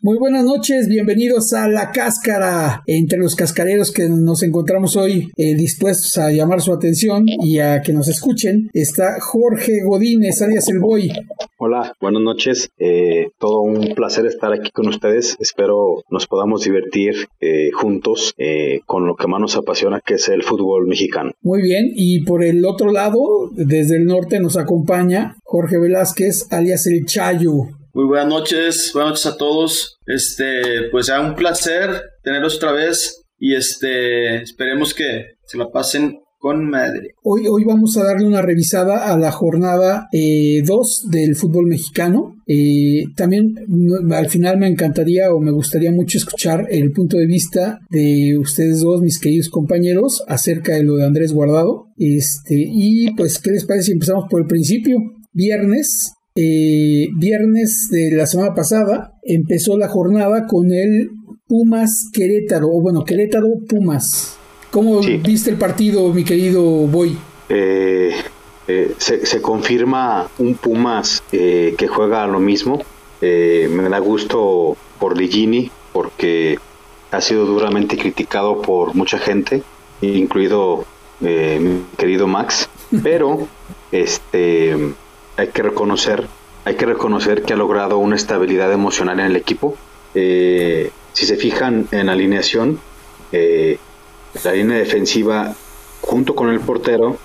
Muy buenas noches, bienvenidos a La Cáscara. Entre los cascareros que nos encontramos hoy eh, dispuestos a llamar su atención y a que nos escuchen, está Jorge Godínez, alias El Boy. Hola, buenas noches. Eh, todo un placer estar aquí con ustedes. Espero nos podamos divertir eh, juntos con lo que más nos apasiona, que es el fútbol mexicano. Muy bien, y por el otro lado, desde el norte nos acompaña Jorge Velázquez, alias El Chayo. Muy buenas noches, buenas noches a todos. Este, pues sea un placer tenerlos otra vez y este, esperemos que se la pasen con madre. Hoy, hoy vamos a darle una revisada a la jornada 2 eh, del fútbol mexicano. Eh, también al final me encantaría o me gustaría mucho escuchar el punto de vista de ustedes dos, mis queridos compañeros, acerca de lo de Andrés Guardado. Este, y pues, ¿qué les parece si empezamos por el principio? Viernes, eh, viernes de la semana pasada empezó la jornada con el Pumas Querétaro, o bueno, Querétaro Pumas. ¿Cómo viste el partido, mi querido Boy? Eh, eh, se, confirma un Pumas que juega lo mismo. me da gusto por Ligini porque ha sido duramente criticado por mucha gente, incluido mi querido Max, pero este hay que reconocer, hay que reconocer que ha logrado una estabilidad emocional en el equipo. Eh, si se fijan en alineación, eh, la línea defensiva junto con el portero,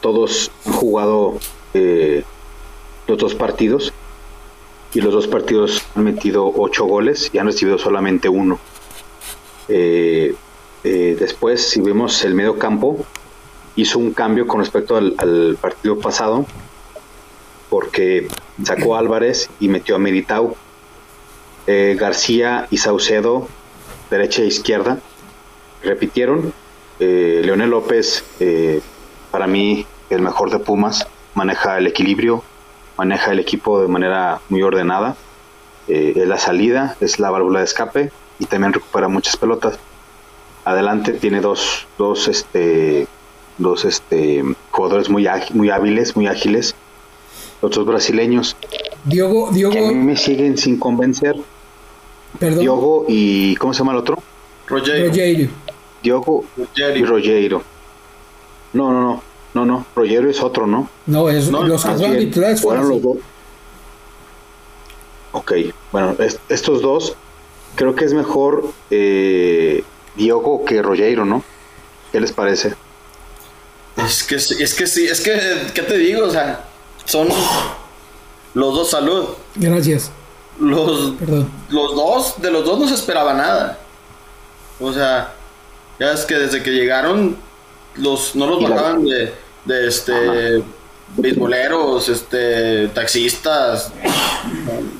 todos han jugado eh, los dos partidos y los dos partidos han metido ocho goles y han recibido solamente uno. después, si vemos el medio campo, hizo un cambio con respecto al partido pasado porque sacó a Álvarez y metió a Meritau. Eh, García y Saucedo, derecha e izquierda, repitieron. Eh, Leonel López, eh, para mí, el mejor de Pumas, maneja el equilibrio, maneja el equipo de manera muy ordenada. es la salida, es la válvula de escape y también recupera muchas pelotas. Adelante tiene dos, dos, este, dos este, jugadores muy, muy hábiles, muy ágiles otros brasileños. Diogo, Diogo. Que a mí me siguen sin convencer. Perdón. Diogo y. ¿Cómo se llama el otro? Rogero. Diogo y Rogero. No, no, no. No, no. Rogero es otro, ¿no? No, es los que fueron los dos. Ok, bueno, estos dos creo que es mejor eh, Diogo que Rogero, ¿no? ¿Qué les parece? Es que, es que sí, es que, ¿qué te digo? O sea, son los dos salud. Gracias. Los, los dos, de los dos no se esperaba nada. O sea, ya es que desde que llegaron, los, no los bajaban de, de este beisboleros, este, taxistas.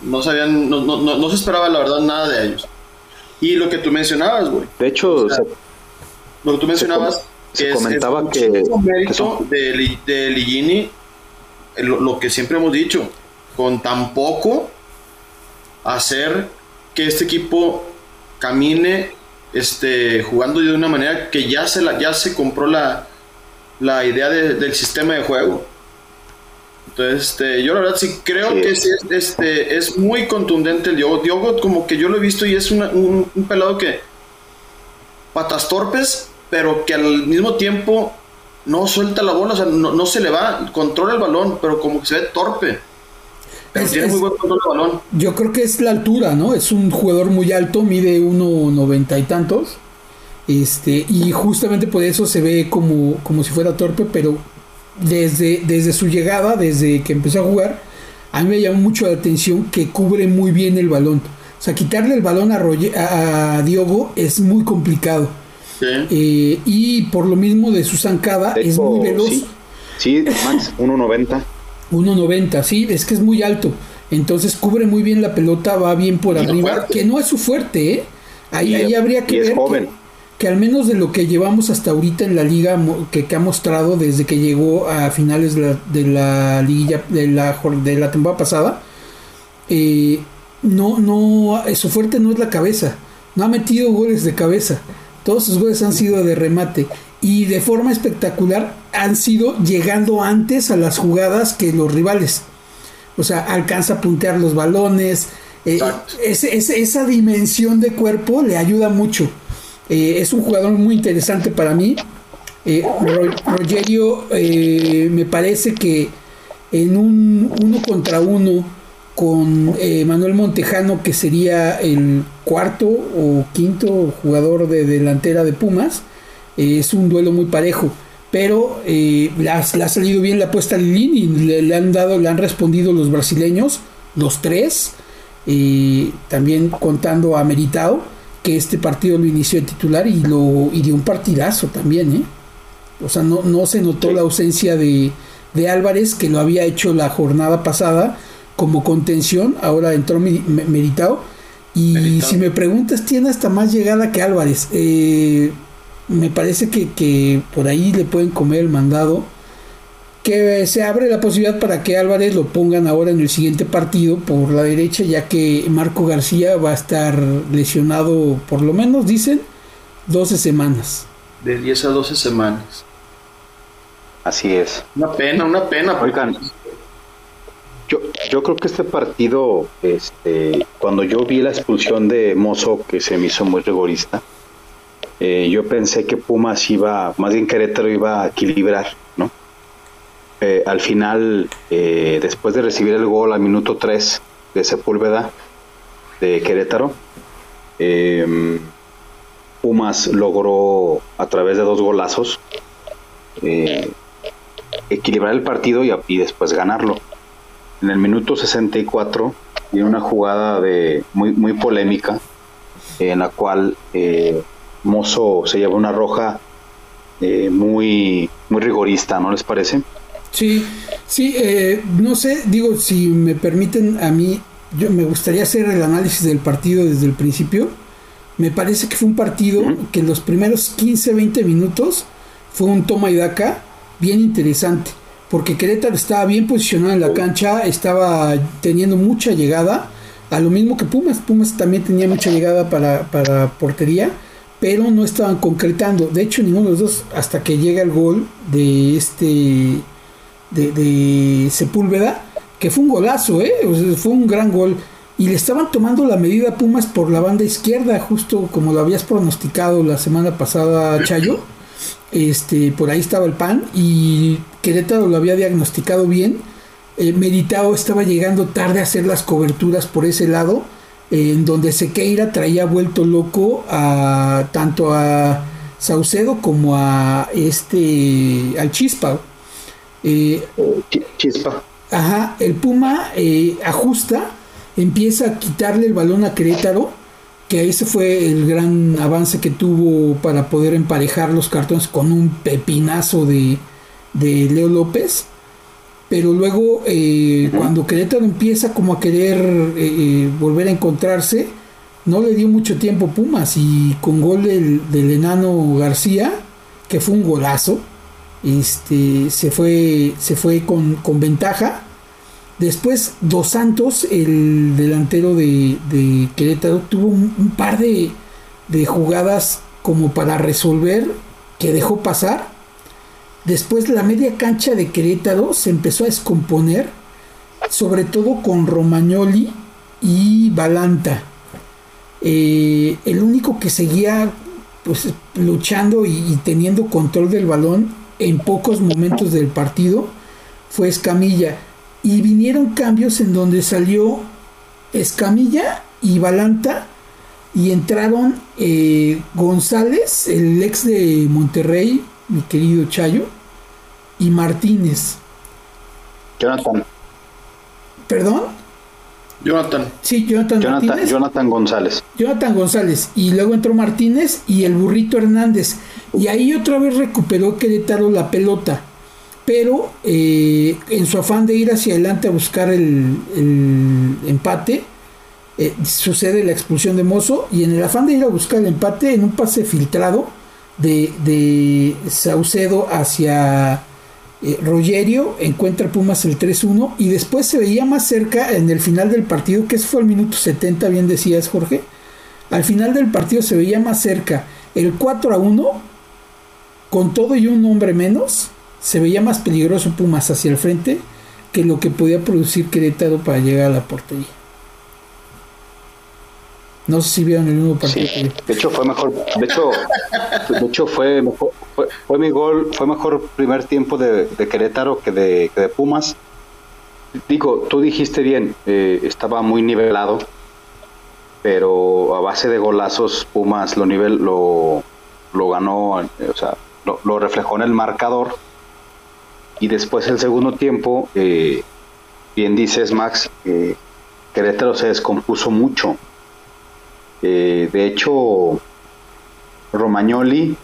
No, sabían, no, no, no, se esperaba la verdad nada de ellos. Y lo que tú mencionabas, güey. De hecho, lo que tú mencionabas, que comentaba que, de, de Ligini lo, que siempre hemos dicho, con tan poco hacer que este equipo camine este, jugando de una manera que ya se, la, ya se compró la, la idea del sistema de juego. Entonces, este, yo la verdad sí creo que es, este, es muy contundente el Diogo. Diogo como que yo lo he visto y es un, un pelado que patas torpes, pero que al mismo tiempo no suelta la bola, o sea, no, se le va, controla el balón, pero como que se ve torpe. tiene muy buen control del balón. Yo creo que es la altura, ¿no? Es un jugador muy alto, mide 1.90 y tantos. Este, y justamente por eso se ve como, como si fuera torpe, pero desde, desde su llegada, desde que empezó a jugar, a mí me llamó mucho la atención que cubre muy bien el balón. O sea, quitarle el balón a, a Diogo es muy complicado eh, y por lo mismo de su zancada es muy veloz. Sí, Max, 1.90. 1.90, sí, es que es muy alto. Entonces cubre muy bien la pelota, va bien por arriba, que no es su fuerte, ¿eh? Ahí, ahí habría que ver Que, al menos de lo que llevamos hasta ahorita en la liga, que, ha mostrado desde que llegó a finales de la, de la liguilla, de la, de la temporada pasada, eh, no, no, su fuerte no es la cabeza, no ha metido goles de cabeza. Todos sus goles han sido de remate y de forma espectacular han sido llegando antes a las jugadas que los rivales. O sea, alcanza a puntear los balones, Eh, esa dimensión de cuerpo le ayuda mucho. Eh, es un jugador muy interesante para mí. Eh, Rogerio me parece que en un uno contra uno con Manuel Montejano, que sería el cuarto o quinto jugador de delantera de Pumas, es un duelo muy parejo pero eh, le, ha, salido bien la apuesta a Lilín y le, han dado, le han respondido los brasileños, los tres, eh, también contando a Meritao, que este partido lo inició de titular y lo y dio un partidazo también, ¿eh? O sea, no, no se notó la ausencia de, de, Álvarez, que lo había hecho la jornada pasada como contención, ahora entró Meritao. Y si me preguntas, tiene hasta más llegada que Álvarez. Eh, me parece que, por ahí le pueden comer el mandado. Que se abre la posibilidad para que Álvarez lo pongan ahora en el siguiente partido por la derecha, ya que Marco García va a estar lesionado por lo menos, dicen, 12 semanas. De 10 a 12 semanas. Así es. Una pena, una pena. Oigan, yo creo que este partido, este, cuando yo vi la expulsión de Mozo, que se me hizo muy rigorista, eh, yo pensé que Pumas iba, más bien Querétaro iba a equilibrar, ¿no? Eh, al final, eh, después de recibir el gol al minuto 3 de Sepúlveda de Querétaro, Pumas logró a través de dos golazos equilibrar el partido y, después ganarlo. En el minuto 64 y una jugada de muy, muy polémica en la cual Mozo se lleva una roja eh, muy, muy rigorista, ¿no les parece? Sí, sí, eh, no sé, digo, si me permiten a mí, yo me gustaría hacer el análisis del partido desde el principio. Me parece que fue un partido que en los primeros 15, 20 minutos fue un toma y daca bien interesante, porque Querétaro estaba bien posicionado en la cancha, estaba teniendo mucha llegada, a lo mismo que Pumas, Pumas también tenía mucha llegada para, para portería pero no estaban concretando. De hecho, ninguno de los dos, hasta que llega el gol de este de, Sepúlveda, que fue un golazo, ¿eh? fue un gran gol. Y le estaban tomando la medida Pumas por la banda izquierda, justo como lo habías pronosticado la semana pasada, Chayo. Este, por ahí estaba el pan y Querétaro lo había diagnosticado bien. Eh, Meditado estaba llegando tarde a hacer las coberturas por ese lado en donde Sequeira traía vuelto loco a tanto a Saucedo como a este al Chispa. Eh, Chispa. Ajá, el Puma eh, ajusta, empieza a quitarle el balón a Querétaro, que ese fue el gran avance que tuvo para poder emparejar los cartones con un pepinazo de, de Leo López pero luego eh, cuando Querétaro empieza como a querer eh, eh, volver a encontrarse, no le dio mucho tiempo Pumas y con gol del, enano García, que fue un golazo, este, se fue, se fue con, ventaja. Después Dos Santos, el delantero de, Querétaro, tuvo un, par de, de jugadas como para resolver que dejó pasar Después la media cancha de Querétaro se empezó a descomponer, sobre todo con Romagnoli y Balanta. Eh, el único que seguía pues, luchando y, teniendo control del balón en pocos momentos del partido fue Escamilla. Y vinieron cambios en donde salió Escamilla y Balanta y entraron eh, González, el ex de Monterrey, mi querido Chayo, y Martínez. Jonathan. ¿Perdón? Jonathan. Sí, Jonathan, Jonathan, Jonathan González. Jonathan González. Y luego entró Martínez y el burrito Hernández. Y ahí otra vez recuperó Querétaro la pelota. Pero eh, en su afán de ir hacia adelante a buscar el, empate, eh, sucede la expulsión de Mozo. Y en el afán de ir a buscar el empate, en un pase filtrado de, Saucedo hacia eh, Rogerio encuentra Pumas el 3-1 y después se veía más cerca en el final del partido, que fue el minuto 70, bien decías Jorge. Al final del partido se veía más cerca el 4-1, con todo y un hombre menos, se veía más peligroso Pumas hacia el frente que lo que podía producir Querétaro para llegar a la portería. No sé si vieron el mismo partido. de hecho fue mejor, de hecho, de hecho fue, mejor, fue, mi gol, fue mejor primer tiempo de, Querétaro que de, Pumas. Digo, tú dijiste bien, eh, estaba muy nivelado, pero a base de golazos Pumas lo nivel lo, lo ganó, o sea, lo, reflejó en el marcador. Y después el segundo tiempo, eh, bien dices Max, eh, Querétaro se descompuso mucho eh, de hecho, Romagnoli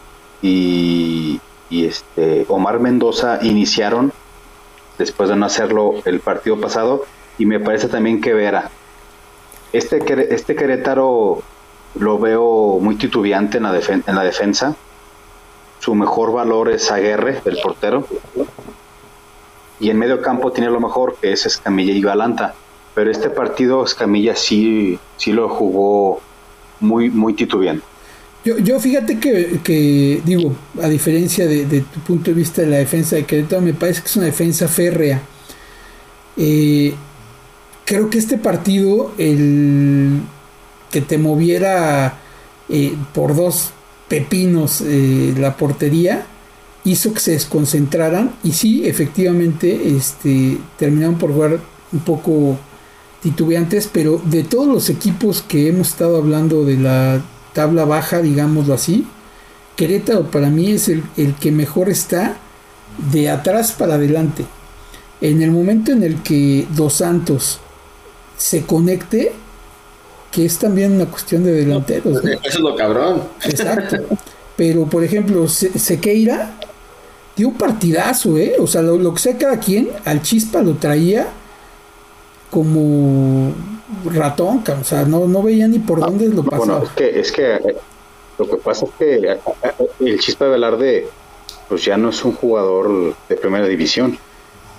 y, este Omar Mendoza iniciaron después de no hacerlo el partido pasado y me parece también que Vera. Este, este Querétaro lo veo muy titubeante en la, en la defensa. Su mejor valor es Aguerre, el portero. Y en medio campo tiene lo mejor, que es Escamilla y Galanta. Pero este partido Escamilla sí, sí lo jugó muy, muy titubeante. Yo, yo fíjate que, digo, a diferencia de, tu punto de vista de la defensa de Querétaro, me parece que es una defensa férrea. Eh, creo que este partido, el que te moviera eh, por dos pepinos eh, la portería, hizo que se desconcentraran y sí, efectivamente, este, terminaron por jugar un poco titubeantes, pero de todos los equipos que hemos estado hablando de la tabla baja, digámoslo así, Querétaro para mí es el, que mejor está de atrás para adelante. En el momento en el que Dos Santos se conecte, que es también una cuestión de delanteros. Eso es lo cabrón. Exacto. Pero, por ejemplo, Sequeira dio un partidazo, ¿eh? O sea, lo, lo que sea cada quien, al Chispa lo traía como ratón, o sea, no, no veía ni por dónde lo pasaba. Bueno, es que, es que eh, lo que pasa es que eh, eh, el Chispa Velarde pues ya no es un jugador de primera división.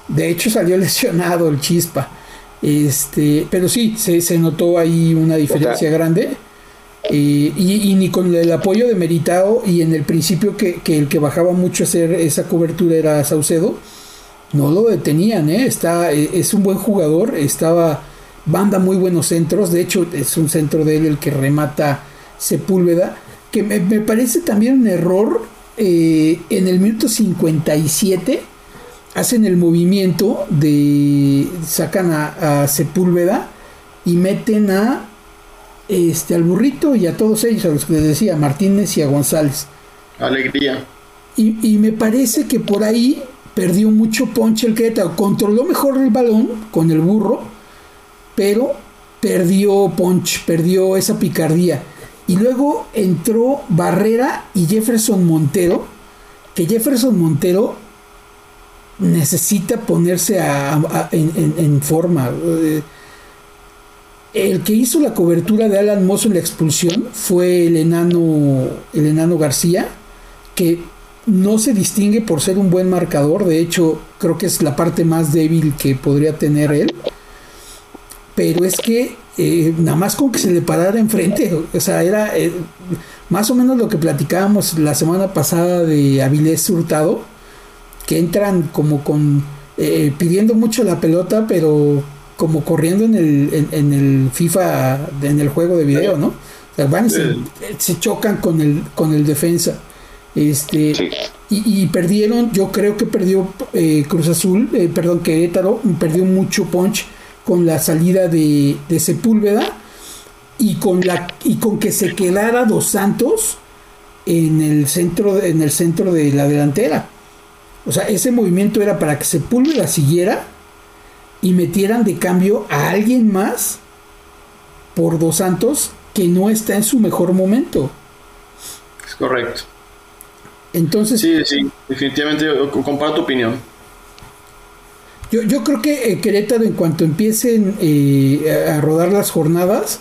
De hecho salió lesionado el Chispa. Este, pero sí, se, se notó ahí una diferencia grande. Y, y, ni con el apoyo de Meritao y en el principio que, que, el que bajaba mucho a hacer esa cobertura era Saucedo, no lo detenían, ¿eh? Está, eh, es un buen jugador, estaba, banda muy buenos centros, de hecho es un centro de él el que remata Sepúlveda, que me, parece también un error eh, en el minuto 57 hacen el movimiento de sacan a, Sepúlveda y meten a este al burrito y a todos ellos a los que les decía Martínez y a González alegría y, y me parece que por ahí perdió mucho ponche el Querétaro. Controló mejor el balón con el burro, pero perdió ponche, perdió esa picardía. Y luego entró Barrera y Jefferson Montero, que Jefferson Montero necesita ponerse en, forma. El que hizo la cobertura de Alan Mosso en la expulsión fue el enano, el enano García, que no se distingue por ser un buen marcador, de hecho creo que es la parte más débil que podría tener él, pero es que eh, nada más con que se le parara enfrente, o sea, era eh, más o menos lo que platicábamos la semana pasada de Avilés Hurtado, que entran como con eh, pidiendo mucho la pelota, pero como corriendo en el, en, el FIFA, en el juego de video, ¿no? O sea, van y se, se chocan con el, con el defensa. Este, y, perdieron, yo creo que perdió eh, Cruz Azul, eh, perdón, Querétaro, perdió mucho punch con la salida de, Sepúlveda y con, la, y con que se quedara Dos Santos en el centro, en el centro de la delantera. O sea, ese movimiento era para que Sepúlveda siguiera y metieran de cambio a alguien más por Dos Santos que no está en su mejor momento. Es correcto. Entonces. Sí, sí, definitivamente comparto tu opinión. Yo, yo creo que eh, Querétaro, en cuanto empiecen eh, a rodar las jornadas,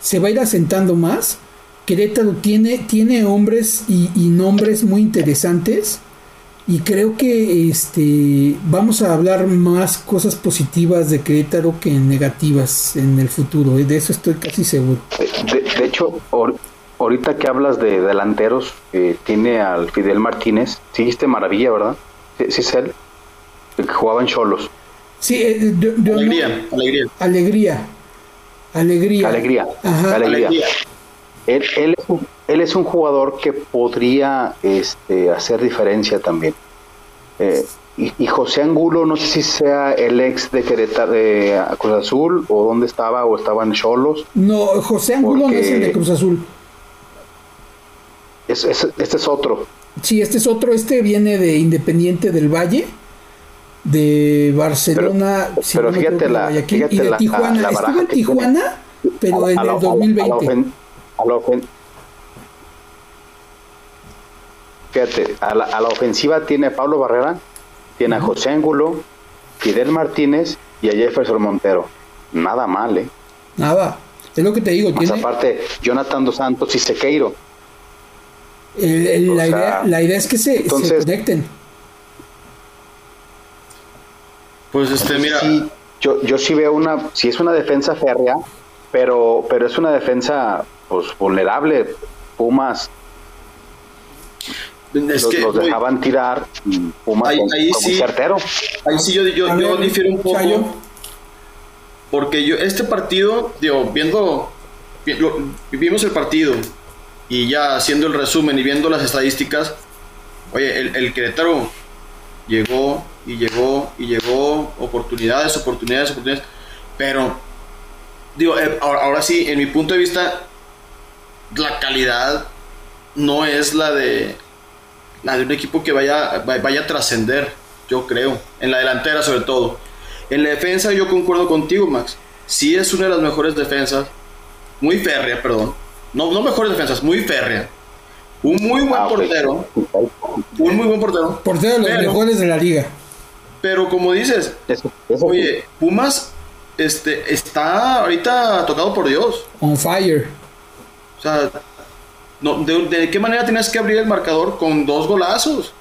se va a ir asentando más. Querétaro tiene, tiene hombres y, nombres muy interesantes. Y creo que este vamos a hablar más cosas positivas de Querétaro que negativas en el futuro. ¿eh? De eso estoy casi seguro. De, de hecho, ahorita que hablas de delanteros, eh, tiene al Fidel Martínez. Siguiste maravilla, ¿verdad? Sí, es él. El que jugaba en Cholos. Sí, eh, alegría, alegría. Alegría. Alegría. Alegría. Ajá. Alegría. Él, él es un, él es un jugador que podría este, hacer diferencia también. Eh, y, y José Angulo, no sé si sea el ex de Querétaro, de Cruz Azul, o dónde estaba, o estaba en Cholos. No, José Angulo no es el de Cruz Azul. Es, es- este es otro. Sí, este es otro, este viene de Independiente del Valle, de Barcelona, Pero- si pero no me equivoco, fíjate la- fíjate y de la- Tijuana. la Estuvo en tiene. Tijuana, pero A- en a el ofen- a la 2020. ofen- a la ofen- Fíjate, a la, a la ofensiva tiene a Pablo Barrera, tiene a José Angulo, Fidel Martínez y a Jefferson Montero. Nada mal, ¿eh? Nada, es lo que te digo, Más tiene, aparte, Jonathan Dos Santos y Sequeiro. el- el- o la, sea, idea, la idea es que se, se entonces- conecten. Pues este, mira, Sí, yo, yo sí veo una, sí es una defensa férrea, pero, pero es una defensa pues vulnerable. Pumas es los, que los güey, dejaban tirar Pumas Ahí- ahí sí. certero. ahí sí yo, yo, yo difiero un poco. Chayo. Porque yo, este partido, digo, viendo, vi- lo- vimos el partido y ya haciendo el resumen y viendo las estadísticas, oye, el, el Querétaro llegó y llegó y llegó, oportunidades, oportunidades, oportunidades, pero, digo, eh, ahora, ahora sí, en mi punto de vista, la calidad no es la de, la de un equipo que vaya, va- vaya a trascender, yo creo, en la delantera sobre todo. En la defensa yo concuerdo contigo, Max. Sí es una de las mejores defensas. Muy férrea, perdón. No, no mejores defensas, muy férrea. Un muy buen Ah, portero. Un muy buen portero. Portero de los Pero- mejores de la liga. Pero como dices, Eso- eso oye, Pumas este, está ahorita tocado por Dios. On fire. O sea, no, de, de qué manera tienes que abrir el marcador con dos golazos?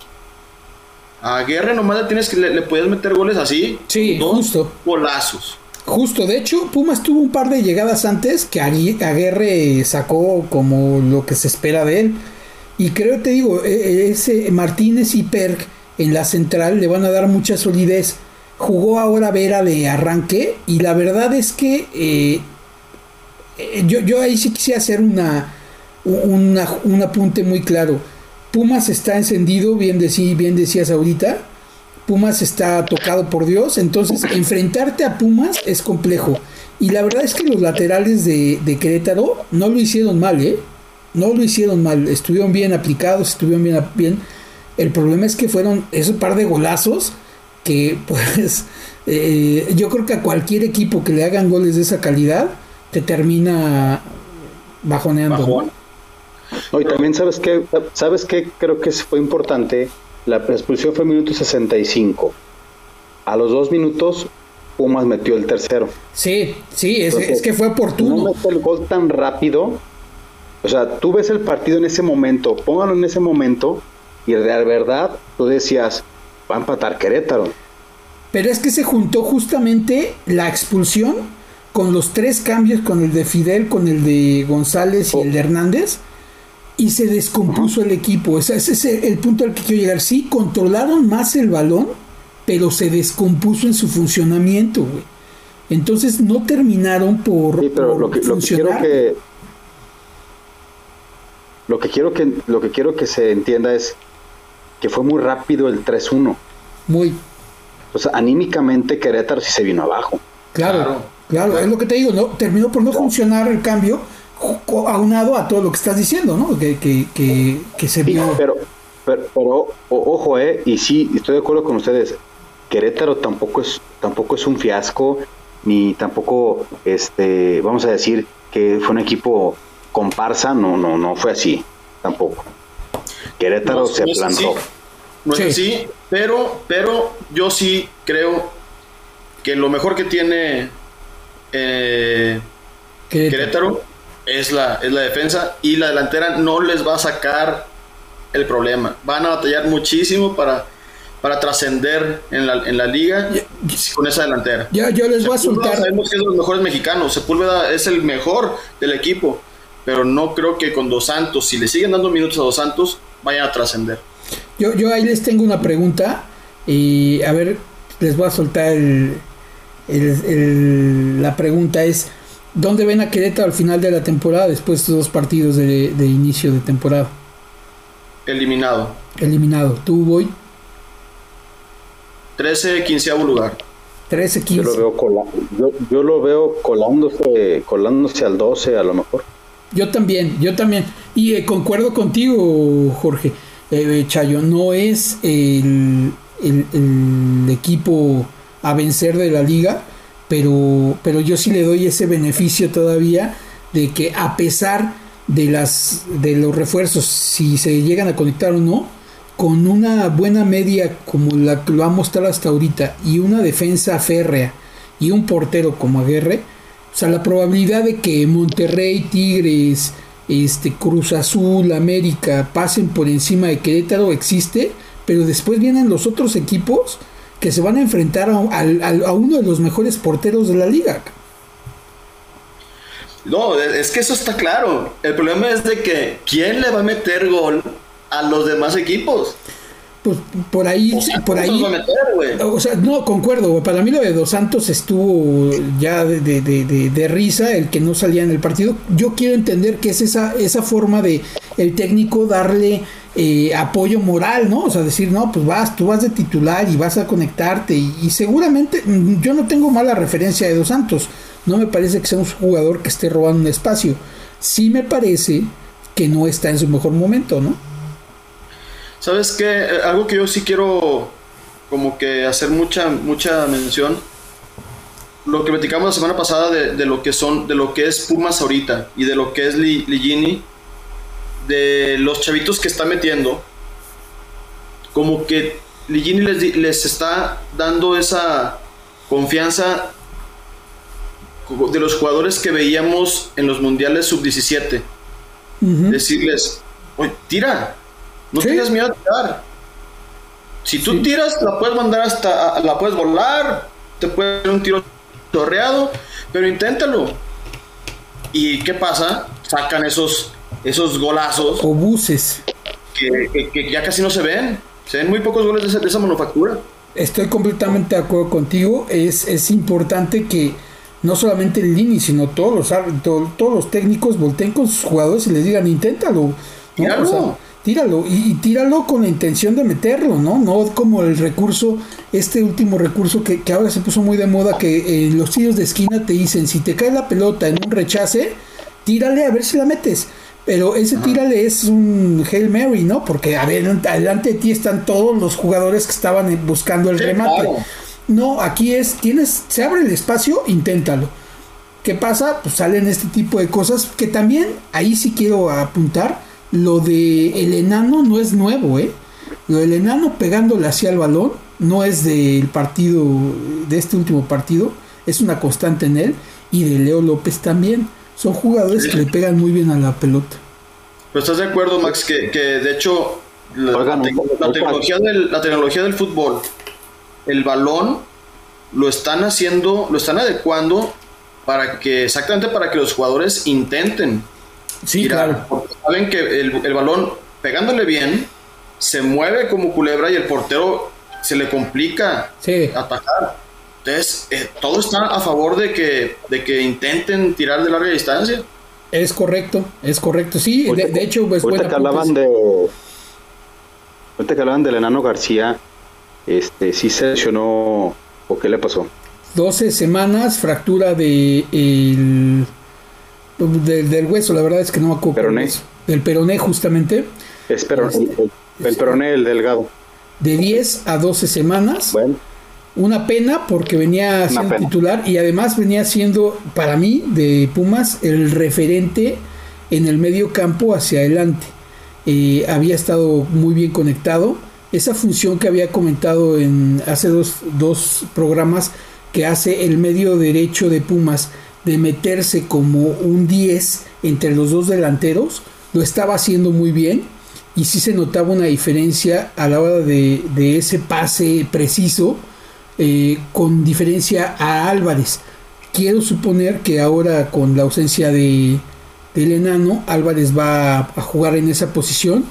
A Guerra nomás le tienes que le, le puedes meter goles así. Sí, dos justo. golazos. Justo, de hecho, Pumas tuvo un par de llegadas antes que Agui- Aguirre sacó como lo que se espera de él. Y creo, te digo, e- e- ese Martínez y Perk en la central le van a dar mucha solidez. Jugó ahora Vera de arranque y la verdad es que eh, yo, yo ahí sí quisiera hacer una, una, un apunte muy claro. Pumas está encendido, bien, decí- bien decías ahorita. Pumas está tocado por Dios, entonces enfrentarte a Pumas es complejo. Y la verdad es que los laterales de, de Querétaro no lo hicieron mal, ¿eh? No lo hicieron mal, estuvieron bien aplicados, estuvieron bien, bien. El problema es que fueron esos par de golazos que pues eh, yo creo que a cualquier equipo que le hagan goles de esa calidad te termina bajoneando. Bajón. No, y también sabes que sabes qué creo que fue importante la expulsión fue minuto 65 a los dos minutos Pumas metió el tercero Sí, sí, es, Entonces, es que fue no oportuno. el gol tan rápido o sea tú ves el partido en ese momento póngalo en ese momento y de verdad tú decías va a empatar Querétaro Pero es que se juntó justamente la expulsión con los tres cambios, con el de Fidel, con el de González y Oh. el de Hernández, y se descompuso el equipo. Ese, ese es el punto al que quiero llegar. Sí, controlaron más el balón, pero se descompuso en su funcionamiento, güey. Entonces no terminaron por, Sí, pero por lo que, lo que quiero funcionar. que lo que quiero que lo que quiero que se entienda es que fue muy rápido el 3-1. Muy O sea, anímicamente Querétaro sí se vino abajo. claro, Claro. claro, es lo que te digo, ¿no? Terminó por no funcionar el cambio, aunado a todo lo que estás diciendo, ¿no? Que, que, que, que se Sí, vio. pero, pero, pero, o- ojo, eh, y sí, estoy de acuerdo con ustedes. Querétaro tampoco es, tampoco es un fiasco, ni tampoco, este, vamos a decir que fue un equipo comparsa, no, no, no fue así, tampoco. Querétaro No, se plantó. No es Sí. así, pero, pero yo sí creo que lo mejor que tiene eh, Querétaro. Querétaro es la, es la defensa y la delantera no les va a sacar el problema. Van a batallar muchísimo para, para trascender en la, en la liga con esa delantera. Ya, yo les voy a soltar. Sabemos que es de los mejores mexicanos. Sepúlveda es el mejor del equipo. Pero no creo que con Dos Santos, si le siguen dando minutos a Dos Santos, vayan a trascender. Yo, yo ahí les tengo una pregunta. Y a ver, les voy a soltar el, el- el- la pregunta es: ¿Dónde ven a Querétaro al final de la temporada después de estos dos partidos de, de inicio de temporada? Eliminado. Eliminado. ¿Tú, Boy? 13, 15 lugar. 13, 15. Yo lo veo, cola, yo, yo lo veo colándose, colándose al 12 a lo mejor. Yo también, yo también. Y eh, concuerdo contigo, Jorge. Eh, Chayo, no es el, equipo a vencer de la liga, pero, pero yo sí le doy ese beneficio todavía de que a pesar de, las, de los refuerzos, si se llegan a conectar o no, con una buena media como la que lo ha mostrado hasta ahorita y una defensa férrea y un portero como Aguerre, o sea, la probabilidad de que Monterrey, Tigres, este Cruz Azul, América pasen por encima de Querétaro existe, pero después vienen los otros equipos que se van a enfrentar a, a, a uno de los mejores porteros de la liga. No, es que eso está claro. El problema es de que quién le va a meter gol a los demás equipos. Pues por ahí, o sea, por ahí. Meter, o sea, no, concuerdo, Para mí lo de Dos Santos estuvo ya de, de, de, de, risa, el que no salía en el partido. Yo quiero entender que es esa, esa forma de el técnico darle eh, apoyo moral, ¿no? O sea, decir, no, pues vas, tú vas de titular y vas a conectarte. Y, y seguramente, mm, yo no tengo mala referencia de Dos Santos. No me parece que sea un jugador que esté robando un espacio. Sí me parece que no está en su mejor momento, ¿no? ¿Sabes qué? Algo que yo sí quiero como que hacer mucha, mucha mención. Lo que platicamos la semana pasada de, de, lo que son, de lo que es Pumas ahorita y de lo que es Ligini, de los chavitos que está metiendo, como que Ligini les, les está dando esa confianza de los jugadores que veíamos en los mundiales sub-17. Uh -huh. Decirles, oye, tira, no ¿Sí? tengas miedo a tirar. Si tú sí. tiras, la puedes mandar hasta, la puedes volar, te puede dar un tiro torreado, pero inténtalo. ¿Y qué pasa? Sacan esos, esos golazos. O buses. Que, que, que, ya casi no se ven. Se ven muy pocos goles de esa, de esa manufactura. Estoy completamente de acuerdo contigo. Es, es importante que no solamente el Lini, sino todos los, todos, todos los técnicos volteen con sus jugadores y les digan, inténtalo. ¿no? O sea, tíralo y, y, tíralo con la intención de meterlo, ¿no? No como el recurso, este último recurso que, que ahora se puso muy de moda, que en los tiros de esquina te dicen, si te cae la pelota en un rechace, tírale a ver si la metes. Pero ese tírale es un Hail Mary, ¿no? Porque a ver, adelante de ti están todos los jugadores que estaban buscando el sí, remate. Claro. No, aquí es, tienes, se abre el espacio, inténtalo. ¿Qué pasa? Pues salen este tipo de cosas que también, ahí sí quiero apuntar, lo de el enano no es nuevo, ¿eh? Lo del enano pegándole hacia el balón no es del partido, de este último partido, es una constante en él y de Leo López también. Son jugadores sí. que le pegan muy bien a la pelota. Pero estás de acuerdo, Max, que, que de hecho la, Oigan, la, la, tecnología del, la tecnología del fútbol, el balón lo están haciendo, lo están adecuando para que, exactamente para que los jugadores intenten Sí, claro. Saben que el, el, balón, pegándole bien, se mueve como culebra y el portero se le complica sí. atacar. Entonces, eh, todo está a favor de que, de que intenten tirar de larga distancia. Es correcto, es correcto. Sí, de, de, hecho, pues ahorita que hablaban de. Ahorita que hablaban del enano García, este, sí se lesionó. ¿O qué le pasó? 12 semanas, fractura de el del, del, hueso, la verdad es que no me acuerdo. Peroné. Del peroné, justamente. Es peroné, este, el, el, peroné, el delgado. De 10 a 12 semanas. Bueno. Una pena porque venía siendo titular y además venía siendo, para mí, de Pumas, el referente en el medio campo hacia adelante. Eh, había estado muy bien conectado. Esa función que había comentado en hace dos, dos programas que hace el medio derecho de Pumas de meterse como un 10 entre los dos delanteros, lo estaba haciendo muy bien y sí se notaba una diferencia a la hora de, ese pase preciso eh, con diferencia a Álvarez. Quiero suponer que ahora con la ausencia de, del enano, Álvarez va a jugar en esa posición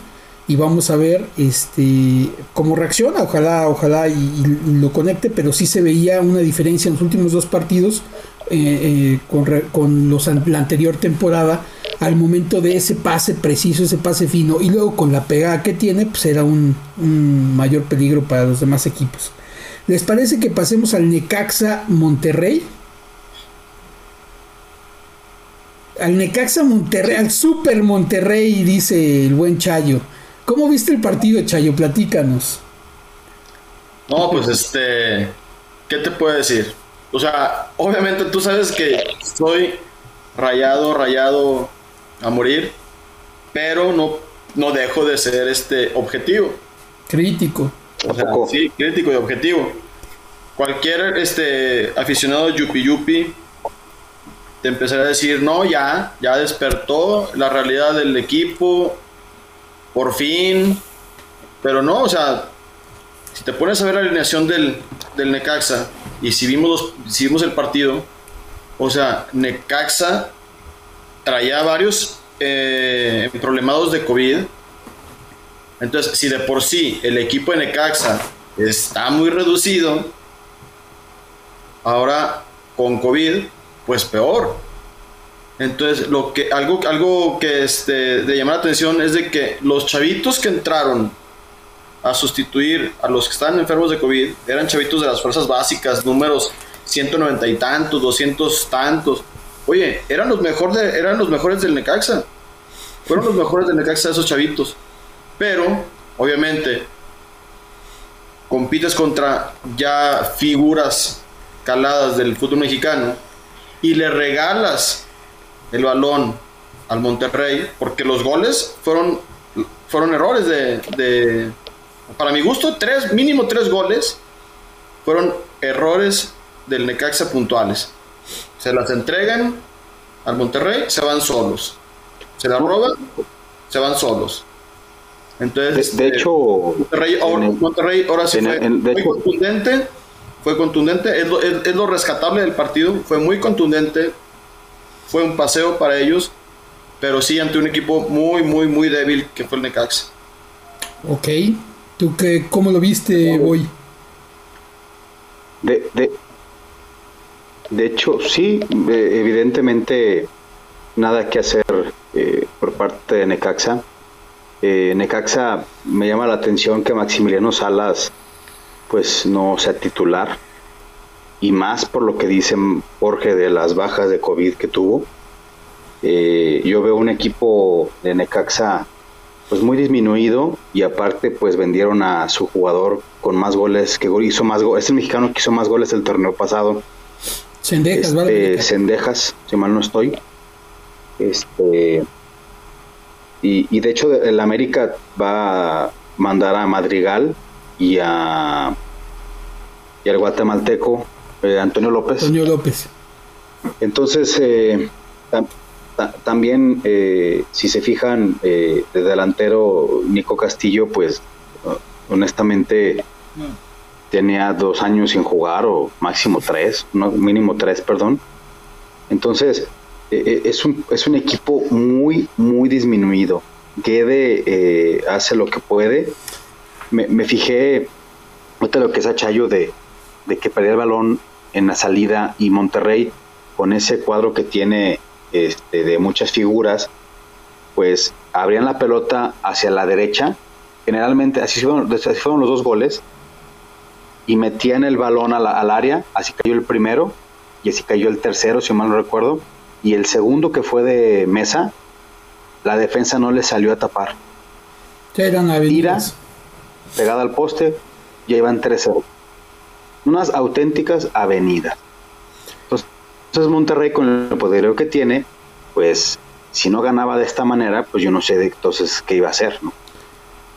y vamos a ver este cómo reacciona, ojalá, ojalá y, y, lo conecte, pero sí se veía una diferencia en los últimos dos partidos eh, con, con los, la anterior temporada al momento de ese pase preciso, ese pase fino, y luego con la pegada que tiene, pues era un, un mayor peligro para los demás equipos. ¿Les parece que pasemos al Necaxa Monterrey? Al Necaxa Monterrey, al Super Monterrey, dice el buen Chayo. ¿Cómo viste el partido, Chayo? Platícanos. No, pues este, ¿qué te puedo decir? O sea, obviamente tú sabes que soy rayado, rayado a morir, pero no, no dejo de ser este objetivo. Crítico. sí, crítico y objetivo. Cualquier este aficionado yupi yupi te empezará a decir, no, ya, ya despertó la realidad del equipo, por fin. Pero no, o sea, si te pones a ver la alineación del, del Necaxa y si vimos, si vimos el partido, o sea, Necaxa traía varios eh, problemados de COVID. Entonces, si de por sí el equipo de Necaxa está muy reducido, ahora con COVID, pues peor. Entonces, lo que, algo, algo que este, de llamar la atención es de que los chavitos que entraron a sustituir a los que están enfermos de COVID eran chavitos de las fuerzas básicas, números 190 y tantos, 200 tantos. Oye, eran los, mejor de, eran los mejores del Necaxa. Fueron los mejores del Necaxa esos chavitos. Pero, obviamente, compites contra ya figuras caladas del fútbol mexicano y le regalas el balón al Monterrey, porque los goles fueron, fueron errores de, para mi gusto, tres, mínimo tres goles fueron errores del Necaxa puntuales. Se las entregan al Monterrey, se van solos. Se las roban, se van solos. Entonces, de, hecho, Monterrey, ahora, sí fue contundente fue contundente, es lo, es, lo, rescatable del partido, fue muy contundente, fue un paseo para ellos, pero sí ante un equipo muy, muy, muy débil que fue el Necax. Ok, ¿tú qué, cómo lo viste hoy? De, de, de hecho, sí, eh, evidentemente nada que hacer eh, por parte de Necaxa. Eh, Necaxa me llama la atención que Maximiliano Salas pues no sea titular. Y más por lo que dice Jorge de las bajas de COVID que tuvo. Eh, yo veo un equipo de Necaxa pues muy disminuido y aparte pues vendieron a su jugador con más goles que hizo más goles es el mexicano que hizo más goles el torneo pasado Sendejas este, Sendejas si mal no estoy este y, y de hecho el América va a mandar a Madrigal y a y al guatemalteco eh, Antonio López. Antonio López. Entonces, eh, también, eh, si se fijan, de delantero Nico Castillo, pues honestamente tenía dos años sin jugar, o máximo tres, no, mínimo tres, perdón. Entonces, es, un, es un equipo muy, muy disminuido. Guede hace lo que puede. Me, me fijé, ahorita lo que es Achayo de, de que perdía el balón en la salida y Monterrey con ese cuadro que tiene este, de muchas figuras, pues abrían la pelota hacia la derecha, generalmente así fueron, así fueron los dos goles, y metían el balón al área, así cayó el primero, y así cayó el tercero, si mal no recuerdo, y el segundo que fue de mesa, la defensa no le salió a tapar. Eran pegada al poste, ya iban 3-0 unas auténticas avenidas. Entonces, Monterrey con el poder que tiene, pues si no ganaba de esta manera, pues yo no sé de entonces qué iba a hacer. ¿no?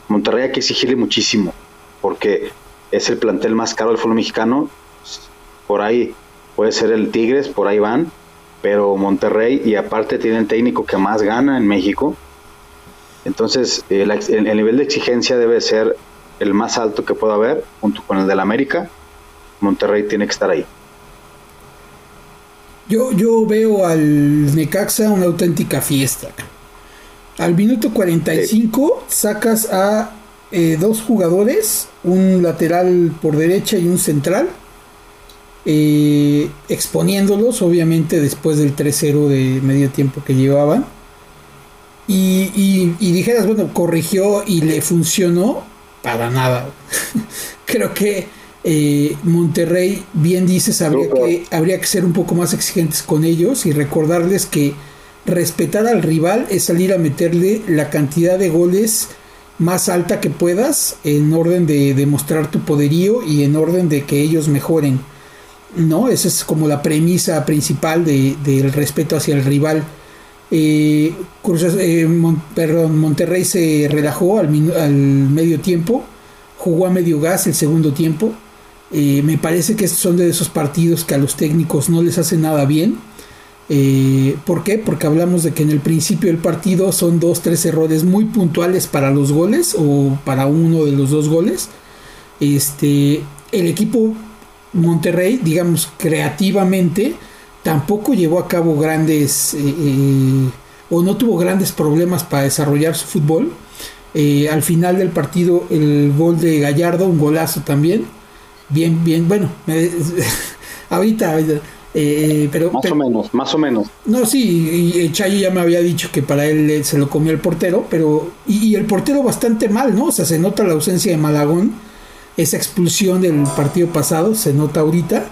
Monterrey hay que exigirle muchísimo, porque es el plantel más caro del fútbol mexicano. Por ahí puede ser el Tigres, por ahí van, pero Monterrey y aparte tiene el técnico que más gana en México. Entonces el, el nivel de exigencia debe ser el más alto que pueda haber, junto con el del América, Monterrey tiene que estar ahí. Yo, yo veo al Necaxa una auténtica fiesta. Al minuto 45 sacas a eh, dos jugadores, un lateral por derecha y un central. eh, exponiéndolos, obviamente después del 3-0 de medio tiempo que llevaban. Y, dijeras, bueno, corrigió y le funcionó, para nada. Creo que eh, Monterrey, bien dices, habría que, habría que ser un poco más exigentes con ellos y recordarles que respetar al rival es salir a meterle la cantidad de goles más alta que puedas en orden de demostrar tu poderío y en orden de que ellos mejoren. ¿no? Esa es como la premisa principal del respeto hacia el rival. Eh, eh, perdón, Monterrey se relajó al, medio tiempo, jugó a medio gas el segundo tiempo. Eh, me parece que son de esos partidos que a los técnicos no les hace nada bien. ¿Por qué? Porque hablamos de que en el principio del partido son dos, tres errores muy puntuales para los goles o para uno de los dos goles. Este, el equipo Monterrey, digamos, creativamente, tampoco llevó a cabo grandes eh, eh, o no tuvo grandes problemas para desarrollar su fútbol. Eh, al final del partido, el gol de Gallardo, un golazo también. Bien, bien, bueno, ahorita, pero... Más o menos, más o menos. No, sí, y Chayo ya me había dicho que para él se lo comió el portero, pero... Y, y, el portero bastante mal, ¿no? O sea, se nota la ausencia de Malagón esa expulsión del partido pasado, se nota ahorita.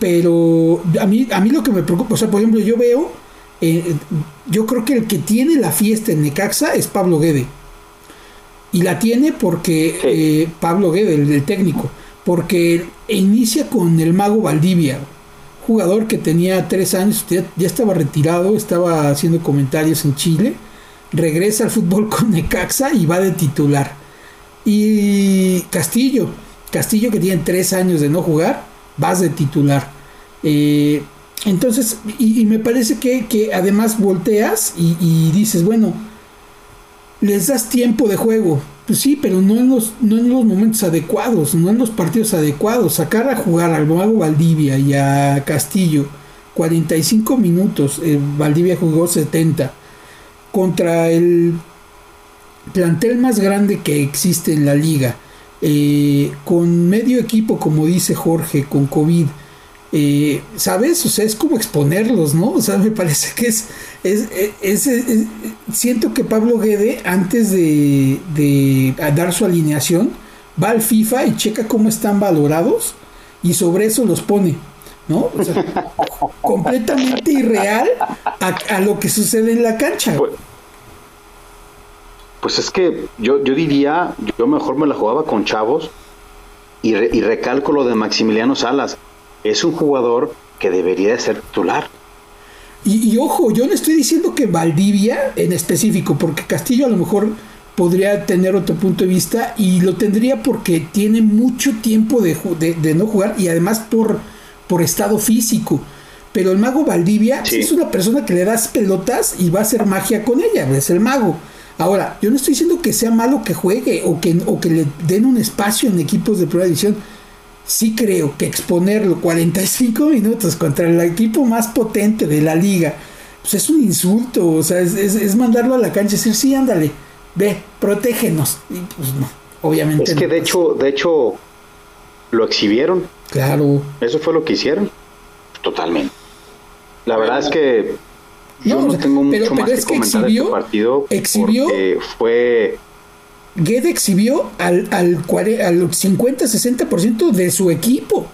Pero a mí, a mí lo que me preocupa, o sea, por ejemplo, yo veo, eh, yo creo que el que tiene la fiesta en Necaxa es Pablo Guede. Y la tiene porque eh, Pablo Guede, el, técnico, porque inicia con el mago Valdivia, jugador que tenía tres años, ya, estaba retirado, estaba haciendo comentarios en Chile, regresa al fútbol con Necaxa y va de titular. Y Castillo, Castillo que tiene tres años de no jugar, vas de titular. Eh, entonces, y, me parece que, además volteas y, dices, bueno, les das tiempo de juego. Pues sí, pero no en, los, no en los momentos adecuados, no en los partidos adecuados. Sacar a jugar al Mago Valdivia y a Castillo 45 minutos, eh, Valdivia jugó 70, contra el plantel más grande que existe en la liga, eh, con medio equipo, como dice Jorge, con COVID, eh, ¿sabes? O sea, es como exponerlos, ¿no? O sea, me parece que es, es, siento que Pablo Guede, antes de, de dar su alineación, va al FIFA y checa cómo están valorados y sobre eso los pone. ¿no? O sea, completamente irreal a, a, lo que sucede en la cancha. Pues, pues es que yo, yo diría, yo mejor me la jugaba con chavos y, y recalco lo de Maximiliano Salas. Es un jugador que debería de ser titular. Y, ojo, yo le estoy diciendo que Valdivia en específico, porque Castillo a lo mejor podría tener otro punto de vista y lo tendría porque tiene mucho tiempo de, de, no jugar y además por, por estado físico. Pero el mago Valdivia es una persona que le das pelotas y va a hacer magia con ella, es el mago. Ahora, yo no estoy diciendo que sea malo que juegue o que, o que le den un espacio en equipos de primera división. Sí creo que exponerlo 45 minutos contra el equipo más potente de la liga, pues es un insulto, o sea, es, mandarlo a la cancha y decir, sí, ándale, ve, protégenos. Y pues no, obviamente. Es que de hecho, de hecho, lo exhibieron. Claro. Eso fue lo que hicieron. Totalmente. La verdad es que yo no, tengo mucho más que, comentar exhibió, este partido exhibió, fue Guede exhibió al, al, al 50-60% de su equipo.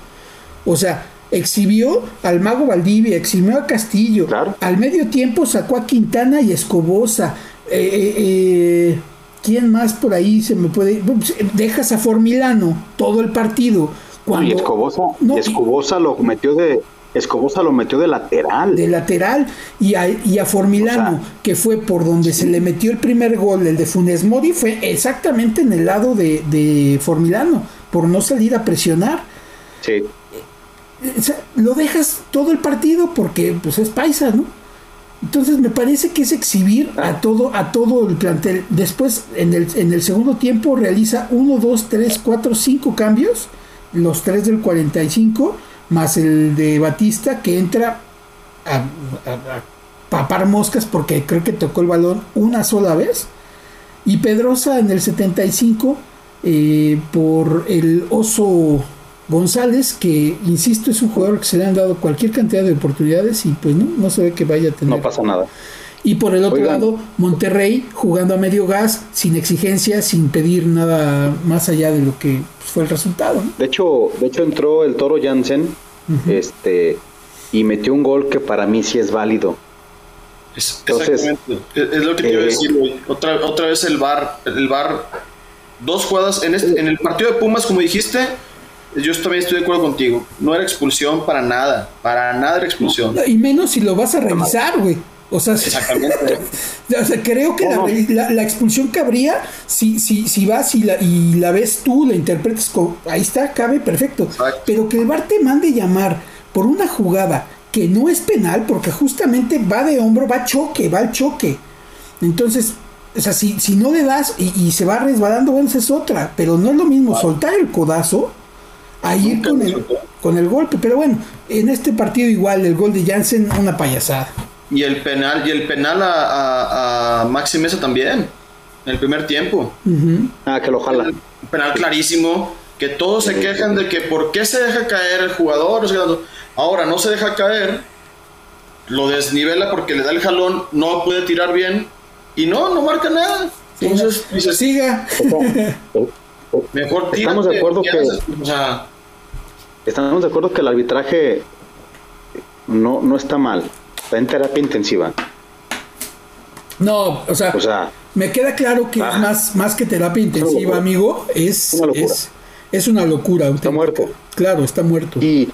O sea, exhibió al Mago Valdivia, exhibió a Castillo. Al medio tiempo sacó a Quintana y Escobosa. Eh, eh, eh, ¿Quién más por ahí se me puede.? Pues, dejas a Formilano todo el partido. Cuando, y Escobosa, Escobosa lo metió de, Escobosa lo metió de lateral. De lateral. Y a, y a Formilano, que fue por donde se le metió el primer gol, el de Funes Mori, fue exactamente en el lado de, Formilano, por no salir a presionar. Sí. lo dejas todo el partido porque pues es paisa, ¿no? Entonces me parece que es exhibir a ah. todo, a todo el plantel. Después, en el, en el segundo tiempo, realiza 1, 2, 3, 4, 5 cambios, los tres del 45 más el de Batista que entra a, papar moscas porque creo que tocó el balón una sola vez. Y Pedrosa en el 75 eh, por el oso González, que insisto, es un jugador que se le han dado cualquier cantidad de oportunidades y pues no, no se ve que vaya a tener. No pasa nada. Y por el otro lado, Monterrey jugando a medio gas, sin exigencia, sin pedir nada más allá de lo que fue el resultado. De hecho, de hecho entró el Toro Jansen, este, y metió un gol que para mí sí es válido. Es, exactamente. Es, lo que quiero eh, decir, Otra, otra vez el bar, el bar, dos jugadas en, este, en el partido de Pumas, como dijiste, yo también estoy de acuerdo contigo. No era expulsión para nada. Para nada era expulsión. y menos si lo vas a revisar, güey. O sea, o sea, creo que la, expulsión cabría si, si, si vas y la, y la ves tú, la interpretas, con, ahí está, cabe perfecto. Pero que el VAR te mande llamar por una jugada que no es penal, porque justamente va de hombro, va choque, va al choque. Entonces, o sea, si, si no le das y, se va resbalando, bueno, esa es otra. Pero no es lo mismo soltar el codazo a ir con el, con el golpe. Pero bueno, en este partido igual, el gol de Jansen, una payasada. Y el penal, y el penal a, a, Maxi Mesa también, en el primer tiempo. Ah, que lo jala. Un penal clarísimo, que todos se quejan de que por qué se deja caer el jugador. Ahora no se deja caer, lo desnivela porque le da el jalón, no puede tirar bien y no, no marca nada. Entonces dice, siga. Mejor tira. Estamos de acuerdo que, estamos de acuerdo que el arbitraje no, no está mal en terapia intensiva. No, o sea, me queda claro que es más, más que terapia intensiva, amigo. Es una locura. Es, una locura. Está muerto. Claro, está muerto. Y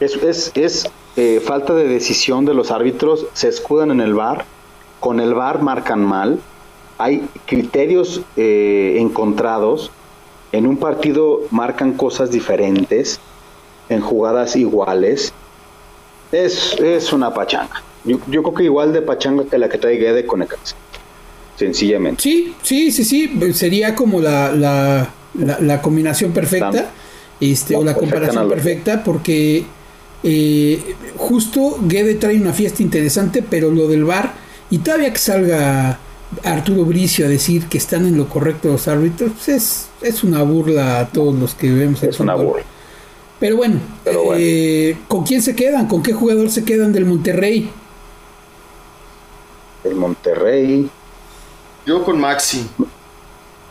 es, es, es eh, falta de decisión de los árbitros. Se escudan en el bar. Con el bar marcan mal. Hay criterios eh, encontrados. En un partido marcan cosas diferentes. En jugadas iguales es, es una pachanga. Yo, creo que igual de pachanga que la que trae Guede con Necaxa. Sencillamente. Sí, sí, sí, sí. Sería como la, la, la, combinación perfecta. Este, o la comparación perfecta, porque eh, justo Guede trae una fiesta interesante, pero lo del bar, y todavía que salga Arturo Bricio a decir que están en lo correcto los árbitros, pues es, es una burla a todos los que vemos. Es una burla. Pero bueno, eh, ¿con quién se quedan? ¿Con qué jugador se quedan del Monterrey? El Monterrey. Yo con Maxi.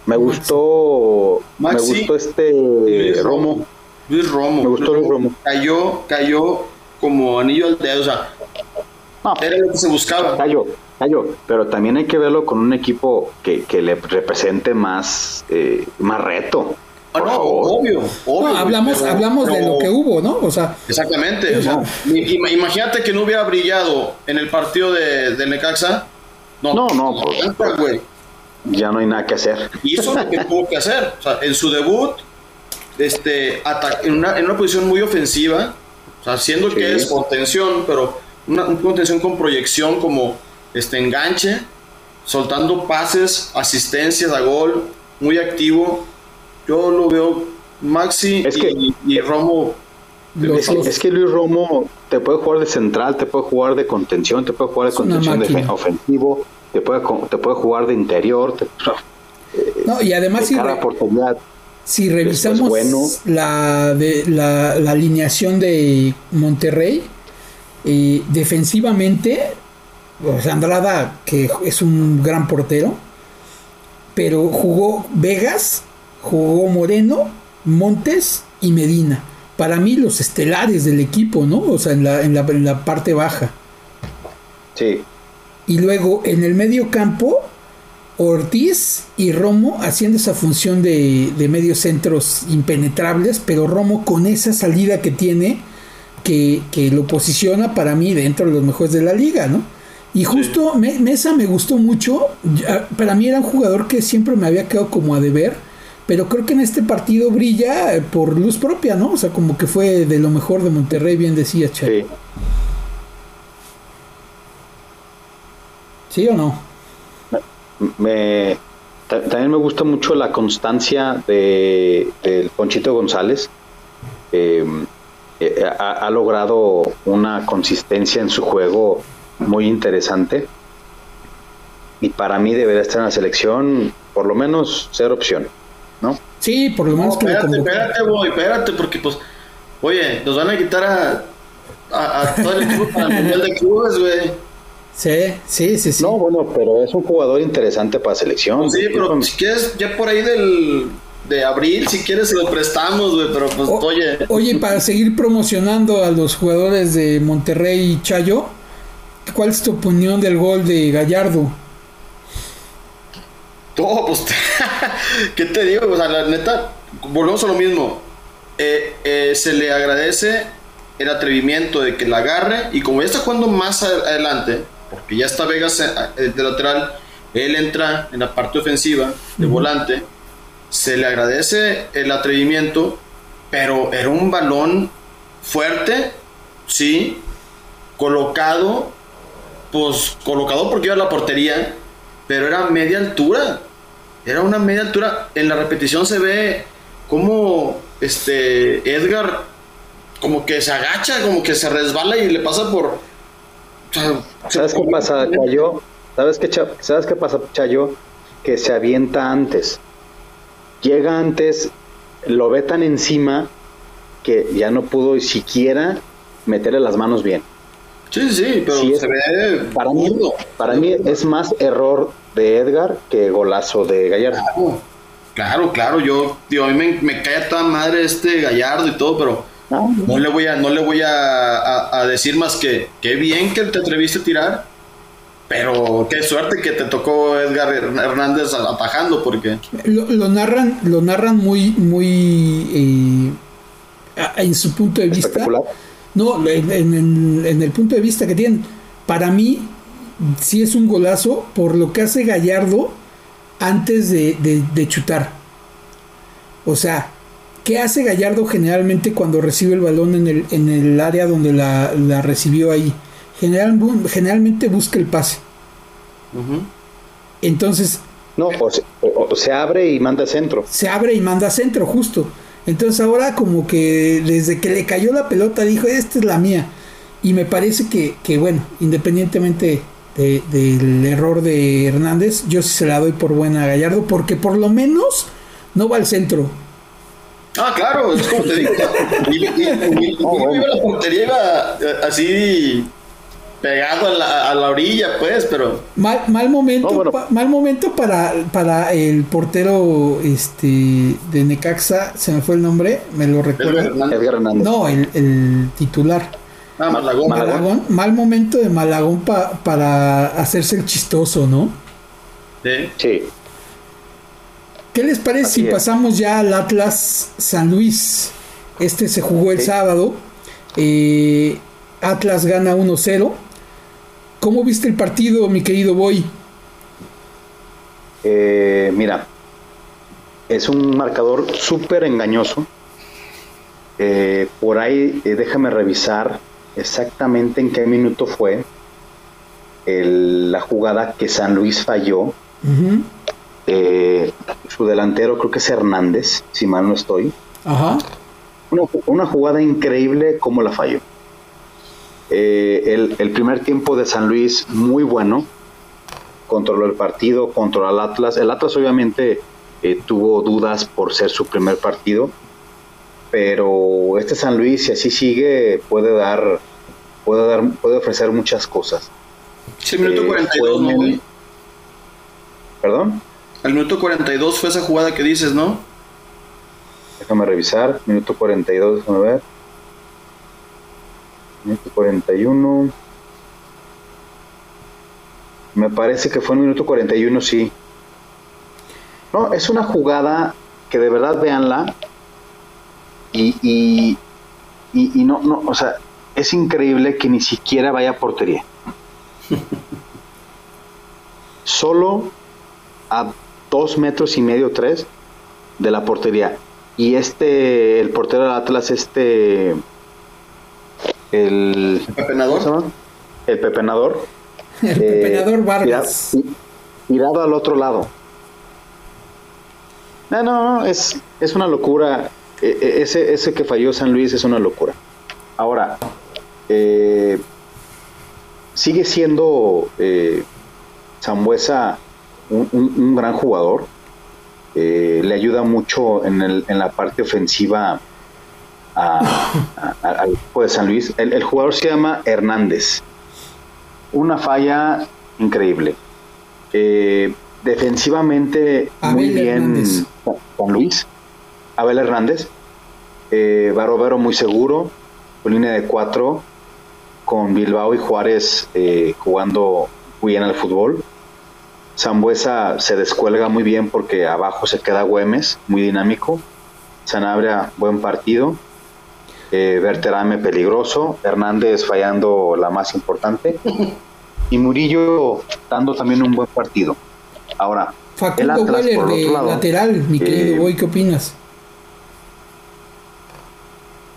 Me gustó. Me gustó este Romo. Luis Romo. Me gustó Luis Romo. Cayó, cayó como anillo al dedo. O sea, era lo que se buscaba. Cayó, cayó. Pero también hay que verlo con un equipo que, que le represente más, eh, más reto. Ah, no, obvio, obvio. hablamos hablamos de lo que hubo, ¿no? O sea, exactamente. imagínate que no hubiera brillado en el partido de, de Necaxa. No, no, no pues, ya no hay nada que hacer. Hizo lo que tuvo que hacer. O sea, en su debut, este, en, una, en una posición muy ofensiva, o sea, siendo que es contención, pero una, una, contención con proyección como este enganche, soltando pases, asistencias a gol, muy activo yo lo veo Maxi y, Romo. Es, que Luis Romo te puede jugar de central, te puede jugar de contención, te puede jugar de contención de ofensivo, te puede, te puede jugar de interior. no, y además si, si revisamos la, de, la, alineación de Monterrey, eh, defensivamente, pues Andrada, que es un gran portero, pero jugó Vegas jugó Moreno, Montes y Medina. Para mí los estelares del equipo, ¿no? O sea, en la, en la, parte baja. Sí. Y luego en el medio campo, Ortiz y Romo haciendo esa función de, de medios centros impenetrables, pero Romo con esa salida que tiene, que, que, lo posiciona para mí dentro de los mejores de la liga, ¿no? Y justo Mesa me gustó mucho, para mí era un jugador que siempre me había quedado como a deber, pero creo que en este partido brilla eh, por luz propia, ¿no? O sea, como que fue de lo mejor de Monterrey, bien decía Che. Sí. ¿Sí o no? Me, también me gusta mucho la constancia de, del Ponchito González. Em, eh, ha, ha, logrado una consistencia en su juego muy interesante. Y para mí debería estar en la selección, por lo menos ser opción. ¿No? Sí, por lo menos No, que lo espérate, convocara. espérate, espérate, porque pues, oye, nos van a quitar a, a, a todo el equipo para el Mundial de Clubes, güey. Sí, sí, sí, sí. No, bueno, pero es un jugador interesante para selección. Pues sí, pero si quieres, ya por ahí del, de abril, si quieres, se lo prestamos, güey, pero pues, O- oye. Oye, para seguir promocionando a los jugadores de Monterrey y Chayo, ¿cuál es tu opinión del gol de Gallardo? No, pues, ¿qué te digo? O sea, la neta, volvemos a lo mismo. Eh, eh, se le agradece el atrevimiento de que la agarre y como ya está jugando más adelante, porque ya está Vegas eh, de lateral, él entra en la parte ofensiva de volante, se le agradece el atrevimiento, pero era un balón fuerte, sí, colocado, pues colocado porque iba a la portería, pero era media altura. Era una media altura. En la repetición se ve como este Edgar como que se agacha, como que se resbala y le pasa por. o sea, ¿Sabes qué pasa, Chayo? ¿Sabes qué, ¿Sabes qué pasa, Chayo? Que se avienta antes. Llega antes, lo ve tan encima que ya no pudo siquiera meterle las manos bien. Sí, sí, pero Sí, es- se ve. Para mí, burdo. para mí es más error de Edgar que golazo de Gallardo. Claro, claro, claro, yo, digo, a mí me, me cae a toda madre este Gallardo y todo, pero No, no le voy a, no le voy a, a- a decir más que qué bien que te atreviste a tirar, pero qué suerte que te tocó Edgar Hernández atajando, porque Lo, lo narran, lo narran muy, muy eh, en su punto de vista. No, en, en- en- en el punto de vista que tienen. Para mí, sí es un golazo por lo que hace Gallardo antes de, de- de chutar. O sea, ¿qué hace Gallardo generalmente cuando recibe el balón en el, en el área donde la, la recibió ahí? General- generalmente busca el pase. Entonces, No, o se, o- o se abre y manda centro. se abre y manda centro, justo. Entonces ahora como que desde que le cayó la pelota dijo, esta es la mía. Y me parece que, que bueno, independientemente de- del error de Hernández, yo sí se la doy por buena a Gallardo, porque por lo menos no va al centro. Ah, claro, es como te digo. Y, la eh, así pegado a la, a la orilla, pues, pero. Mal, mal momento, No, bueno. pa- mal momento para, para el portero este de Necaxa, se me fue el nombre, me lo recuerdo. Hernández. Edgar Hernández. No, el, el titular. Ah, Malagón. Malagón. Malagón, mal momento de Malagón pa- para hacerse el chistoso, ¿no? Sí. Sí. ¿Qué les parece Así si es. pasamos ya al Atlas San Luis? Este se jugó el Sí. sábado. Eh, Atlas gana 1-0. ¿Cómo viste el partido, mi querido Boy? Eh, mira, es un marcador súper engañoso. Eh, por ahí, eh, déjame revisar exactamente en qué minuto fue el- la jugada que San Luis falló. Eh, su delantero creo que es Hernández, si mal no estoy. Ajá. Una, una jugada increíble como la falló. Eh, el, el primer tiempo de San Luis muy bueno, controló el partido, controló al Atlas. El Atlas obviamente eh, tuvo dudas por ser su primer partido, pero este San Luis si así sigue puede dar, puede dar, puede ofrecer muchas cosas. Sí, minuto Eh, 42, fue ¿no, güey? Perdón, Al minuto 42 fue esa jugada que dices, ¿no? déjame revisar. Minuto 42, déjame ver. Minuto 41. Me parece que fue en minuto 41, sí. No, es una jugada que de verdad véanla. Y, y, y, y no, no, o sea, es increíble que ni siquiera vaya a portería. Solo a dos metros y medio, tres de la portería. Y este, el portero del Atlas, este, el, El ¿cómo se penador. llama? El pepenador. El eh, pepenador Vargas. tira- Tirado al otro lado. No, no, no, es, es una locura. E- e- ese, ese que falló San Luis es una locura. Ahora, eh, sigue siendo eh, Zambuesa un, un- un gran jugador. eh, le ayuda mucho en, el, en la parte ofensiva al equipo de San Luis. El, jugador se llama Hernández. Una falla increíble. Eh, defensivamente muy bien San Luis. Abel Hernández. Eh, Barovero muy seguro. Con línea de cuatro. Con Bilbao y Juárez eh, jugando muy bien al fútbol. Zambuesa se descuelga muy bien porque abajo se queda Güemes, muy dinámico. Sanabria, buen partido. Eh, Berterame, peligroso. Hernández fallando la más importante. Y Murillo dando también un buen partido. Ahora, Facundo el Atlas, por de lateral, mi querido eh, ¿qué opinas?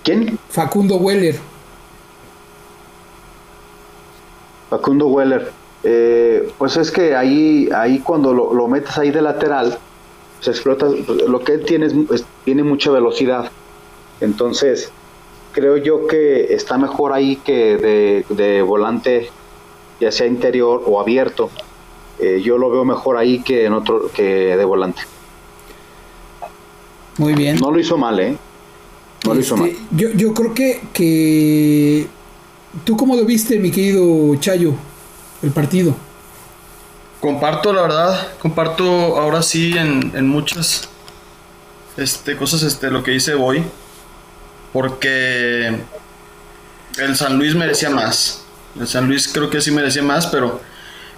¿Quién? Facundo Weller. Facundo Weller. Eh, pues es que ahí, ahí cuando lo, metes ahí de lateral, se explota, lo que él tiene es, tiene mucha velocidad. Entonces, creo yo que está mejor ahí que de, volante, ya sea interior o abierto. Eh, yo lo veo mejor ahí que en otro que de volante. Muy bien. No lo hizo mal, ¿eh? No lo hizo este, mal. Yo, yo creo que, que... ¿Tú cómo lo viste, mi querido Chayo? el partido. Comparto, la verdad, comparto ahora sí en, muchas este, cosas este, lo que dice Boy, porque el San Luis merecía más. El San Luis creo que sí merecía más, pero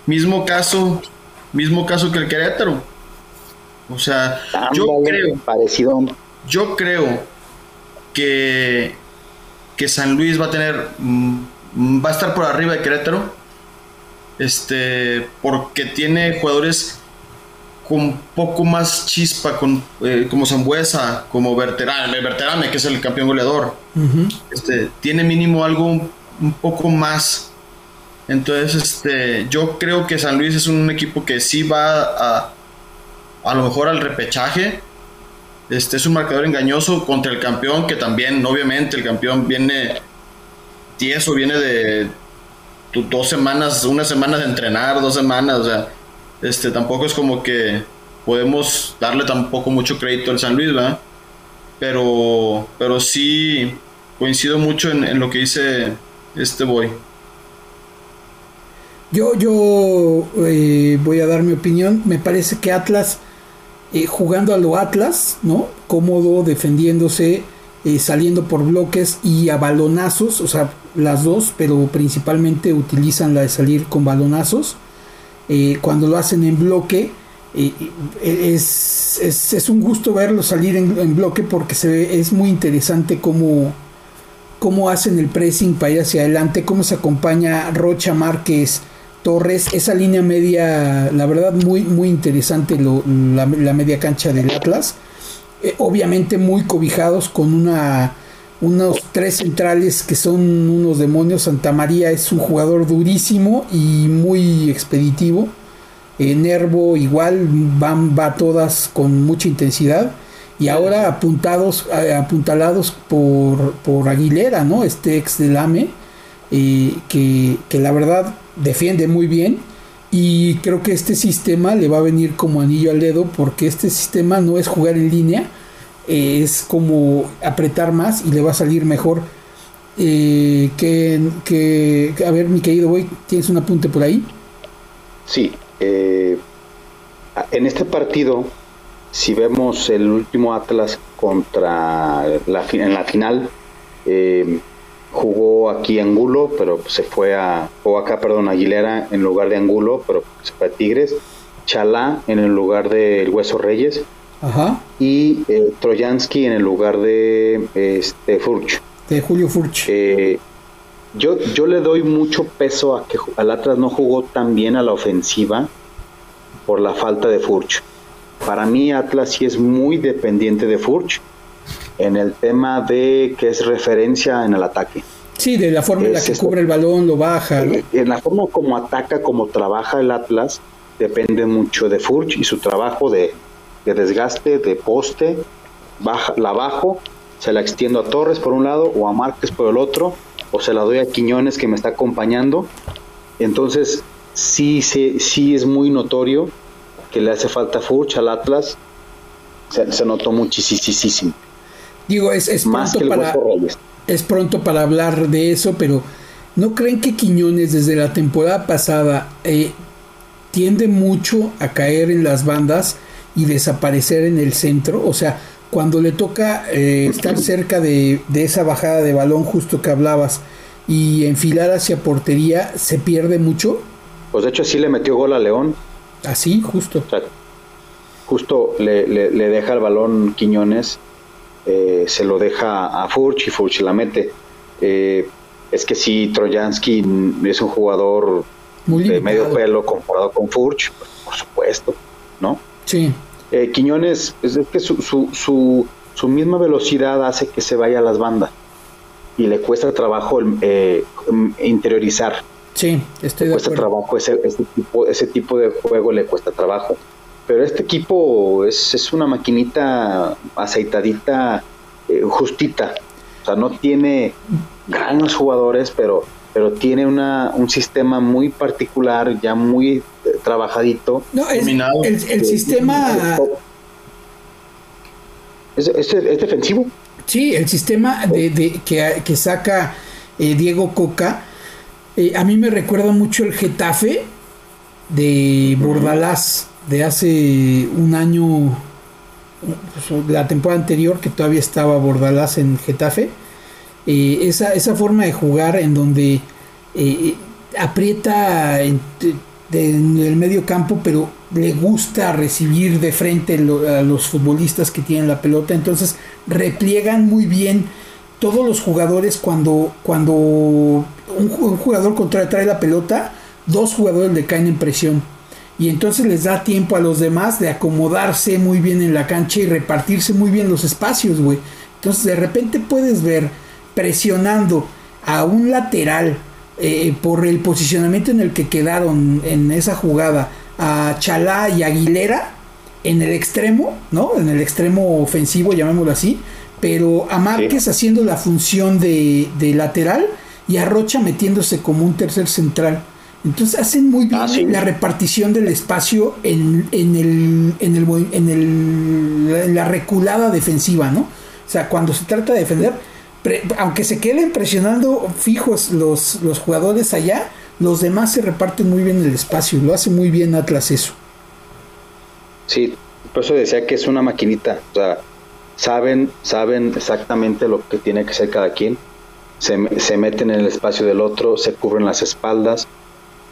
mismo caso, mismo caso que el Querétaro. O sea, yo creo, parecido. yo creo que, que San Luis va a tener, mm, va a estar por arriba de Querétaro este, porque tiene jugadores con poco más chispa, con, eh, como Zambuesa, como Berterame, Berterame, que es el campeón goleador. este, tiene mínimo algo un, poco más. Entonces, este, yo creo que San Luis es un equipo que sí va a, a lo mejor al repechaje. Este es un marcador engañoso contra el campeón, que también, obviamente, el campeón viene tieso, viene de, dos semanas, una semana de entrenar, dos semanas, o sea, este, tampoco es como que podemos darle tampoco mucho crédito al San Luis, ¿verdad? Pero, pero sí coincido mucho en, lo que dice este boy. Yo, yo eh, voy a dar mi opinión. Me parece que Atlas, eh, jugando a lo Atlas, ¿no? Cómodo, defendiéndose, eh, saliendo por bloques y a balonazos, o sea, las dos, pero principalmente utilizan la de salir con balonazos. Eh, cuando lo hacen en bloque, eh, es, es, un gusto verlo salir en, bloque porque se es muy interesante cómo, cómo hacen el pressing para ir hacia adelante, cómo se acompaña Rocha Márquez. Torres, esa línea media, la verdad, muy, muy interesante la, la media cancha del Atlas. Eh, obviamente muy cobijados con una unos tres centrales que son unos demonios. Santa María es un jugador durísimo y muy expeditivo. Eh, Nervo igual van, va todas con mucha intensidad. Y ahora apuntados, apuntalados por, por Aguilera, ¿no? Este ex del AME, eh, que, que la verdad defiende muy bien. Y creo que este sistema le va a venir como anillo al dedo porque este sistema no es jugar en línea, es como apretar más y le va a salir mejor. Eh, que, a ver, mi querido Boy, ¿tienes un apunte por ahí? Sí, eh, en este partido, si vemos el último Atlas contra la, en la final, eh, jugó aquí Angulo, pero se fue a, o acá, perdón, Aguilera en lugar de Angulo, pero se fue a Tigres, Chalá en el lugar del Hueso Reyes, Ajá. y eh, Trojansky en el lugar de este, Furch. De Julio Furch. Eh, yo, yo le doy mucho peso a que al Atlas no jugó tan bien a la ofensiva por la falta de Furch. Para mí Atlas sí es muy dependiente de Furch en el tema de que es referencia en el ataque. Sí, de la forma en la que cubre el balón, lo baja. En la forma como ataca, como trabaja el Atlas, depende mucho de Furch y su trabajo de, desgaste, de poste, baja, la bajo, se la extiendo a Torres por un lado o a Márquez por el otro, o se la doy a Quiñones que me está acompañando. Entonces, sí, sí, sí es muy notorio que le hace falta Furch al Atlas se, notó muchísimo. Digo, es, es pronto para es pronto para hablar de eso, pero ¿no creen que Quiñones desde la temporada pasada eh, tiende mucho a caer en las bandas y desaparecer en el centro? O sea, cuando le toca eh, estar cerca de, de, esa bajada de balón justo que hablabas y enfilar hacia portería, ¿se pierde mucho? Pues de hecho sí le metió gol a León. Así, justo. justo le, le, deja el balón Quiñones, eh, se lo deja a Furch y Furch la mete. Eh, es que sí, Trojansky es un jugador de medio pelo comparado con Furch, pues, por supuesto, ¿no? Sí. Eh, Quiñones, es que su, su, su, misma velocidad hace que se vaya a las bandas y le cuesta trabajo eh, interiorizar. Sí, estoy le cuesta trabajo ese, tipo, ese tipo de juego le cuesta trabajo. Pero este equipo es, es una maquinita aceitadita, eh, justita. O sea, no tiene grandes jugadores, pero, pero tiene una, un sistema muy particular, ya muy trabajadito. No, el, el, sistema... Es, es, defensivo. Sí, el sistema de, que, saca eh, Diego Coca, eh, a mí me recuerda mucho el Getafe de Bordalás de hace un año, pues, la temporada anterior, que todavía estaba Bordalás en Getafe. Eh, esa, esa forma de jugar en donde aprieta en, el medio campo, pero le gusta recibir de frente a los futbolistas que tienen la pelota, entonces repliegan muy bien todos los jugadores cuando, cuando un, jugador contrario trae la pelota, dos jugadores le caen en presión. Y entonces les da tiempo a los demás de acomodarse muy bien en la cancha y repartirse muy bien los espacios, güey. Entonces de repente puedes ver presionando a un lateral eh, por el posicionamiento en el que quedaron en esa jugada a Chalá y Aguilera en el extremo, ¿no? En el extremo ofensivo, llamémoslo así, pero a Márquez haciendo la función de, lateral y a Rocha metiéndose como un tercer central. Entonces hacen muy bien ah, la repartición del espacio en, en, el, en, el, en, el, en la reculada defensiva, ¿no? O sea, cuando se trata de defender, aunque se queden presionando fijos los, los jugadores allá, los demás se reparten muy bien el espacio, lo hace muy bien Atlas eso. Sí, por eso decía que es una maquinita, o sea, saben, saben exactamente lo que tiene que ser cada quien, se, se meten en el espacio del otro, se cubren las espaldas,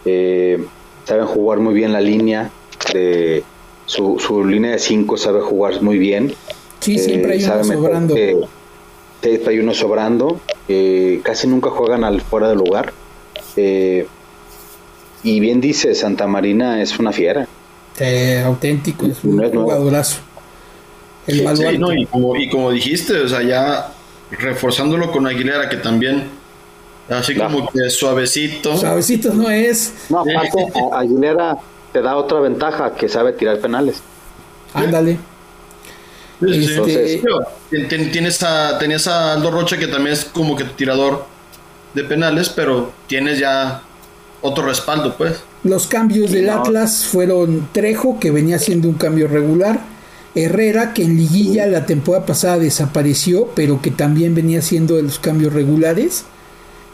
eh, saben jugar muy bien la línea, de, su, su línea de cinco sabe jugar muy bien. Sí, siempre hay eh, uno sobrando. Hay uno sobrando, eh, casi nunca juegan al fuera de lugar. Eh, y bien dice, Santa Marina es una fiera. auténtico, es un jugadorazo. El y, como, dijiste, o sea, ya reforzándolo con Aguilera, que también, así como que suavecito. Suavecito no es. No, aparte, Aguilera te da otra ventaja, que sabe tirar penales. Ándale. Este, tienes a, tenías a Aldo Rocha, que también es como que tirador de penales, pero tienes ya otro respaldo, pues. Los cambios del Atlas fueron Trejo, que venía siendo un cambio regular, Herrera, que en liguilla la temporada pasada desapareció, pero que también venía siendo de los cambios regulares,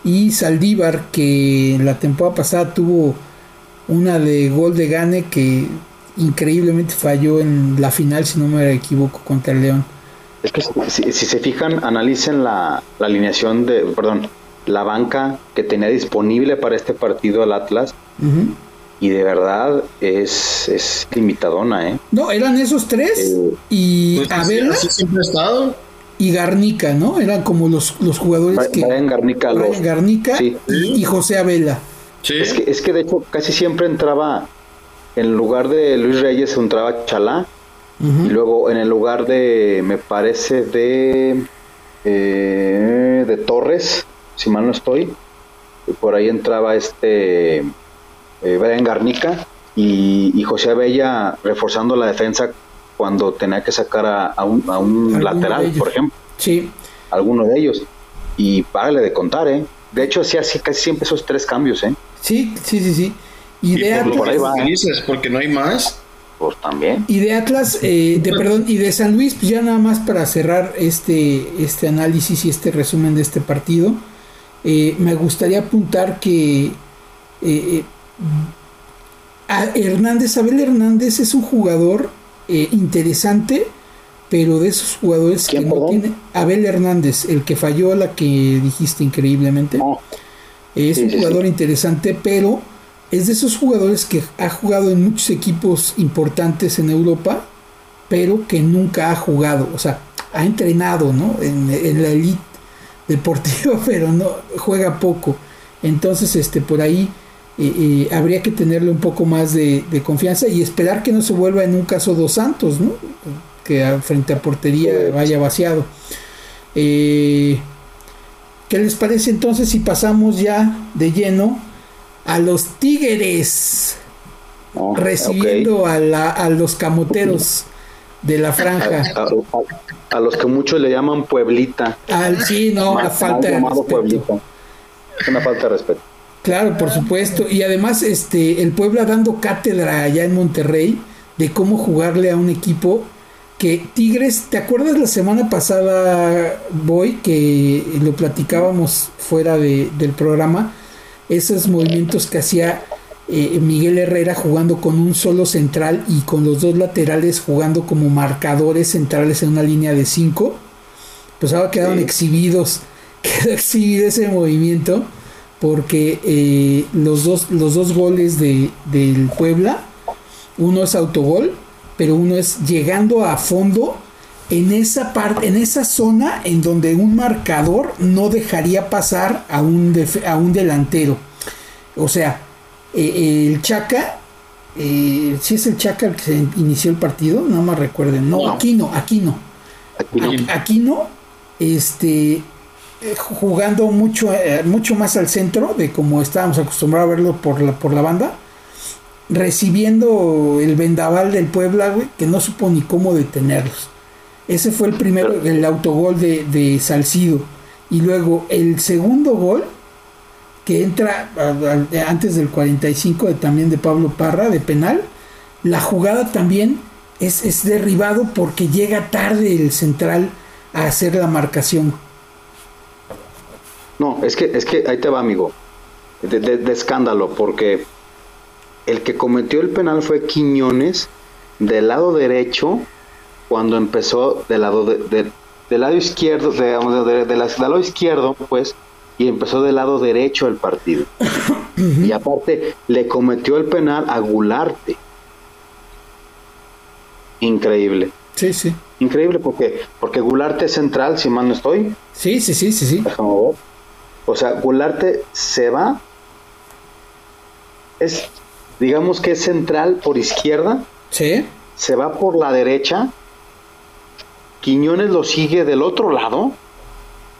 y Saldívar, que la temporada pasada tuvo una de gol de gane que increíblemente falló en la final, si no me equivoco, contra el León. Es que si, se fijan, analicen la, la alineación de, perdón, la banca que tenía disponible para este partido al Atlas. Y de verdad es, es limitadona, ¿eh? No, eran esos tres eh, y pues, Abela siempre estado. y Garnica, ¿no? Eran como los, los jugadores que... Garnica. Garnica y, José Abela. Es, que, es que de hecho casi siempre entraba, en lugar de Luis Reyes entraba Chalá, y luego en el lugar de, me parece, de, eh, de Torres, si mal no estoy. Por ahí entraba este eh, Brian Garnica y, José Abella reforzando la defensa cuando tenía que sacar a, un, lateral, por ejemplo. Sí. Alguno de ellos. Y párale de contar, ¿eh? De hecho, hacía así casi siempre esos tres cambios, ¿eh? Sí, sí, sí, sí. Y, de por, ahí va, porque no hay más. pues también. Y de Atlas, eh, de perdón, y de San Luis, pues ya nada más para cerrar este, este análisis y este resumen de este partido, eh, me gustaría apuntar que eh, a Hernández, Abel Hernández es un jugador interesante, pero de esos jugadores que no tiene, Abel Hernández, el que falló la que dijiste increíblemente, oh. es un jugador interesante, pero es de esos jugadores que ha jugado en muchos equipos importantes en Europa, pero que nunca ha jugado, o sea, ha entrenado, ¿no? En, la elite deportiva, pero no juega poco. Entonces, este, por ahí eh, eh, habría que tenerle un poco más de, confianza y esperar que no se vuelva en un caso dos Santos, ¿no? Que frente a portería vaya vaciado. Eh, ¿Qué les parece entonces si pasamos ya de lleno a los Tigres, oh, recibiendo a, la, a, los camoteros de la franja. A, los que muchos le llaman Pueblita. Al, sí, no, falta de respeto. Una falta de respeto. Claro, por supuesto. Y además, este, el Puebla dando cátedra allá en Monterrey de cómo jugarle a un equipo que Tigres, ¿te acuerdas la semana pasada, Boy, que lo platicábamos fuera de, del programa? Esos movimientos que hacía eh, Miguel Herrera jugando con un solo central y con los dos laterales jugando como marcadores centrales en una línea de cinco, pues ahora quedaron exhibidos, quedó exhibido ese movimiento porque eh, los, dos, los dos goles de, del Puebla, uno es autogol, pero uno es llegando a fondo en esa parte, en esa zona en donde un marcador no dejaría pasar a un, a un delantero. O sea, eh, el Chaca, eh, si es el Chaca el que se inició el partido, no me recuerden. No, aquí no, aquí no. Aquí no. este, eh, jugando mucho, mucho más al centro de como estábamos acostumbrados a verlo por la, por la banda, recibiendo el vendaval del Puebla, güey, que no supo ni cómo detenerlos. Ese fue el primero, el autogol de, de Salcido. Y luego el segundo gol, que entra antes del 45 de, también de Pablo Parra, de penal, la jugada también es, es derribado porque llega tarde el central a hacer la marcación. No, es que, es que ahí te va, amigo. de, escándalo, porque el que cometió el penal fue Quiñones del lado derecho cuando empezó del lado de, del lado izquierdo, de, de, del lado izquierdo, pues, y empezó del lado derecho el partido. y aparte le cometió el penal a Gularte. Increíble. Sí, sí. Increíble porque porque Gularte es central, si mal no estoy. Sí, sí, sí, sí, sí. O sea, Gularte se va es digamos que es central por izquierda. Sí. Se va por la derecha Quiñones lo sigue del otro lado,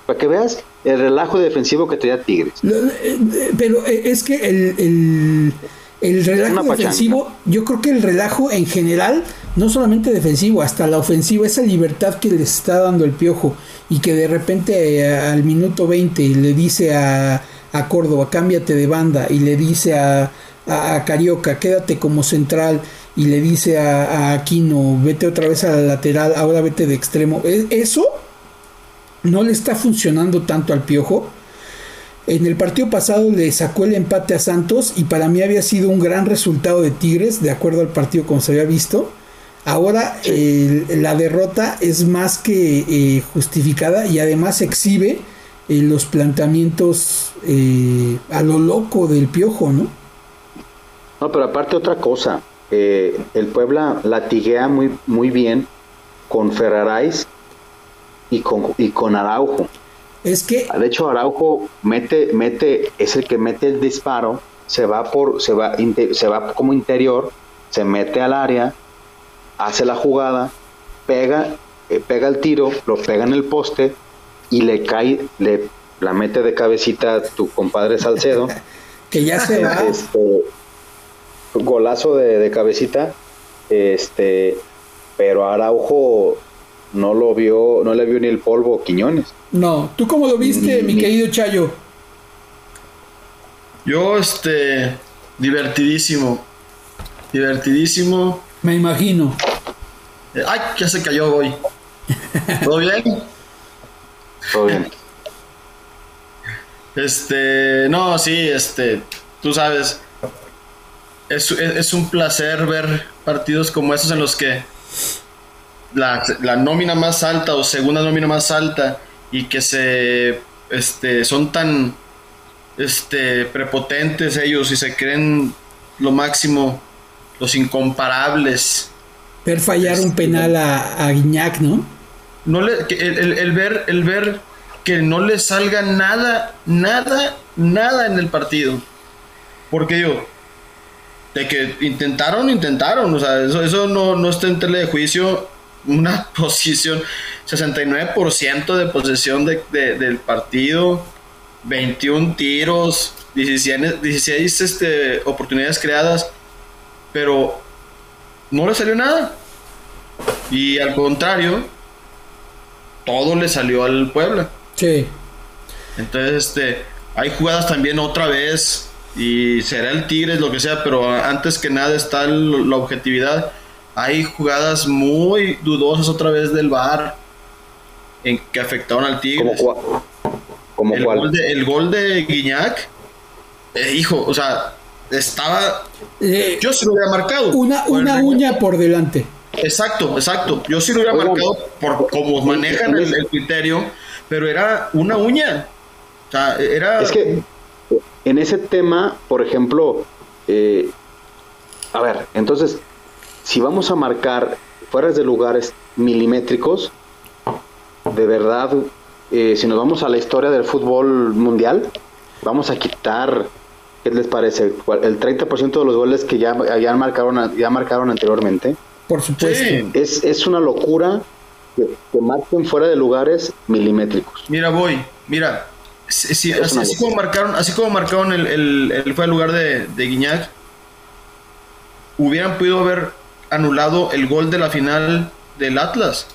para que veas el relajo defensivo que tenía Tigres. Eh, pero eh, es que el, el, relajo defensivo, yo creo que el relajo en general, no solamente defensivo, hasta la ofensiva, esa libertad que le está dando el piojo y que de repente eh, al minuto 20 le dice a, a Córdoba, cámbiate de banda y le dice a, a Carioca, quédate como central y le dice a, Aquino, vete otra vez a la lateral, ahora vete de extremo. E, eso no le está funcionando tanto al Piojo. En el partido pasado le sacó el empate a Santos y para mí había sido un gran resultado de Tigres, de acuerdo al partido como se había visto. Ahora la derrota es más que eh, justificada y además exhibe eh, los planteamientos eh, a lo loco del Piojo, ¿no? No, pero aparte otra cosa, eh, el Puebla latiguea muy, muy bien con Ferrarais y con, y con Araujo. Es que. De hecho, Araujo mete, mete, es el que mete el disparo, se va por, se va, se va como interior, se mete al área, hace la jugada, pega, eh, pega el tiro, lo pega en el poste y le cae, le la mete de cabecita tu compadre Salcedo. que ya se va. Este, golazo de, cabecita, este, pero Araujo no lo vio, no le vio ni el polvo Quiñones. No, ¿tú cómo lo viste, mi querido Chayo? Yo, este, divertidísimo, divertidísimo. Me imagino. Eh, ay, ya se cayó hoy. ¿Todo bien? Todo bien. Este, no, sí, este, tú sabes, es, es, un placer ver partidos como esos en los que la, la, nómina más alta o segunda nómina más alta y que se, este, son tan, este, prepotentes ellos y se creen lo máximo, los incomparables. Ver fallar un este, penal a, a Guiñac, ¿no? No le, el, el, ver, el ver que no le salga nada, nada, nada en el partido. Porque yo, de que intentaron, intentaron, o sea, eso, eso no, no está en tele de juicio. Una posición, 69% de posesión de, del partido, 21 tiros, 16, 16 este, oportunidades creadas, pero no le salió nada. Y al contrario, todo le salió al Puebla. Sí. Entonces, este, hay jugadas también otra vez y será el Tigres, lo que sea, pero antes que nada está la objetividad. Hay jugadas muy dudosas otra vez del VAR en que afectaron al Tigres. ¿Cómo el, cuál? Gol de, el gol de Guiñac, eh, hijo, o sea, estaba. Eh, yo se lo hubiera marcado. Una, una uña por delante. Exacto, exacto. Yo sí lo hubiera marcado por cómo manejan el, el criterio pero era una uña. O sea, era... Es que en ese tema, por ejemplo, eh, a ver, entonces, si vamos a marcar fueras de lugares milimétricos, de verdad, eh, si nos vamos a la historia del fútbol mundial, vamos a quitar, ¿qué les parece? El 30% de los goles que ya, ya, marcaron, ya marcaron anteriormente. Por supuesto. Sí. Es, es una locura que, que, marquen fuera de lugares milimétricos. Mira, voy, mira, así, así, como marcaron, así como marcaron el, el, el fue el lugar de, de, Guiñac, hubieran podido haber anulado el gol de la final del Atlas.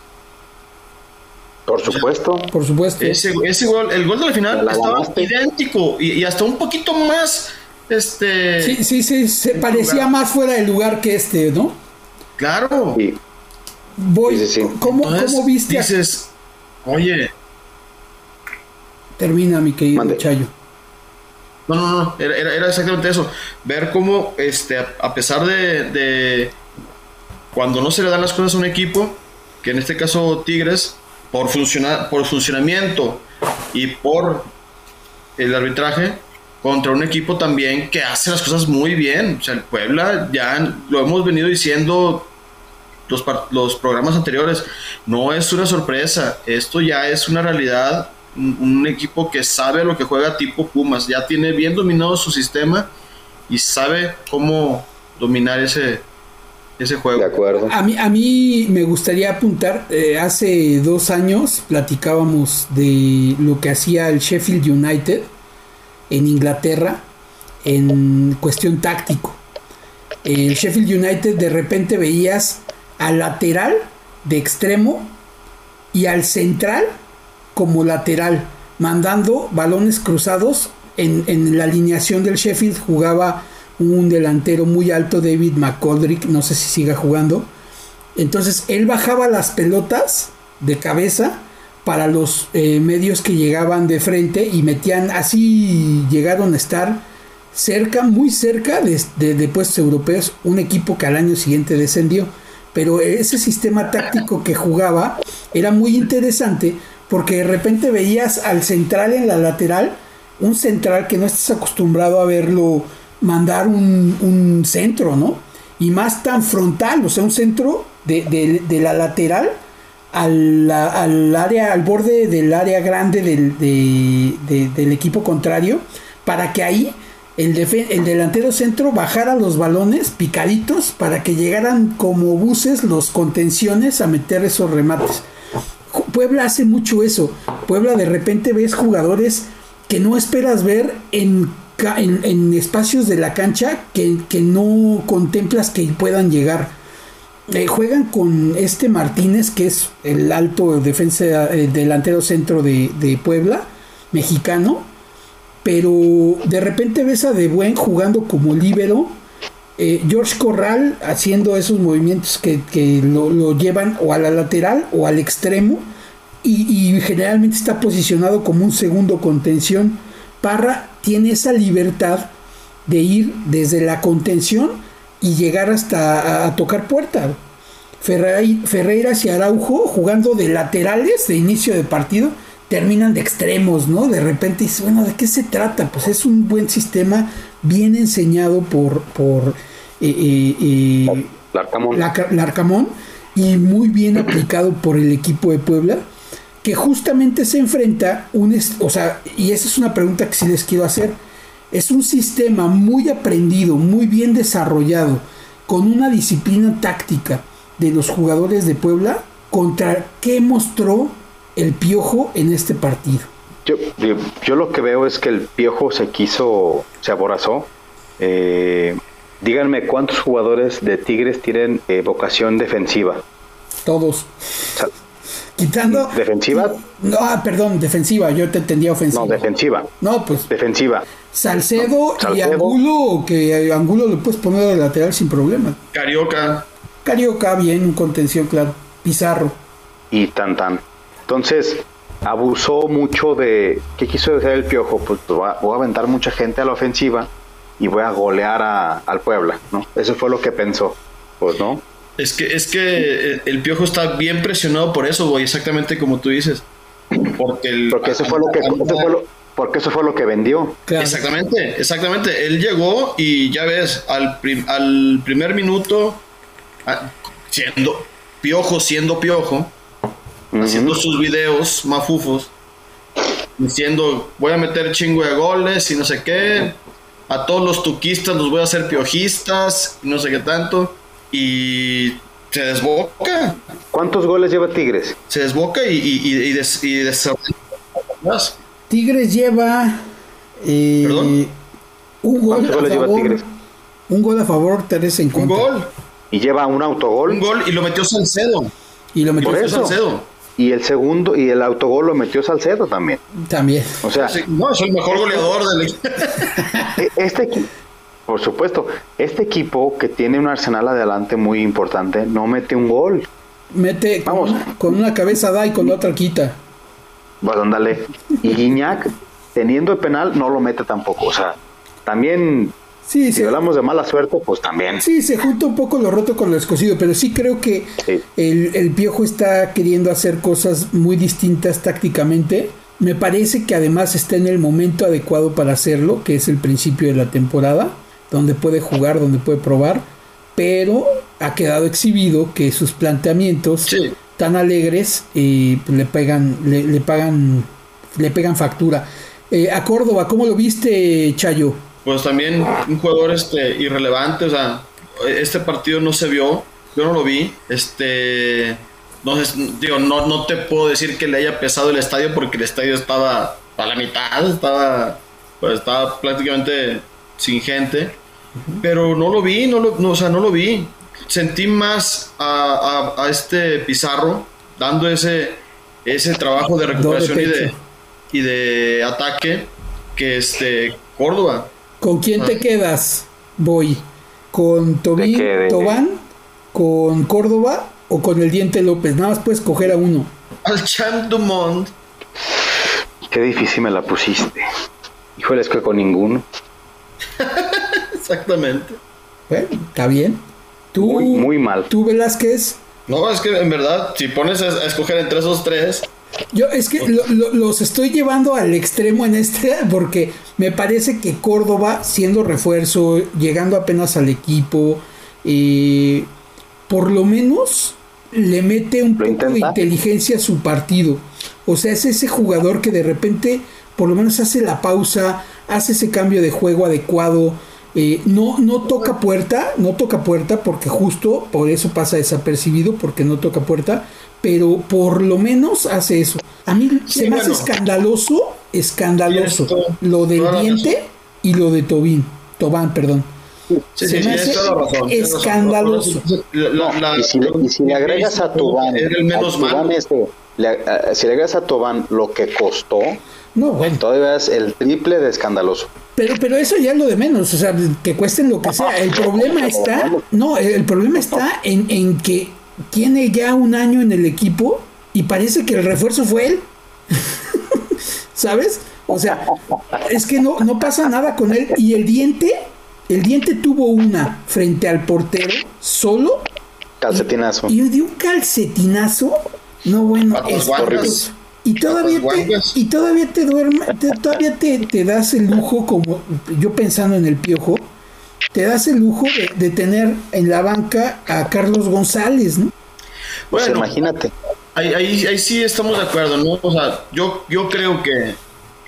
Por supuesto. O sea, por supuesto. Ese, ese, gol, el gol de la final la estaba ganaste. idéntico y, y, hasta un poquito más. Este. Sí, sí, sí, se parecía lugar. más fuera de lugar que este, ¿no? Claro. Sí. Voy, sí, sí, sí. ¿Cómo, Entonces, ¿Cómo, viste? Dices, oye. Termina, mi querido Mande. Chayo. No, no, no, era, era, era, exactamente eso. Ver cómo, este, a pesar de, de, cuando no se le dan las cosas a un equipo, que en este caso Tigres, por, funciona, por funcionamiento y por el arbitraje, contra un equipo también que hace las cosas muy bien. O sea, el Puebla ya lo hemos venido diciendo los, los programas anteriores, no es una sorpresa, esto ya es una realidad, un, un, equipo que sabe lo que juega tipo Pumas, ya tiene bien dominado su sistema y sabe cómo dominar ese, ese juego. De acuerdo. A mí, a mí me gustaría apuntar, eh, hace dos años platicábamos de lo que hacía el Sheffield United en Inglaterra en cuestión táctico. El Sheffield United de repente veías al lateral de extremo y al central como lateral, mandando balones cruzados. En, en, la alineación del Sheffield jugaba un delantero muy alto, David McColdrick, no sé si siga jugando. Entonces él bajaba las pelotas de cabeza para los eh, medios que llegaban de frente y metían, así llegaron a estar cerca, muy cerca de, de, de puestos europeos, un equipo que al año siguiente descendió pero ese sistema táctico que jugaba era muy interesante porque de repente veías al central en la lateral, un central que no estás acostumbrado a verlo mandar un, un centro, ¿no? Y más tan frontal, o sea, un centro de, de, de la lateral al, área, al borde del área grande del, de, del equipo contrario, para que ahí el, el, delantero centro bajara los balones picaditos para que llegaran como buses los contenciones a meter esos remates. Puebla hace mucho eso. Puebla de repente ves jugadores que no esperas ver en, en, espacios de la cancha que, que, no contemplas que puedan llegar. Eh, juegan con este Martínez, que es el alto defensa, el delantero centro de, de Puebla, mexicano pero de repente ves a De Buen jugando como líbero eh, George Corral haciendo esos movimientos que, lo, llevan o a la lateral o al extremo y, generalmente está posicionado como un segundo contención. Parra tiene esa libertad de ir desde la contención y llegar hasta a, tocar puerta. Ferreira y Araujo jugando de laterales de inicio de partido terminan de extremos, ¿no? De repente dices, bueno, ¿de qué se trata? Pues es un buen sistema bien enseñado por, por eh, eh, eh Larcamón. y muy bien aplicado por el equipo de Puebla, que justamente se enfrenta, un, o sea, y esa es una pregunta que sí les quiero hacer, es un sistema muy aprendido, muy bien desarrollado, con una disciplina táctica de los jugadores de Puebla, contra qué mostró el Piojo en este partido. Yo, yo lo que veo es que el Piojo se quiso, se aborazó. Eh, díganme cuántos jugadores de Tigres tienen eh, vocación defensiva. Todos. Quitando. ¿Defensiva? No, ah, perdón, defensiva. Yo te entendía ofensiva. No, defensiva. No, pues. Defensiva. Salcedo, y Angulo, que Angulo lo puedes poner de lateral sin problema. Carioca. Carioca, bien, contención, claro. Pizarro. Y tan tan. Entonces, abusó mucho de. ¿Qué quiso decir el piojo? Pues, pues voy, a, aventar mucha gente a la ofensiva y voy a golear a, al Puebla, ¿no? Eso fue lo que pensó, pues, ¿no? Es que, es que el piojo está bien presionado por eso, güey, exactamente como tú dices. Porque, porque eso fue lo que. porque eso fue lo que vendió. Exactamente, exactamente. Él llegó y ya ves, al, al primer minuto, siendo piojo, siendo piojo, haciendo sus videos mafufos, diciendo voy a meter chingo de goles y no sé qué, a todos los tuquistas los voy a hacer piojistas y no sé qué tanto, y se desboca. ¿Cuántos goles lleva Tigres? Se desboca y, y, y, Tigres lleva eh, un gol a favor, un gol a favor, tres en contra. Un gol. Y lleva un autogol. Un gol y lo metió Salcedo. Y lo metió Salcedo y el segundo y el autogol lo metió Salcedo también. También. O sea, no, es el mejor goleador del equipo. E-, este por supuesto, este equipo que tiene un arsenal adelante muy importante no mete un gol. Mete Vamos. Con, una cabeza da y con la otra quita. Bueno, ándale. Y Guiñac, teniendo el penal, no lo mete tampoco. O sea, también Sí, si hablamos de mala suerte, pues también. Sí, se junta un poco lo roto con lo escocido, pero sí creo que el, el, Piojo está queriendo hacer cosas muy distintas tácticamente. Me parece que además está en el momento adecuado para hacerlo, que es el principio de la temporada, donde puede jugar, donde puede probar, pero ha quedado exhibido que sus planteamientos tan alegres eh, le pegan, le, pagan, le pegan factura. Eh, a Córdoba, ¿cómo lo viste, Chayo? Pues también un jugador este irrelevante, o sea, este partido no se vio, yo no lo vi, este no digo, no, no te puedo decir que le haya pesado el estadio porque el estadio estaba a la mitad, estaba pues estaba prácticamente sin gente, pero no lo vi, no lo, no, o sea, no lo vi. Sentí más a, a, este Pizarro dando ese ese trabajo de recuperación y de y de ataque que este Córdoba. ¿Con quién te ah. quedas, Voy? ¿Con Tobín, Tobán? ¿Con Córdoba? ¿O con el Diente López? Nada más puedes coger a uno. Al Champ Dumont. Qué difícil me la pusiste. Híjole, es que con ninguno. Exactamente. Bueno, está bien. Tú, muy, mal. ¿Tú, Velázquez? No, es que en verdad, si pones a escoger entre esos tres, yo es que los estoy llevando al extremo en este porque me parece que Córdoba, siendo refuerzo, llegando apenas al equipo, eh, por lo menos le mete un poco de inteligencia a su partido. O sea, es ese jugador que de repente por lo menos hace la pausa, hace ese cambio de juego adecuado. Eh, no, no toca puerta, no toca puerta porque justo por eso pasa desapercibido, porque no toca puerta, pero por lo menos hace eso. A mí se me hace escandaloso, escandaloso lo del diente y lo de Tobín, Tobán, perdón. se me hace escandaloso. y, si le, agregas a Tobán, este, si le agregas a Tobán lo que costó, no, bueno. todavía es el triple de escandaloso. Pero, pero eso ya es lo de menos, o sea, que cuesten lo que sea. El problema está, no, el problema está en, en que tiene ya un año en el equipo y parece que el refuerzo fue él. ¿Sabes? O sea, es que no, no pasa nada con él. Y el diente, el diente tuvo una frente al portero solo. Calcetinazo. Y, dio un calcetinazo. No, bueno, es y todavía te, y todavía te duerme, todavía te, te, das el lujo, como yo pensando en el piojo, te das el lujo de, tener en la banca a Carlos González, ¿no? Bueno, pues imagínate. Ahí, ahí, sí estamos de acuerdo, ¿no? O sea, yo, yo creo que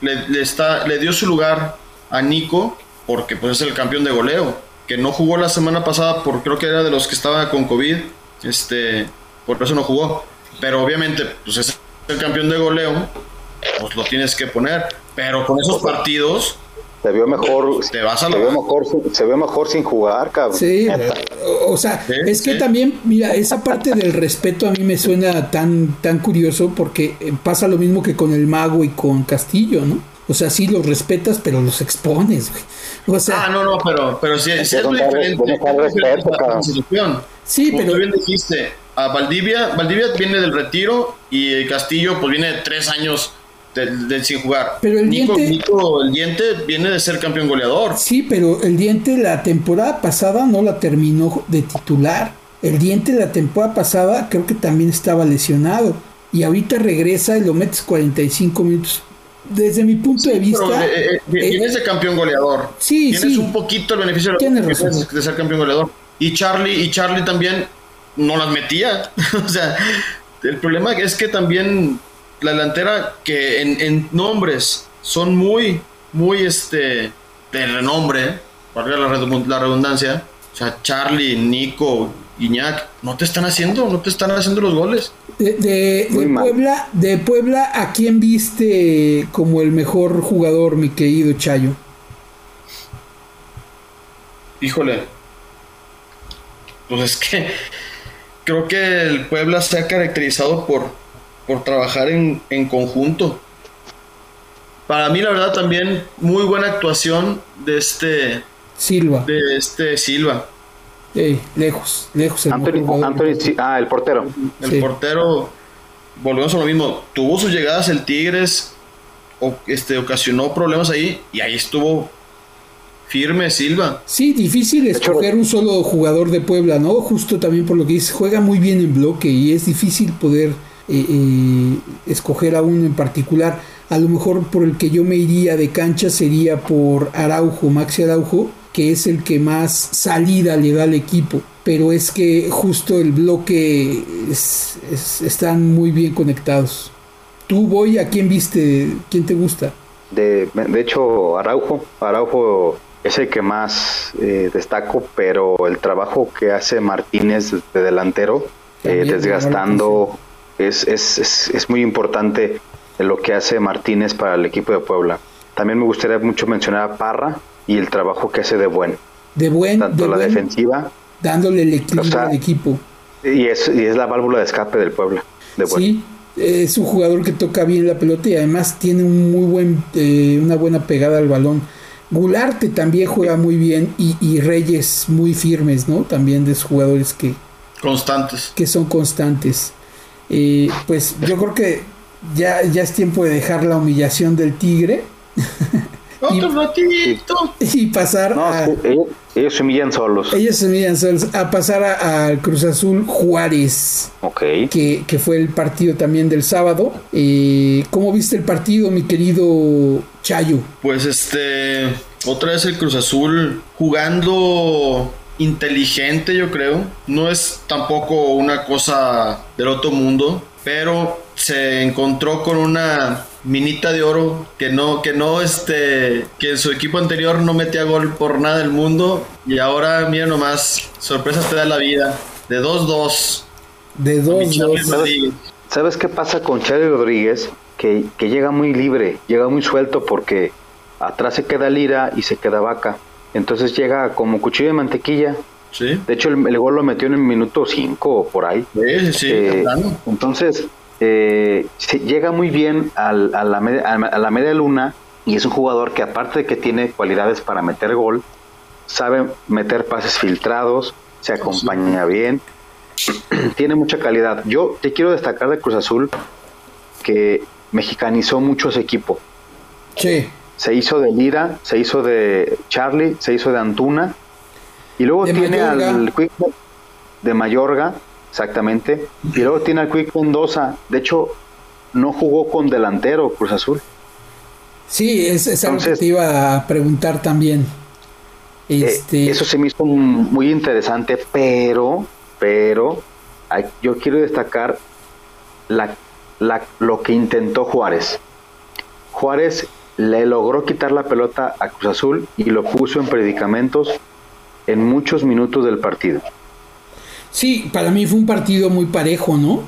le, está, le dio su lugar a Nico porque pues es el campeón de goleo, que no jugó la semana pasada por creo que era de los que estaba con COVID, este, por eso no jugó. Pero obviamente, pues es el campeón de goleo, pues lo tienes que poner. Pero con esos partidos se vio mejor, se, vio mejor, se vio mejor sin jugar, cabrón. Sí, o sea, es que también, mira, esa parte del respeto a mí me suena tan, tan curioso porque eh, pasa lo mismo que con el mago y con Castillo, ¿no? O sea, sí los respetas, pero los expones, güey. O sea, ah, no, no, pero, pero sí, es muy diferente. Sí, pero. Tú bien dijiste, a Valdivia, Valdivia viene del retiro y Castillo, pues viene de tres años del, sin jugar. Pero el Nico, diente, Nico, el diente viene de ser campeón goleador. Sí, pero el diente la temporada pasada no la terminó de titular. El diente la temporada pasada creo que también estaba lesionado. Y ahorita regresa y lo metes 45 minutos. Desde mi punto de vista. Eh, eh, tienes de campeón goleador. Sí, tienes un poquito el beneficio de, de ser campeón goleador. Y Charlie, y Charlie también no las metía. o sea, el problema es que también la delantera que en, nombres son muy, muy este, de renombre, para la, la redundancia, o sea, Charlie, Nico, Iñak, no te están haciendo, no te están haciendo los goles. De, Puebla, de Puebla, ¿a quién viste como el mejor jugador, mi querido Chayo? Híjole. Pues es que creo que el Puebla se ha caracterizado por por trabajar en, conjunto. Para mí, la verdad, también muy buena actuación de este Silva. De este Silva. lejos, lejos. El ah, el portero. El portero, volvemos a lo mismo. Tuvo sus llegadas el Tigres, o, este, ocasionó problemas ahí y ahí estuvo firme Silva. Sí, difícil escoger un solo jugador de Puebla, ¿no? Justo también por lo que dice, juega muy bien en bloque y es difícil poder escoger a uno en particular. A lo mejor por el que yo me iría de cancha sería por Araujo, Maxi Araujo, que es el que más salida le da al equipo. Pero es que justo el bloque están muy bien conectados. Tú, voy ¿a quién viste? ¿Quién te gusta? De, de hecho, Araujo. Araujo es el que más eh, destaco, pero el trabajo que hace Martínez de delantero, eh, desgastando es, es, es, muy importante lo que hace Martínez para el equipo de Puebla. También me gustaría mucho mencionar a Parra y el trabajo que hace de buen. De buen. Tanto la defensiva. Dándole el equilibrio al equipo. Y es, y es la válvula de escape del Puebla. De buen. Sí, es un jugador que toca bien la pelota y además tiene un muy buen, eh, una buena pegada al balón. Gularte también juega muy bien y, y Reyes muy firmes, ¿no? También de esos jugadores que... Constantes. Que son constantes. Y pues yo creo que ya, ya es tiempo de dejar la humillación del tigre. Otro ratito. Y pasar a. Ellos, se humillan solos. Ellos se humillan solos. A pasar al Cruz Azul Juárez. Ok. Que, que, fue el partido también del sábado. Eh, ¿Cómo viste el partido, mi querido Chayo? Pues este. Otra vez el Cruz Azul jugando inteligente, yo creo. No es tampoco una cosa del otro mundo, pero se encontró con una minita de oro que no que no este que en su equipo anterior no metía gol por nada del mundo y ahora mira nomás sorpresas te da la vida de 2-2 de 2-2 ¿Sabes, qué pasa con Charlie Rodríguez? Que, que llega muy libre, llega muy suelto porque atrás se queda Lira y se queda Vaca. Entonces llega como cuchillo de mantequilla. Sí. De hecho, el, gol lo metió en el minuto 5 o por ahí. Sí, sí, eh, Entonces, eh, llega muy bien a, la media, a, la media, luna Y es un jugador que aparte de que tiene cualidades para meter gol, sabe meter pases filtrados, se acompaña bien, tiene mucha calidad. Yo te quiero destacar de Cruz Azul que mexicanizó mucho ese equipo. Sí. Se hizo de Lira, se hizo de Charlie, se hizo de Antuna. Y luego tiene al Quick de Mayorga, exactamente. Y luego tiene al Quick Mendoza. De hecho, no jugó con delantero Cruz Azul. Sí, es, algo que te iba a preguntar también. Eh, este... eso se me hizo muy interesante, pero, pero, yo quiero destacar la, lo que intentó Juárez. Juárez le logró quitar la pelota a Cruz Azul y lo puso en predicamentos en muchos minutos del partido. Sí, para mí fue un partido muy parejo, ¿no?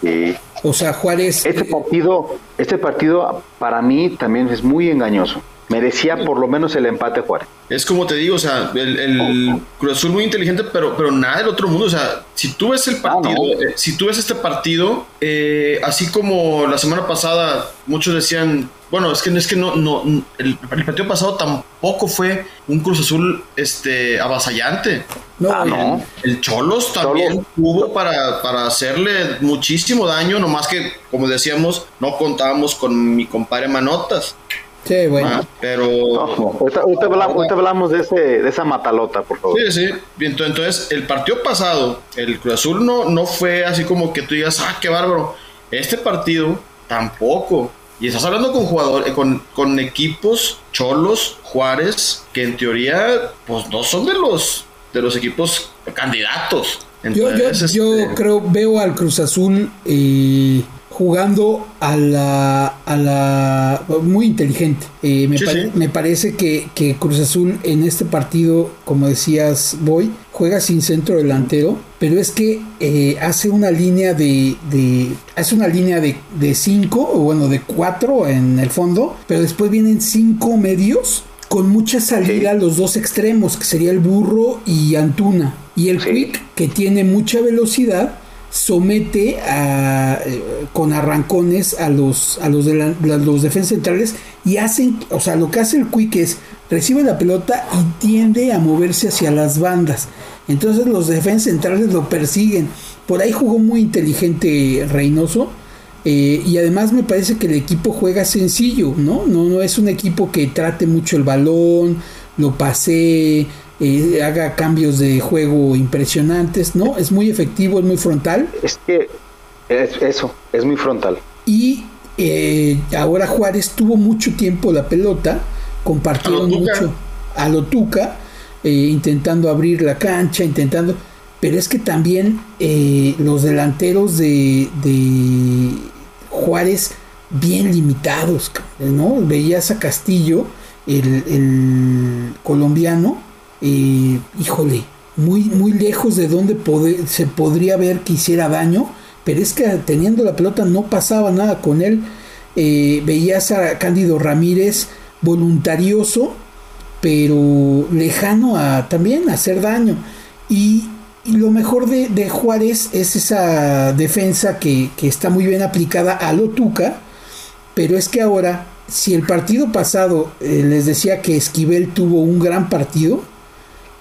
Sí. O sea, Juárez. Este eh, partido, este partido para mí también es muy engañoso. Merecía por lo menos el empate Juárez. Es como te digo, o sea, el, Cruz Azul muy inteligente, pero, pero nada del otro mundo. O sea, si tú ves el ah, partido, eh, si tú ves este partido, eh, así como la semana pasada muchos decían, bueno, es que, es que no, no el, partido pasado tampoco fue un Cruz Azul este, avasallante. No, ah, no. El, Cholos también tuvo para, para hacerle muchísimo daño, nomás que, como decíamos, no contábamos con mi compadre Manotas. Sí, bueno. Ah, pero. ahorita, hablamos, de, ese, de esa matalota, por favor. Sí, sí. Entonces, el partido pasado, el Cruz Azul no, no fue así como que tú digas, ah, qué bárbaro. Este partido tampoco. Y estás hablando con jugadores, con, con equipos cholos, Juárez, que en teoría, pues no son de los de los equipos candidatos. yo, yo, yo este, creo, veo al Cruz Azul y jugando a la, a la muy inteligente. Eh, me, parece que, Cruz Azul en este partido, como decías, Boy, juega sin centro delantero, pero es que eh, hace una línea de, de hace una línea de, de cinco, o bueno, de cuatro en el fondo, pero después vienen cinco medios con mucha salida a los dos extremos, que sería el burro y Antuna. Y el Quick, que tiene mucha velocidad, somete a, eh, con arrancones a los, a los, de defensas centrales y hacen, o sea, lo que hace el Quick es recibe la pelota y tiende a moverse hacia las bandas. Entonces los defensas centrales lo persiguen. Por ahí jugó muy inteligente Reynoso. Eh, y además me parece que el equipo juega sencillo, ¿no? ¿no? No es un equipo que trate mucho el balón, lo pase eh, haga cambios de juego impresionantes, ¿no? Es muy efectivo, es muy frontal. Es que es eso, es muy frontal. Y eh, ahora Juárez tuvo mucho tiempo la pelota, compartieron mucho a lo Tuca, eh, intentando abrir la cancha, intentando. Pero es que también los delanteros de, de Juárez bien limitados, ¿no? Veías a Castillo, el, el colombiano, eh, híjole, muy, muy lejos de donde se podría ver que hiciera daño, pero es que teniendo la pelota no pasaba nada con él. Eh, veías a Cándido Ramírez voluntarioso, pero lejano a también a hacer daño. Y, lo mejor de, Juárez es esa defensa que, está muy bien aplicada a lo Tuca, pero es que ahora, si el partido pasado eh, les decía que Esquivel tuvo un gran partido,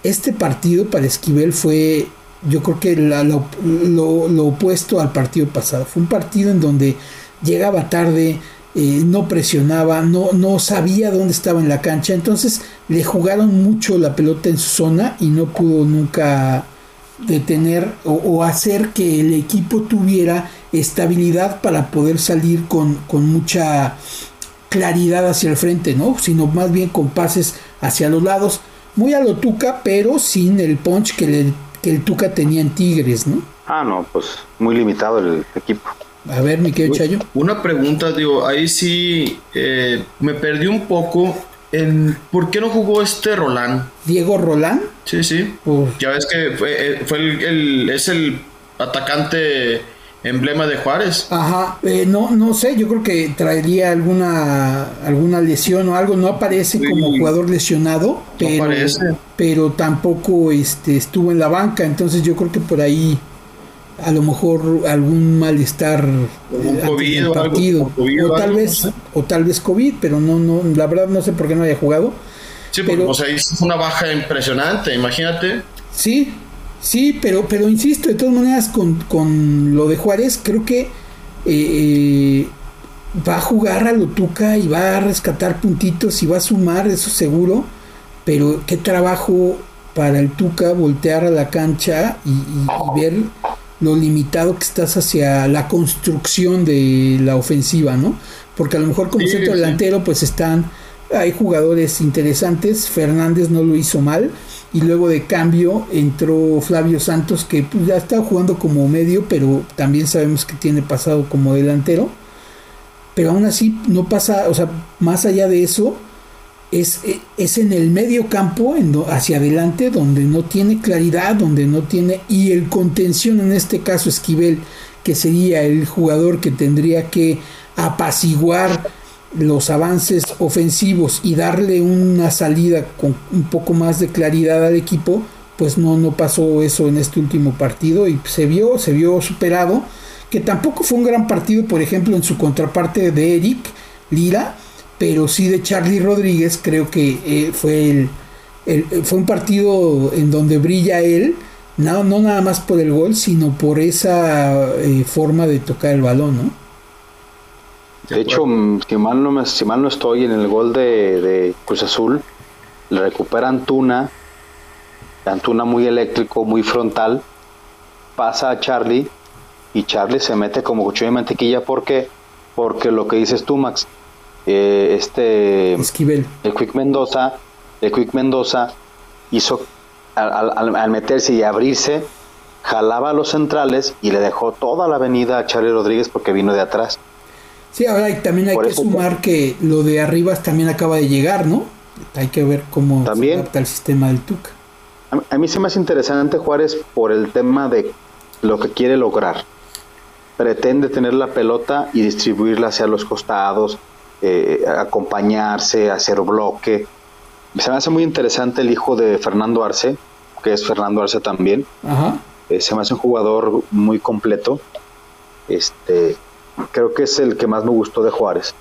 este partido para Esquivel fue, yo creo que lo, opuesto al partido pasado. Fue un partido en donde llegaba tarde, eh, no presionaba, no, no sabía dónde estaba en la cancha. Entonces le jugaron mucho la pelota en su zona y no pudo nunca detener o, hacer que el equipo tuviera estabilidad para poder salir con, con mucha claridad hacia el frente, ¿no? Sino más bien con pases hacia los lados muy a lo Tuca, pero sin el punch que, le, el Tuca tenía en Tigres, ¿no? Ah, no, pues muy limitado el equipo. A ver, mi querido Chayo. Una pregunta, digo, ahí sí eh, me perdí un poco en por qué no jugó este Roland. ¿Diego Roland? Sí, sí. Ya ves que fue, eh, fue el, es el atacante emblema de Juárez. Ajá, eh, no, no sé, yo creo que traería alguna, alguna lesión o algo, no aparece como jugador lesionado, pero, pero tampoco este, estuvo en la banca, entonces yo creo que por ahí a lo mejor algún malestar eh, COVID partido o COVID o o tal algo, vez no sé. o tal vez covid pero no no la verdad no sé por qué no haya jugado Sí, porque Pero- o sea, es una baja impresionante, imagínate. Sí, sí, pero, pero insisto, de todas maneras, con, con lo de Juárez, creo que eh, va a jugar a lo Tuca y va a rescatar puntitos y va a sumar, eso seguro. Pero qué trabajo para el Tuca voltear a la cancha y, y- y ver lo limitado que estás hacia la construcción de la ofensiva, ¿no? Porque a lo mejor como Sí, centro sí. delantero, pues están hay jugadores interesantes. Fernández no lo hizo mal. Y luego de cambio entró Flavio Santos, que pues, ya está jugando como medio, pero también sabemos que tiene pasado como delantero. Pero aún así no pasa, o sea, más allá de eso, es, es en el medio campo, en hacia adelante, donde no tiene claridad, donde no tiene. Y el contención, en este caso, Esquivel, que sería el jugador que tendría que apaciguar los avances ofensivos y darle una salida con un poco más de claridad al equipo, pues no, no pasó eso en este último partido y se vio, se vio superado, que tampoco fue un gran partido, por ejemplo, en su contraparte de Eric Lira, pero sí de Charlie Rodríguez, creo que eh, fue el, fue un partido en donde brilla él, no, no nada más por el gol, sino por esa eh, forma de tocar el balón, ¿no? De hecho, mm, si mal no, me- si mal no estoy, en el gol de, de Cruz Azul, le recupera Antuna, Antuna muy eléctrico, muy frontal, pasa a Charlie y Charlie se mete como cuchillo de mantequilla. ¿Por qué? Porque lo que dices tú, Max, eh, este, Esquivel. el Quick Mendoza, el Quick Mendoza hizo, al, al- al meterse y abrirse, jalaba a los centrales y le dejó toda la avenida a Charlie Rodríguez porque vino de atrás. Sí, ahora y también hay Por que eso- sumar que lo de Arribas también acaba de llegar, ¿no? Hay que ver cómo También. se adapta el sistema del Tuca. A, a mí se me hace interesante Juárez por el tema de lo que quiere lograr. Pretende tener la pelota y distribuirla hacia los costados, eh, acompañarse, hacer bloque. Se me hace muy interesante el hijo de Fernando Arce, que es Fernando Arce también. Ajá. Eh, se me hace un jugador muy completo. Este, creo que es el que más me gustó de Juárez.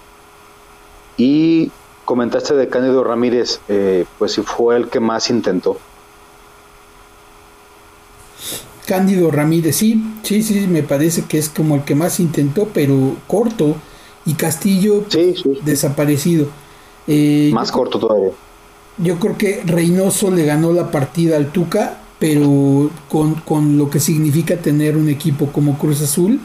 Y comentaste de Cándido Ramírez, eh, pues si fue el que más intentó. Cándido Ramírez, sí, sí, sí, me parece que es como el que más intentó, pero corto. Y Castillo Sí, sí. desaparecido. Eh, Más corto todavía. Yo creo que Reynoso le ganó la partida al Tuca, pero con, con lo que significa tener un equipo como Cruz Azul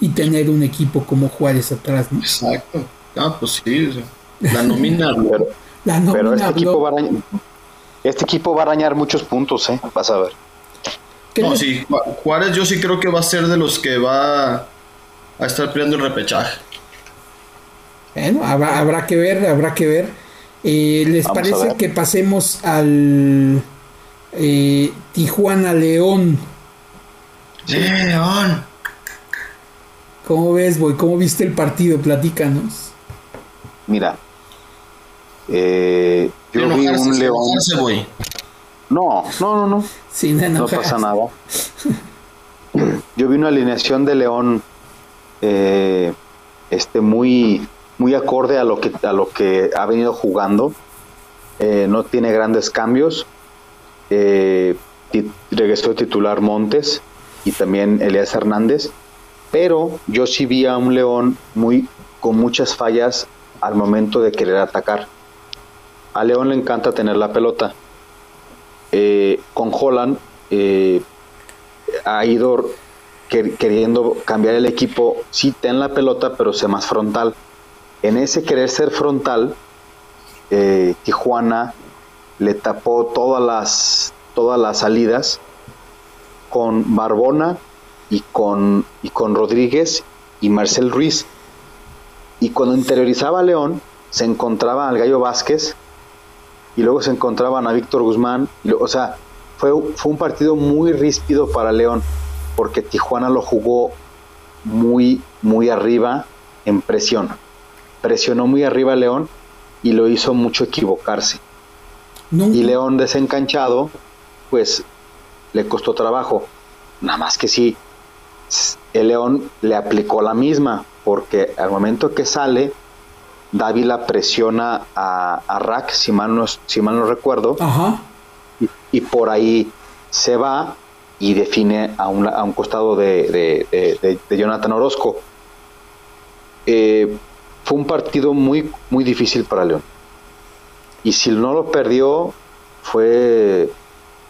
y tener un equipo como Juárez atrás, ¿no? Exacto. Ah, pues sí. la nómina. Pero, La nómina pero este, equipo va a arañar, este equipo va a arañar muchos puntos, ¿eh? Vas a ver. ¿Qué no, les- sí. Ju- Juárez yo sí creo que va a ser de los que va a estar peleando el repechaje. Bueno, habrá, habrá que ver, habrá que ver. Eh, ¿Les Vamos parece ver. que pasemos al eh, Tijuana León? León. ¿Cómo ves, Boy? ¿Cómo viste el partido? Platícanos. Mira, eh, yo vi un león. enojarse, güey. No, no, no, no. Sin No pasa nada. Yo vi una alineación de León eh, este muy muy acorde a lo que a lo que ha venido jugando. Eh, no tiene grandes cambios. Eh, regresó titular Montes y también Elías Hernández. Pero yo sí vi a un León muy con muchas fallas al momento de querer atacar. A León le encanta tener la pelota eh, con Holland eh, ha ido que- queriendo cambiar el equipo, sí ten la pelota, pero sé más frontal. En ese querer ser frontal, eh, Tijuana le tapó todas las, todas las salidas con Barbona y con, y con Rodríguez y Marcel Ruiz. Y cuando interiorizaba a León, se encontraba al Gallo Vázquez y luego se encontraban a Víctor Guzmán. o sea, fue, fue un partido muy ríspido para León, porque Tijuana lo jugó muy, muy arriba en presión. Presionó muy arriba a León y lo hizo mucho equivocarse. Y León desencanchado, pues le costó trabajo. Nada más que sí, el León le aplicó la misma, porque al momento que sale, Dávila presiona a, a Rack, si mal no, si mal no recuerdo, Y, y, por ahí se va y define a un, a un costado de, de, de, Jonathan Orozco. Eh, fue un partido muy, muy difícil para León. Y si no lo perdió, fue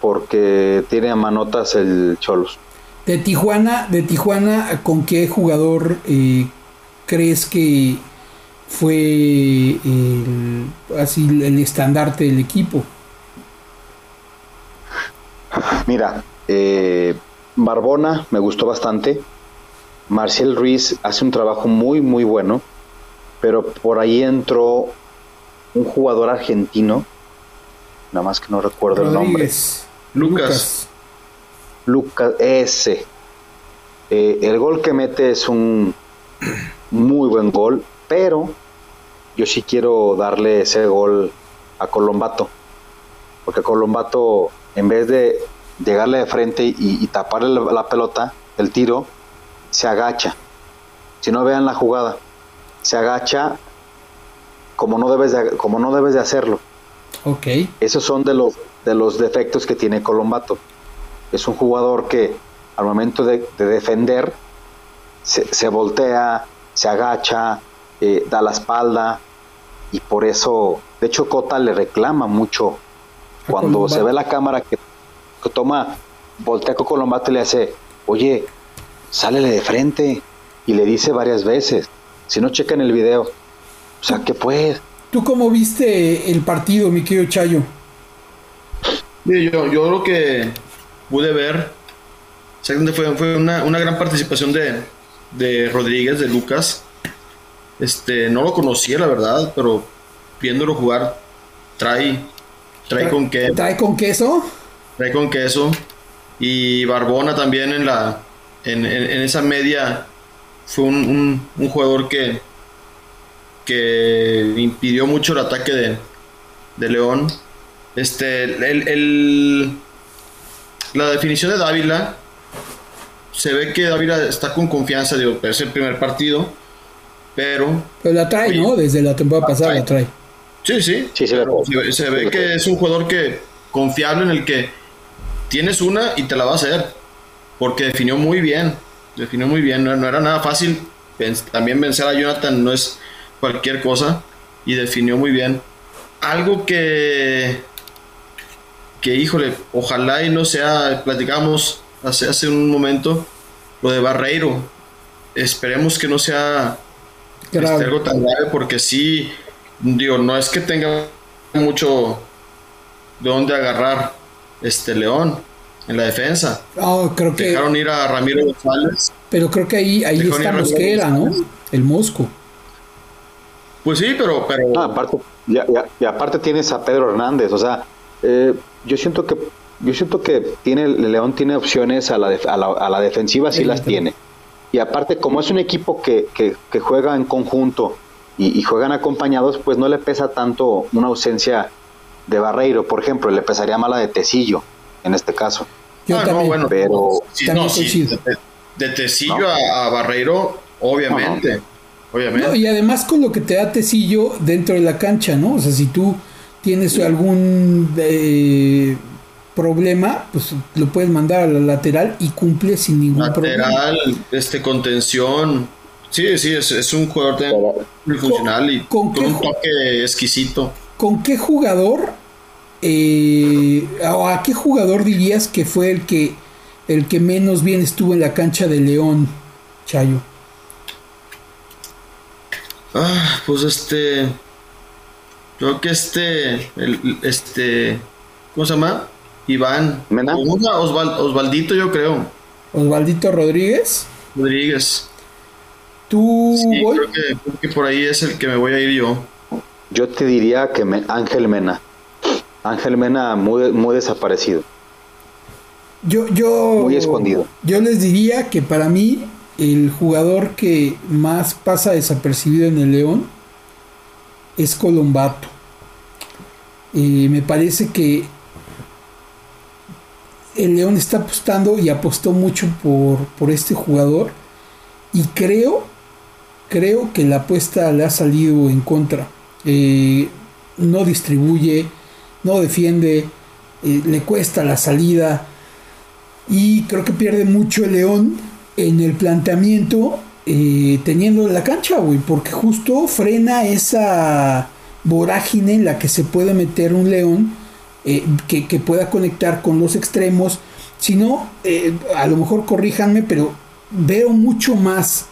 porque tiene a manotas el Cholos. De Tijuana, de Tijuana, ¿con qué jugador eh, crees que fue el, así el estandarte del equipo? Mira, eh, Barbona me gustó bastante. Marcial Ruiz hace un trabajo muy, muy bueno. Pero por ahí entró un jugador argentino. Nada más que no recuerdo el nombre. Lucas. Lucas, ese. Eh, el gol que mete es un muy buen gol, pero yo sí quiero darle ese gol a Colombato. Porque Colombato, en vez de llegarle de frente y, taparle la, pelota, el tiro, se agacha. Si no vean la jugada, se agacha como no debes de, como no debes de hacerlo. Ok. Esos son de los, de los defectos que tiene Colombato. Es un jugador que al momento de, defender se, voltea, se agacha, eh, da la espalda y por eso, de hecho Cota le reclama mucho cuando se ve la cámara que, toma, voltea con Colombato y le hace, oye, sálele de frente y le dice varias veces, si no checan el video, o sea, ¿qué pues? ¿Tú cómo viste el partido, mi querido Chayo? Yo, yo lo que pude ver, fue, fue una, gran participación de, de Rodríguez, de Lucas. Este, no lo conocía, la verdad, pero viéndolo jugar, trae, trae con qué. ¿Trae con queso? Trae con queso. Y Barbona también en la, en, esa media fue un, un, jugador que, que impidió mucho el ataque de, de León. Este, el, el, la definición de Dávila, se ve que Dávila está con confianza, digo, es el primer partido, pero... Pero la trae, ¿no? Desde la temporada pasada la trae. Sí, sí. sí se, ve que es un jugador que confiable en el que tienes una y te la va a hacer, porque definió muy bien, definió muy bien, no, no era nada fácil, también vencer a Jonathan no es cualquier cosa, y definió muy bien. Algo que que híjole, ojalá y no sea, platicamos hace, hace un momento, lo de Barreiro. Esperemos que no sea este, algo tan grave porque sí, digo, no es que tenga mucho de dónde agarrar este León en la defensa. Oh, creo que... Dejaron ir a Ramiro González. Pero creo que ahí, ahí está Mosquera, ¿no? El Mosco. Pues sí, pero... pero... aparte, y aparte tienes a Pedro Hernández, o sea, eh, yo siento que yo siento que tiene León tiene opciones a la, a la, defensiva, sí, las tiene. Y aparte, como es un equipo que, que, juega en conjunto y, juegan acompañados, pues no le pesa tanto una ausencia de Barreiro, por ejemplo, le pesaría más la de Tecillo, en este caso. Yo ah, también, bueno, pero de, Tecillo a, Barreiro, obviamente. obviamente. y además con lo que te da Tecillo dentro de la cancha, ¿no? O sea, si tú tienes algún eh, problema, pues lo puedes mandar a la lateral y cumple sin ningún problema. Lateral, este contención. Sí, sí, es, un jugador muy funcional y con, un toque exquisito. ¿Con qué jugador eh, o a qué jugador dirías que fue el que el que menos bien estuvo en la cancha de León, Chayo? Ah, pues este Creo que este, el, este, ¿cómo se llama? Iván. ¿Mena? Osvaldito, yo creo. Osvaldito Rodríguez. Rodríguez. ¿Tú sí, creo, que, por ahí es el que me voy a ir yo. Yo te diría que Ángel Mena. Ángel Mena muy, muy desaparecido. Yo, yo. Muy escondido. Yo les diría que para mí, el jugador que más pasa desapercibido en el León es Colombato. me parece que el León está apostando y apostó mucho por, por este jugador. Y creo, creo que la apuesta le ha salido en contra. Eh, no distribuye, no defiende, eh, le cuesta la salida. Y creo que pierde mucho el León en el planteamiento eh, teniendo la cancha, güey, porque justo frena esa vorágine en la que se puede meter un León eh, que, pueda conectar con los extremos. Si no, eh, a lo mejor corríjanme, pero veo mucho más,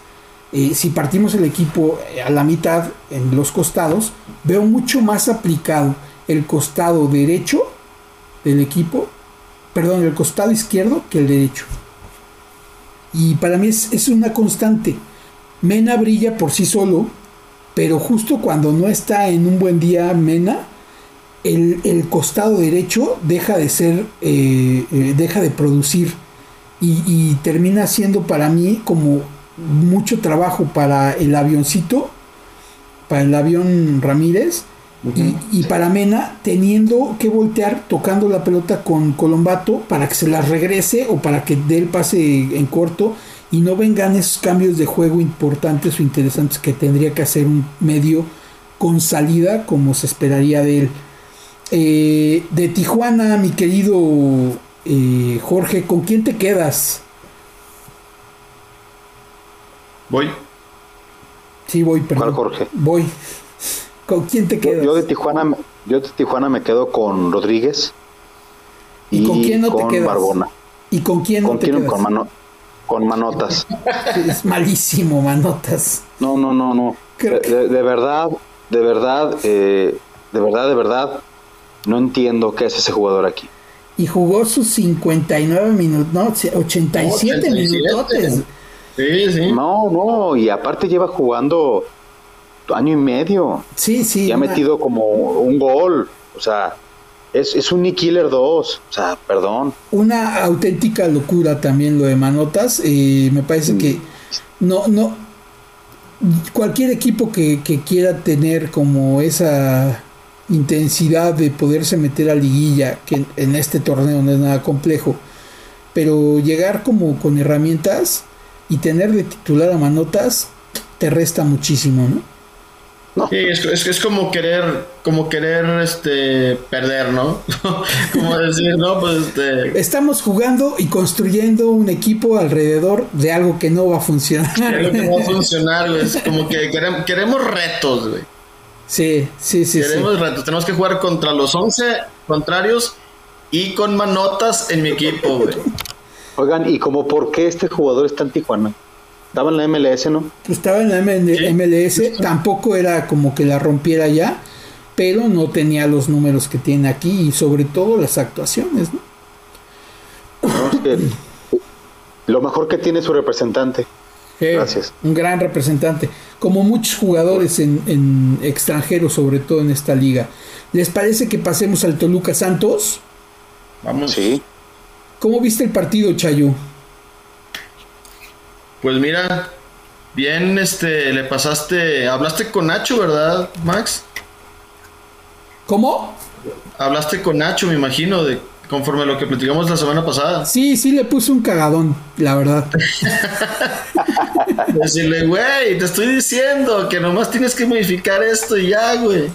eh, si partimos el equipo a la mitad en los costados, veo mucho más aplicado el costado derecho del equipo, perdón, el costado izquierdo que el derecho. Y para mí es, es una constante. Mena brilla por sí solo, pero justo cuando no está en un buen día Mena, el, costado derecho deja de ser, eh, eh, deja de producir y, termina siendo para mí como mucho trabajo para el avioncito, para el avión Ramírez y, para Mena teniendo que voltear tocando la pelota con Colombato para que se la regrese o para que dé el pase en corto y no vengan esos cambios de juego importantes o interesantes que tendría que hacer un medio con salida como se esperaría de él. Eh, de Tijuana, mi querido eh, Jorge, ¿con quién te quedas? Voy. Sí, voy, perdón. ¿Cuál Jorge? Voy. ¿Con quién te quedas? Yo de Tijuana, yo de Tijuana me quedo con Rodríguez. ¿Y, con quién no te quedas? Barbona. ¿Y con quién no te quedas? Con, mano, con Manotas. es malísimo, Manotas. No, no, no, no. De, de, verdad, de verdad, eh, de verdad, de verdad, no entiendo qué es ese jugador aquí. Y jugó sus 59 minutos, no, 87, minutos. Sí, sí. No, no, y aparte lleva jugando año y medio. Sí, sí. Y ha metido como un gol. O sea, es, es un Nick Killer 2. O sea, perdón. Una auténtica locura también lo de Manotas. Eh, me parece que no, no. Cualquier equipo que, que quiera tener como esa intensidad de poderse meter a liguilla, que en este torneo no es nada complejo, pero llegar como con herramientas y tener de titular a manotas te resta muchísimo, ¿no? Sí, es, es, como querer, como querer este perder, ¿no? como decir, no, pues este... Estamos jugando y construyendo un equipo alrededor de algo que no va a funcionar. algo que no va a funcionar, güey. Es como que queremos, queremos retos, güey. Sí, sí, sí. Queremos retos. Tenemos que jugar contra los 11 contrarios y con manotas en mi equipo, güey. Oigan, ¿y como por qué este jugador está en Tijuana? Estaba en la MLS, ¿no? Pues estaba en la MLS, tampoco era como que la rompiera ya, pero no tenía los números que tiene aquí y sobre todo las actuaciones, ¿no? lo mejor que tiene su representante. Gracias. Un gran representante, como muchos jugadores en, extranjeros, sobre todo en esta liga. ¿Les parece que pasemos al Toluca Santos? Vamos. Sí. ¿Cómo viste el partido, Chayo? Pues mira, bien, este, le pasaste, hablaste con Nacho, ¿verdad, Max? ¿Cómo? Hablaste con Nacho, me imagino, de conforme a lo que platicamos la semana pasada. Sí, sí le puse un cagadón, la verdad. Decirle, güey, te estoy diciendo que nomás tienes que modificar esto y ya, güey.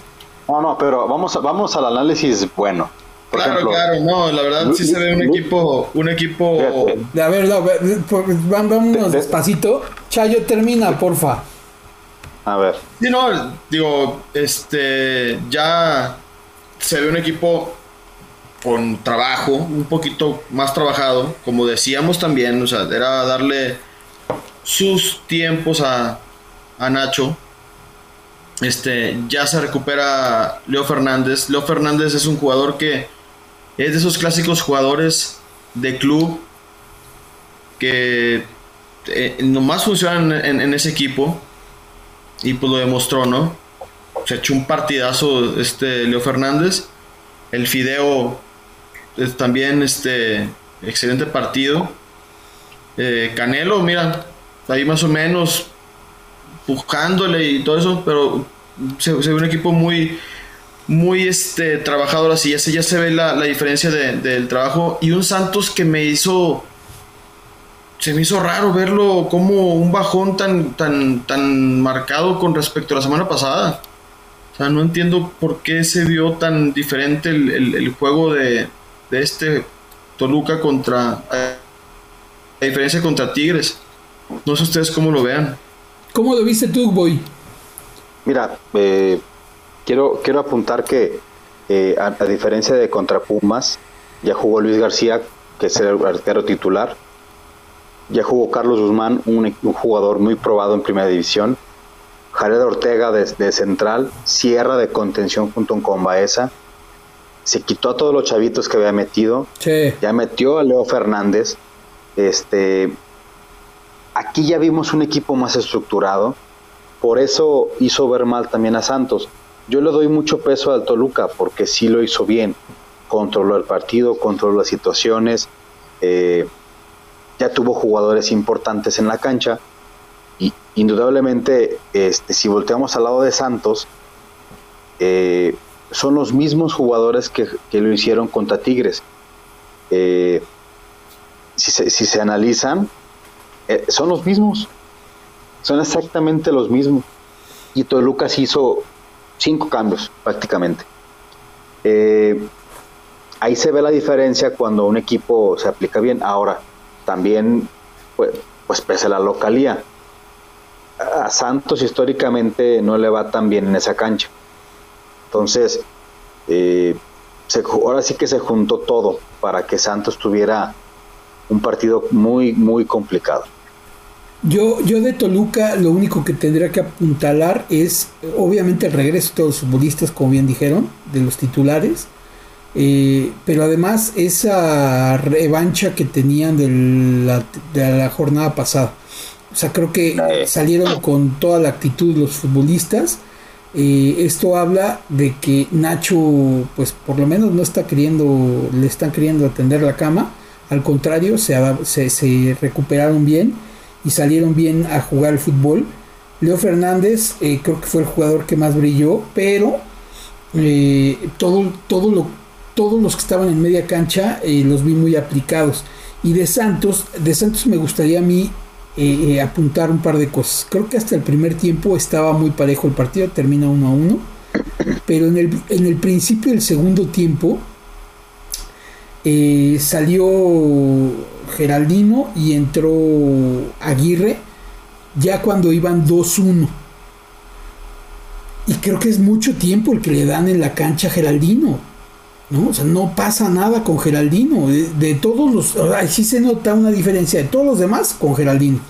No, no, pero vamos, vamos al análisis bueno claro, claro, no, la verdad sí se ve un equipo, un equipo. A ver, no, vámonos despacito. Chayo, termina, porfa. A ver. Sí, no, digo, este, ya se ve un equipo con trabajo, un poquito más trabajado, como decíamos también, o sea, era darle sus tiempos a, a Nacho. Este, ya se recupera Leo Fernández. Leo Fernández es un jugador que es de esos clásicos jugadores de club que eh, nomás funcionan en, ese equipo y pues lo demostró, ¿no? Se echó un partidazo este Leo Fernández. El Fideo también este excelente partido. Eh, Canelo, mira, ahí más o menos pujándole y todo eso, pero se, ve un equipo muy muy este, trabajador así, ya se, ya se ve la, diferencia del trabajo. Y un Santos que me hizo, se me hizo raro verlo como un bajón tan, tan, tan marcado con respecto a la semana pasada. O sea, no entiendo por qué se vio tan diferente el, juego de, de, este Toluca contra, a diferencia contra Tigres. No sé ustedes cómo lo vean. ¿Cómo lo viste tú, Boy? Mira, eh, quiero, quiero apuntar que eh, a, diferencia de contra Pumas, ya jugó Luis García, que es el arquero titular. Ya jugó Carlos Guzmán, un, jugador muy probado en primera división. Jared Ortega de, central, Sierra de contención junto con Baeza. Se quitó a todos los chavitos que había metido. Ya metió a Leo Fernández. Este, aquí ya vimos un equipo más estructurado. Por eso hizo ver mal también a Santos. Yo le doy mucho peso al Toluca porque sí lo hizo bien. Controló el partido, controló las situaciones, eh, ya tuvo jugadores importantes en la cancha. Y indudablemente, este, si volteamos al lado de Santos, eh, son los mismos jugadores que, lo hicieron contra Tigres. Eh, si, se, si, se, analizan, son los mismos. Son exactamente los mismos. Y Toluca se hizo cinco cambios prácticamente. Eh, ahí se ve la diferencia cuando un equipo se aplica bien. Ahora, también, pues, pues pese a la localía, a Santos históricamente no le va tan bien en esa cancha. Entonces, eh, ahora sí que se juntó todo para que Santos tuviera un partido muy, muy complicado. Yo, yo de Toluca lo único que tendría que apuntalar es obviamente el regreso de todos los futbolistas, como bien dijeron, de los titulares. Eh, pero además esa revancha que tenían de la, de la jornada pasada. O sea, creo que salieron con toda la actitud los futbolistas. Eh, esto habla de que Nacho, pues por lo menos no está queriendo, le están queriendo atender la cama. Al contrario, se, se, se recuperaron bien y salieron bien a jugar el fútbol. Leo Fernández eh, creo que fue el jugador que más brilló, pero eh, todo, todo lo, todos los que estaban en media cancha eh, los vi muy aplicados. Y de Santos, de Santos me gustaría a mí apuntar un par de cosas. Creo que hasta el primer tiempo estaba muy parejo el partido, termina uno a uno. Pero en el, en el principio del segundo tiempo salió Geraldino y entró Aguirre ya cuando iban 2-1. Y creo que es mucho tiempo el que le dan en la cancha a Geraldino. ¿no? O sea, no pasa nada con Geraldino. De, todos los. sí se nota una diferencia de todos los demás con Geraldino.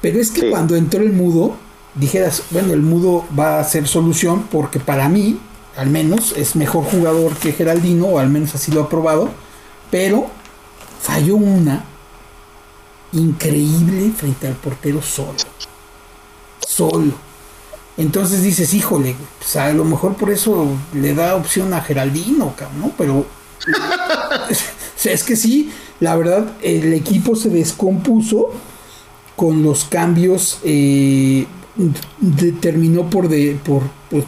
Pero es que cuando entró el mudo, dijeras, bueno, el mudo va a ser solución porque para mí, al menos, es mejor jugador que Geraldino, o al menos así lo ha probado. Pero falló una increíble frente al portero solo. Solo. Entonces dices, híjole, pues a lo mejor por eso le da opción a Geraldino, ¿no? Pero es que sí, la verdad, el equipo se descompuso con los cambios, eh, terminó por, de, por, eh,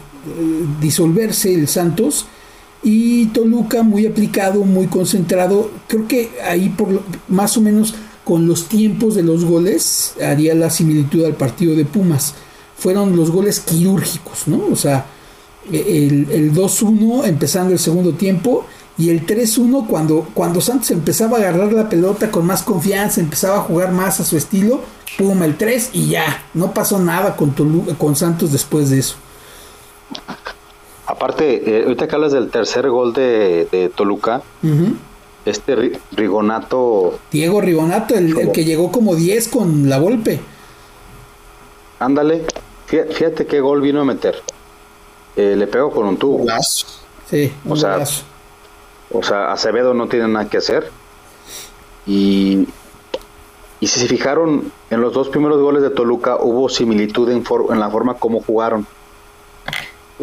disolverse el Santos y Toluca muy aplicado, muy concentrado. Creo que ahí por más o menos con los tiempos de los goles haría la similitud al partido de Pumas. Fueron los goles quirúrgicos, ¿no? O sea, el, el 2-1 empezando el segundo tiempo y el 3-1 cuando, cuando Santos empezaba a agarrar la pelota con más confianza, empezaba a jugar más a su estilo, pum, el 3 y ya, no pasó nada con, con Santos después de eso. Aparte, eh, ahorita que hablas del tercer gol de, Toluca, este Rigonato. Diego Rigonato, el, que llegó como 10 con la golpe. Ándale, fíjate, qué gol vino a meter. Eh, le pegó con un tubo. Sí, o sea, o sea, Acevedo no tiene nada que hacer. Y, y si se fijaron, en los dos primeros goles de Toluca hubo similitud en, en la forma como jugaron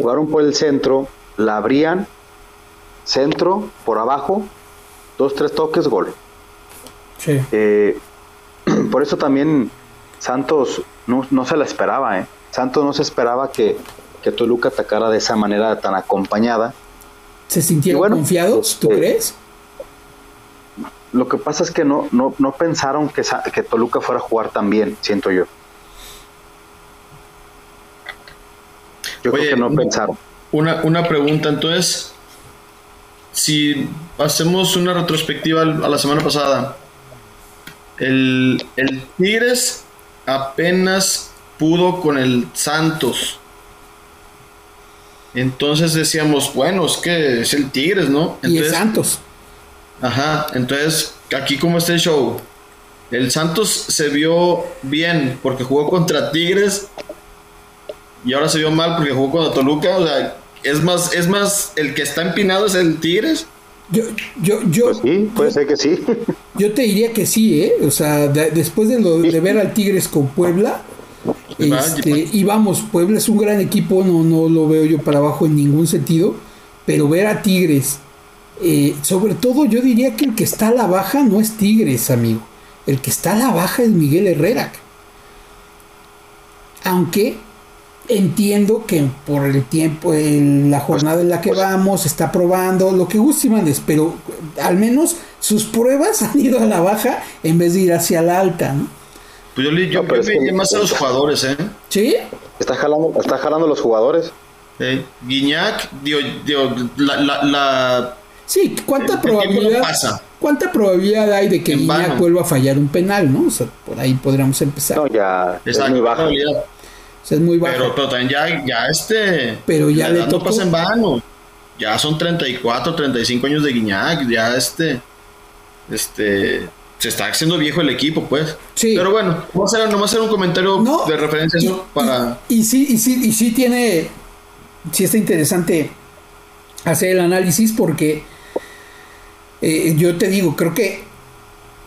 jugaron por el centro, la abrían, centro, por abajo, dos, tres toques, gol. Eh, por eso también Santos no, se la esperaba, ¿eh? Santos no se esperaba que, que Toluca atacara de esa manera tan acompañada. ¿Se sintieron confiados, tú este, crees? Lo que pasa es que no, no, no pensaron que, que Toluca fuera a jugar tan bien, siento yo. Yo creo que no pensaron. Una, una pregunta, entonces, si hacemos una retrospectiva a la semana pasada, el, el Tigres apenas pudo con el Santos. Entonces decíamos, bueno, es que es el Tigres, ¿no? y el Santos. Ajá, entonces, aquí como está el show. El Santos se vio bien porque jugó contra Tigres y ahora se vio mal porque jugó contra Toluca. O sea, es más, es más, el que está empinado es el Tigres. Yo, yo, yo. Pues sí, puede ser que sí. Yo te diría que sí, ¿eh? O sea, después de, lo, de ver al Tigres con Puebla, este, y vamos, Puebla es un gran equipo, no, no lo veo yo para abajo en ningún sentido, pero ver a Tigres, eh, sobre todo yo diría que el que está a la baja no es Tigres, amigo. El que está a la baja es Miguel Herrera. Aunque entiendo que por el tiempo, en la jornada en la que vamos, está probando lo que guste pero al menos sus pruebas han ido a la baja en vez de ir hacia la alta, ¿no? Pues yo, yo, yo más a los jugadores, ¿eh? ¿Sí? Está jalando, está jalando los jugadores. Eh, Guiñac, dio, la, la, la, Sí, ¿cuánta probabilidad, ¿cuánta probabilidad hay de que Guiñac vuelva a fallar un penal, no? O sea, por ahí podríamos empezar. No, ya es muy baja. O sea, es muy bajo. Pero, pero también ya, ya este. Pero ya le tocó. en vano. Ya son 34, 35 años de Guiñac. Ya este. Este. Se está haciendo viejo el equipo, pues. Sí. Pero bueno, vamos a hacer, hacer un comentario de referencia a eso para. Y, sí, y sí, y sí tiene. Sí está interesante hacer el análisis porque. Eh, yo te digo, creo que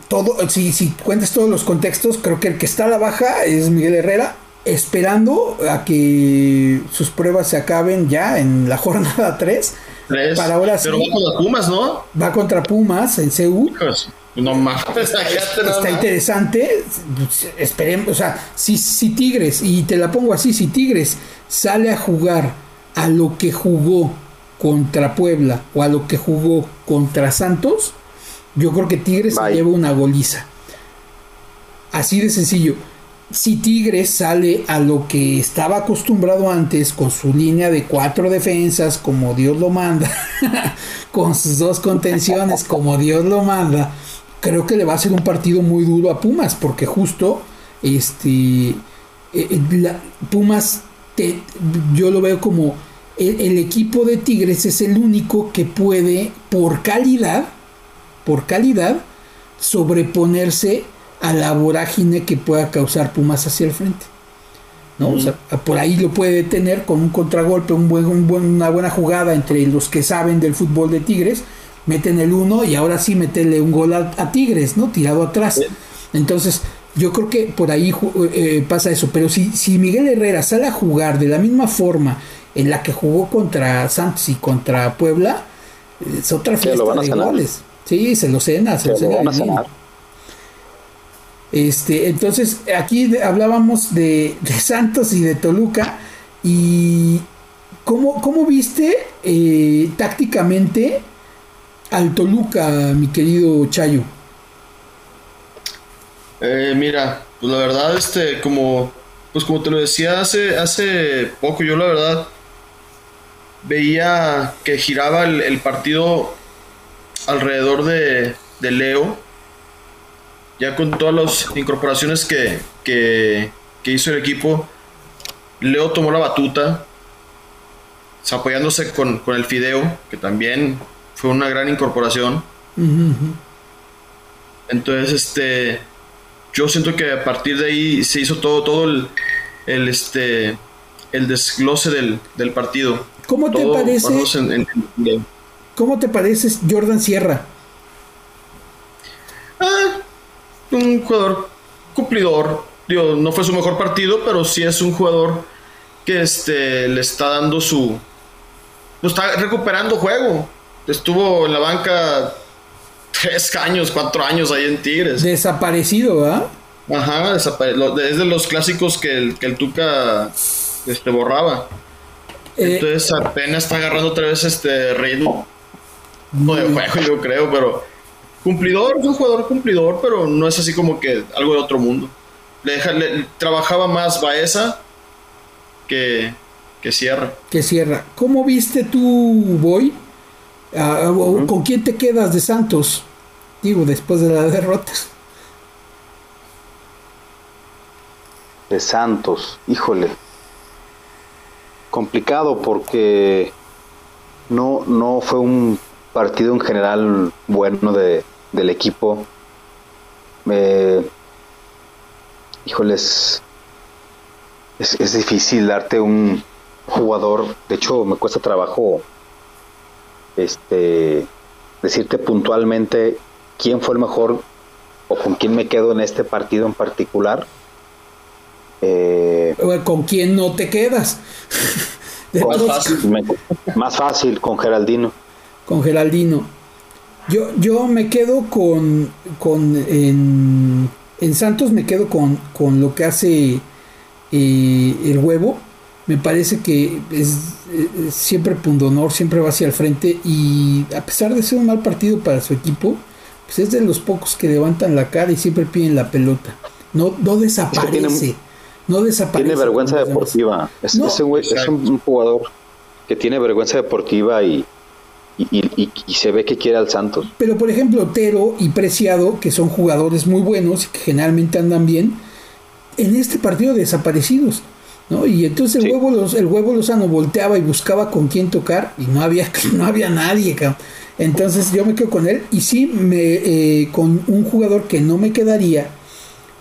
todo, si, si cuentas todos los contextos, creo que el que está a la baja es Miguel Herrera esperando a que sus pruebas se acaben ya en la jornada 3. Para ahora Pero va contra Pumas, ¿no? Va contra Pumas en CU. No más. Está, interesante. Esperemos, o sea, si, si Tigres, y te la pongo así, si Tigres sale a jugar a lo que jugó contra Puebla o a lo que jugó contra Santos, yo creo que Tigres se lleva una goliza. Así de sencillo si Tigres sale a lo que estaba acostumbrado antes con su línea de cuatro defensas como Dios lo manda, con sus dos contenciones como Dios lo manda, creo que le va a ser un partido muy duro a Pumas porque justo este eh, eh, Pumas yo lo veo como el, el equipo de Tigres es el único que puede por calidad por calidad sobreponerse a la vorágine que pueda causar Pumas hacia el frente. ¿no? O sea, por ahí lo puede detener con un contragolpe, un buen, una buena jugada entre los que saben del fútbol de Tigres, meten el uno y ahora sí meterle un gol a, Tigres, ¿no? Tirado atrás. Entonces, yo creo que por ahí eh, pasa eso. Pero si, si Miguel Herrera sale a jugar de la misma forma en la que jugó contra Santos y contra Puebla, es otra fiesta de goles. Sí, se lo cena, se, lo cena. Este, entonces, aquí hablábamos de, Santos y de Toluca. ¿Y cómo, cómo viste eh, tácticamente al Toluca, mi querido Chayo? Eh, mira, pues la verdad, este, como, pues como te lo decía hace, hace poco, yo la verdad veía que giraba el, partido alrededor de, de Leo ya con todas las incorporaciones que, hizo el equipo, Leo tomó la batuta, apoyándose con, el Fideo, que también fue una gran incorporación. Entonces, este, yo siento que a partir de ahí se hizo todo, todo el, este, el desglose del, partido. ¿Cómo te parece? ¿Cómo te parece Jordan Sierra? Ah, un jugador cumplidor. Digo, no fue su mejor partido, pero sí es un jugador que este, le está dando su. Pues, está recuperando juego. Estuvo en la banca tres años, cuatro años ahí en Tigres. Desaparecido, ¿ah? Ajá, es de los clásicos que el, que el Tuca este, borraba. Eh, Entonces apenas está agarrando otra vez este ritmo no de juego, yo creo, pero cumplidor, es un jugador cumplidor, pero no es así como que algo de otro mundo. Le, trabajaba más Baeza que, que Sierra. Que Sierra. ¿Cómo viste tú, Boy? Ah, ¿Con quién te quedas de Santos? Digo, después de la derrota. De Santos, híjole. Complicado porque no, no fue un partido en general bueno de, del equipo. Eh, híjoles, es, es, difícil darte un jugador. De hecho, me cuesta trabajo este decirte puntualmente quién fue el mejor o con quién me quedo en este partido en particular. Eh, ¿Con quién no te quedas? más, fácil. más fácil, con Geraldino. Con Geraldino. Yo, yo me quedo con, con en, en Santos me quedo con, con lo que hace eh, el huevo. Me parece que es, es siempre pundonor, siempre va hacia el frente y a pesar de ser un mal partido para su equipo, pues es de los pocos que levantan la cara y siempre piden la pelota. No, no desaparece. no desaparece. Tiene vergüenza deportiva. Es, un, jugador que tiene vergüenza deportiva y, y, se ve que quiere al Santos. Pero por ejemplo, Otero y Preciado, que son jugadores muy buenos y que generalmente andan bien, en este partido desaparecidos. ¿no? Y entonces el, huevo los, el huevo Lozano volteaba y buscaba con quién tocar y no había, no había nadie. Entonces yo me quedo con él y sí, me, eh, con un jugador que no me quedaría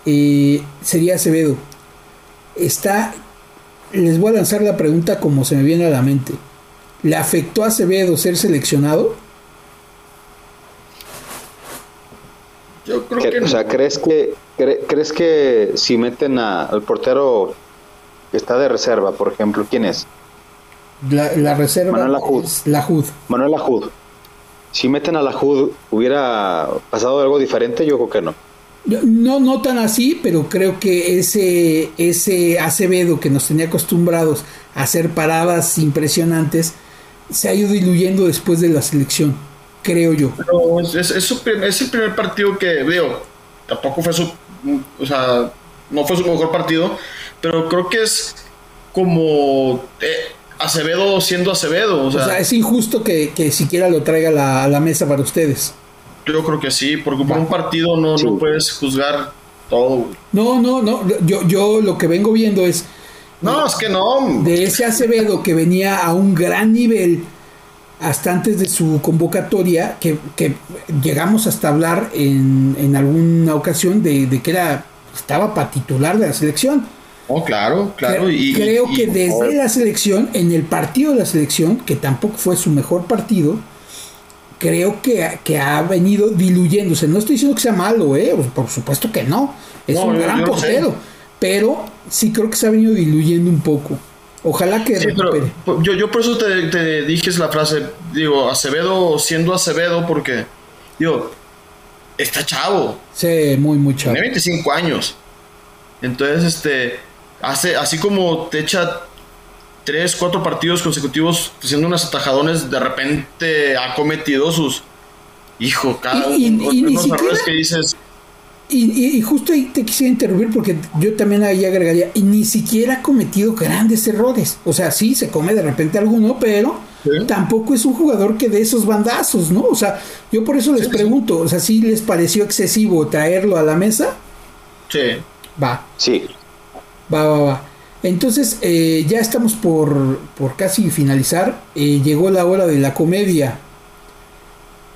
eh, sería Acevedo. Está, les voy a lanzar la pregunta como se me viene a la mente. ¿Le afectó a Acevedo ser seleccionado? Yo creo que, O sea, ¿crees que, ¿crees que si meten al portero que está de reserva, por ejemplo, quién es? La, reserva Manuel Ajud. la Manuel Ajud. Si meten a la HUD, ¿hubiera pasado algo diferente? Yo creo que no. No, no tan así, pero creo que ese, ese Acevedo que nos tenía acostumbrados a hacer paradas impresionantes, se ha ido diluyendo después de la selección, creo yo. Pero es, es, el primer partido que veo. Tampoco fue su. O sea, no fue su mejor partido, pero creo que es como. Eh, Acevedo siendo Acevedo. O sea, es injusto que, siquiera lo traiga a la, mesa para ustedes. Yo creo que sí, porque por un partido no, no puedes juzgar todo. No, no, no. Yo, yo lo que vengo viendo es no, es que no. De ese Acevedo que venía a un gran nivel hasta antes de su convocatoria, que, llegamos hasta hablar en, alguna ocasión de, que era estaba para titular de la selección. Oh, claro, claro. y, creo que desde la selección, en el partido de la selección, que tampoco fue su mejor partido, creo que, que ha venido diluyéndose. No estoy diciendo que sea malo, ¿eh? por supuesto que no. Es un gran portero pero sí creo que se ha venido diluyendo un poco. Ojalá que recupere. yo, yo por eso te, dije la frase, digo, Acevedo siendo Acevedo, porque, digo, está chavo. Sí, muy, muy chavo. Tiene 25 años. Entonces, este, hace, así como te echa tres, cuatro partidos consecutivos haciendo unas atajadones, de repente ha cometido sus, hijo, cada errores que dices y, justo ahí te quisiera interrumpir porque yo también ahí agregaría, y ni siquiera ha cometido grandes errores. O sea, sí, se come de repente alguno, pero tampoco es un jugador que de esos bandazos, ¿no? O sea, yo por eso les pregunto, o sea, ¿sí les pareció excesivo traerlo a la mesa? Sí. Va. Sí. Va, va, va. Entonces, eh, ya estamos por, por casi finalizar. Eh, llegó la hora de la comedia.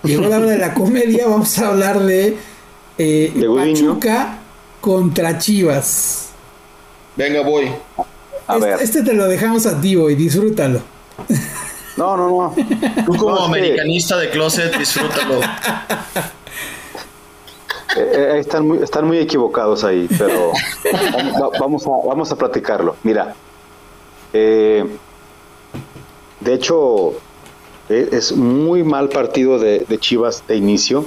Llegó la hora de la comedia. Vamos a hablar de eh, Pachuca contra Chivas. Venga, voy. Este, este, te lo dejamos a ti, y disfrútalo. No, no, no. Tú como americanista de closet, disfrútalo. Eh, eh, están, muy, están muy equivocados ahí, pero vamos, a, vamos a platicarlo. Mira, de hecho, es muy mal partido de Chivas de inicio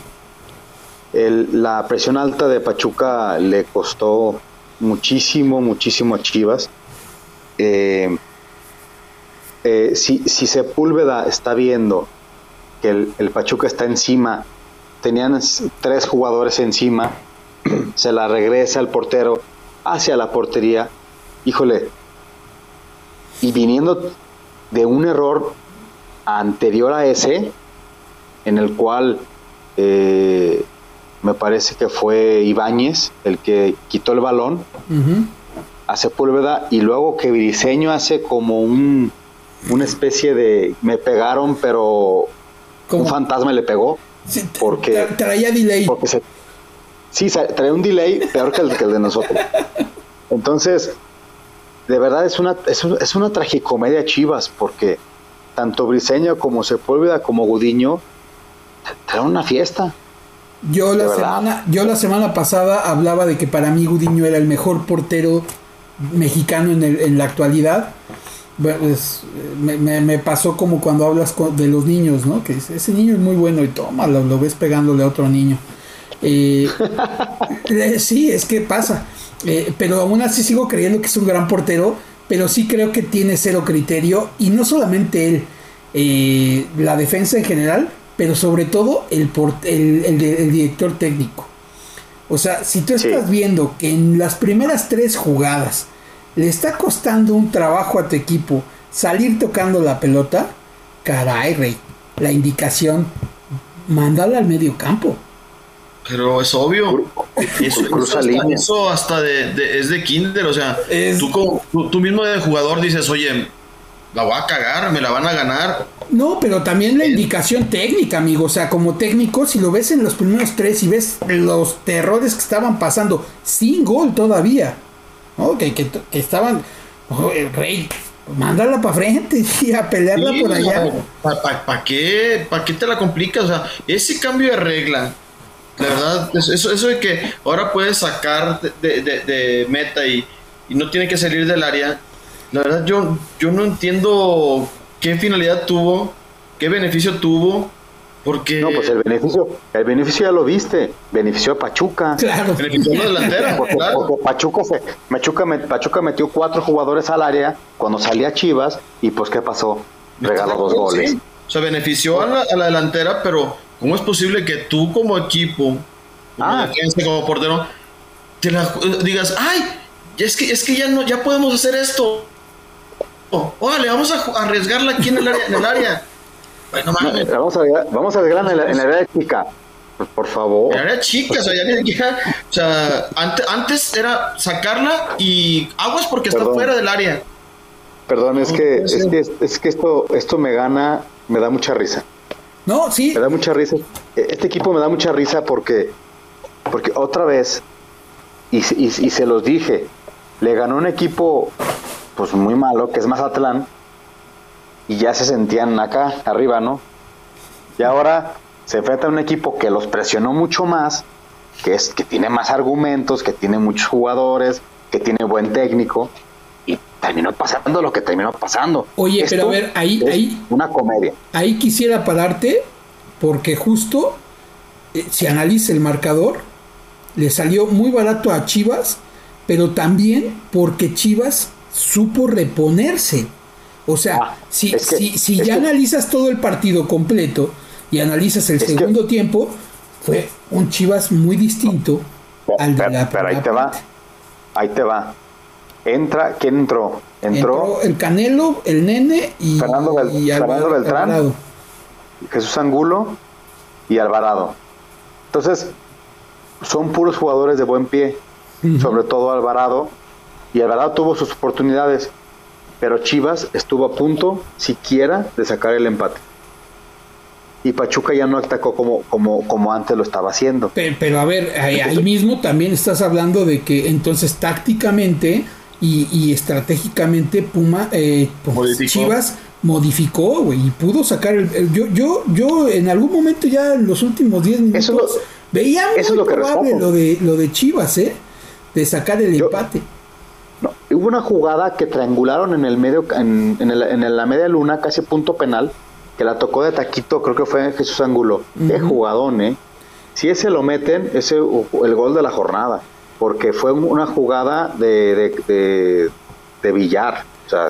la presión alta de Pachuca le costó muchísimo, muchísimo a Chivas. Eh, eh, si, si Sepúlveda está viendo que el, el Pachuca está encima, tenían tres jugadores encima, se la regresa el portero hacia la portería, híjole, y viniendo de un error anterior a ese, en el cual eh, me parece que fue Ibáñez el que quitó el balón a Sepúlveda y luego que Briseño hace como un una especie de me pegaron pero un fantasma le pegó porque traía delay. porque sí traía un delay peor que el, que el de nosotros. Entonces de verdad es una es, es una tragicomedia Chivas porque tanto Briseño como Sepúlveda como Gudiño traen una fiesta yo la, semana, yo la semana pasada hablaba de que para mí Gudiño era el mejor portero mexicano en, el, en la actualidad. Pues, me, me, pasó como cuando hablas de los niños, ¿no? Que ese niño es muy bueno y toma, lo, ves pegándole a otro niño. Eh, eh, sí, es que pasa. Eh, pero aún así sigo creyendo que es un gran portero, pero sí creo que tiene cero criterio y no solamente él, la defensa en general pero sobre todo el, el, director técnico. O sea, si tú estás viendo que en las primeras tres jugadas le está costando un trabajo a tu equipo salir tocando la pelota, caray, rey, la indicación, mándala al medio campo. Pero es obvio. Eso, eso, hasta, de, es de kinder, o sea, tú, como, tú mismo de jugador dices, oye, la voy a cagar, me la van a ganar. No, pero también la indicación técnica, amigo. O sea, como técnico, si lo ves en los primeros tres y ves los terrores que estaban pasando sin gol todavía, ¿no? que, que, estaban, rey, mándala para frente y a pelearla por allá. ¿Para qué? ¿Para qué te la complicas? O sea, ese cambio de regla, la verdad, eso, eso de que ahora puedes sacar de, de meta y, y no tiene que salir del área la verdad, yo, yo no entiendo qué finalidad tuvo, qué beneficio tuvo. Porque... No, pues el beneficio, el beneficio ya lo viste, benefició a Pachuca. Claro. Benefició a la delantera. Porque, Pachuca, se, Pachuca, metió cuatro jugadores al área cuando salía Chivas y pues ¿qué pasó? Regaló dos goles. O sea, benefició a la, a la, delantera, pero ¿cómo es posible que tú como equipo, como, ah. como portero, te la, digas, ay, es que, es que ya no, ya podemos hacer esto? Órale, vamos a arriesgarla aquí en el área. En el área. Bueno, vamos, a, vamos a arriesgarla en la, en la área chica. Por favor. En la área chica, o sea, ya ni siquiera. O sea, antes, antes era sacarla y aguas porque está fuera del área. Perdón, es que, es que, es que esto, esto me gana, me da mucha risa. No, sí. Me da mucha risa. Este equipo me da mucha risa porque, porque otra vez, y, y, y se los dije, le ganó un equipo pues muy malo, que es Mazatlán, y ya se sentían acá, arriba, ¿no? Y ahora se enfrenta a un equipo que los presionó mucho más, que, es, que tiene más argumentos, que tiene muchos jugadores, que tiene buen técnico, y terminó pasando lo que terminó pasando. Oye, pero a ver, ahí, ahí. Una comedia. Ahí quisiera pararte, porque justo, eh, si analiza el marcador, le salió muy barato a Chivas, pero también porque Chivas supo reponerse. O sea, ah, si, si, ya analizas todo el partido completo y analizas el segundo tiempo, fue un Chivas muy distinto al de la Pero ahí te va, ahí te va. Entra, ¿quién entró? Entró, el Canelo, el Nene y, Fernando, Beltrán, Jesús Angulo y Alvarado. Entonces, son puros jugadores de buen pie, sobre todo Alvarado, y Alvarado tuvo sus oportunidades, pero Chivas estuvo a punto siquiera de sacar el empate. Y Pachuca ya no atacó como, como, como antes lo estaba haciendo. Pero, a ver, ahí, mismo también estás hablando de que entonces tácticamente y, estratégicamente Puma, eh, pues, Chivas modificó, y pudo sacar el, yo, yo, yo en algún momento ya en los últimos 10 minutos veía muy lo probable lo de, lo de Chivas, ¿eh? De sacar el empate. No, hubo una jugada que triangularon en el medio, en, en, la media luna, casi punto penal, que la tocó de taquito, creo que fue Jesús Angulo. Qué jugadón, ¿eh? Si ese lo meten, ese el gol de la jornada, porque fue una jugada de, de, de, billar. O sea,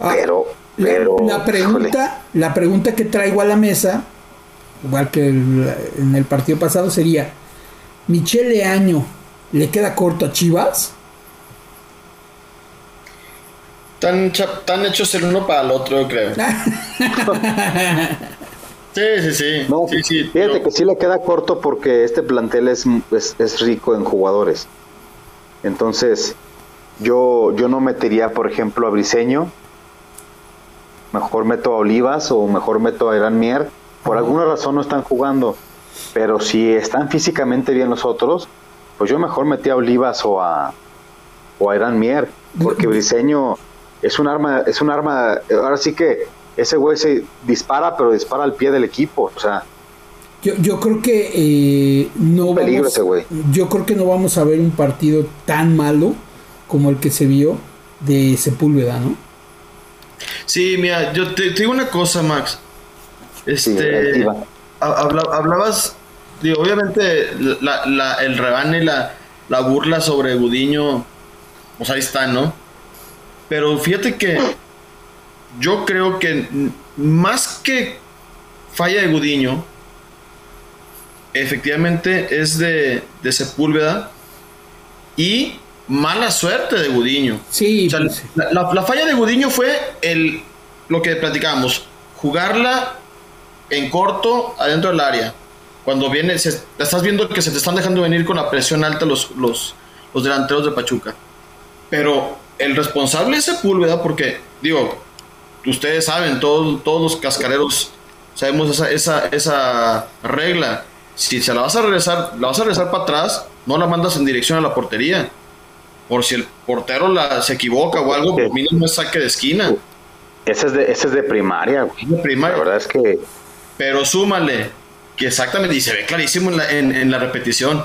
Ah, pero, pero la, pregunta, la pregunta que traigo a la mesa, igual que en el partido pasado, sería: ¿Michele Año le queda corto a Chivas? Tan, tan hechos el uno para el otro, creo. sí, sí, sí. No, fíjate que sí le queda corto porque este plantel es, es, rico en jugadores. Entonces, yo, yo no metería, por ejemplo, a Briseño. Mejor meto a Olivas o mejor meto a Irán Mier. Por alguna razón no están jugando. Pero si están físicamente bien los otros, pues yo mejor metí a Olivas o a, o a Irán Mier. Porque Briseño es un arma, es un arma, ahora sí que ese güey se dispara, pero dispara al pie del equipo, o sea. Yo, yo creo que eh, no vamos, yo creo que no vamos a ver un partido tan malo como el que se vio de Sepúlveda, ¿no? Sí, mira, yo te, digo una cosa, Max. Este, hablabas, digo, obviamente la, la, el rebane, la, la burla sobre Gudiño, pues ahí está, ¿no? Pero fíjate que yo creo que más que falla de Gudiño, efectivamente es de, de Sepúlveda y mala suerte de Gudiño. Sí. Pues la, falla de Gudiño fue el, lo que platicamos, jugarla en corto adentro del área. Cuando viene, estás viendo que se te están dejando venir con la presión alta los, los, los delanteros de Pachuca. Pero el responsable es Sepúlveda porque, digo, ustedes saben, todos, todos los cascareros sabemos esa, esa, esa regla. Si se la vas a regresar, la vas a regresar para atrás, no la mandas en dirección a la portería. Por si el portero la, se equivoca o algo, por mínimo es saque de esquina. Ese es de, ese es de primaria. De primaria. La verdad es que... Pero súmale, que exactamente, y se ve clarísimo en la, en, la repetición,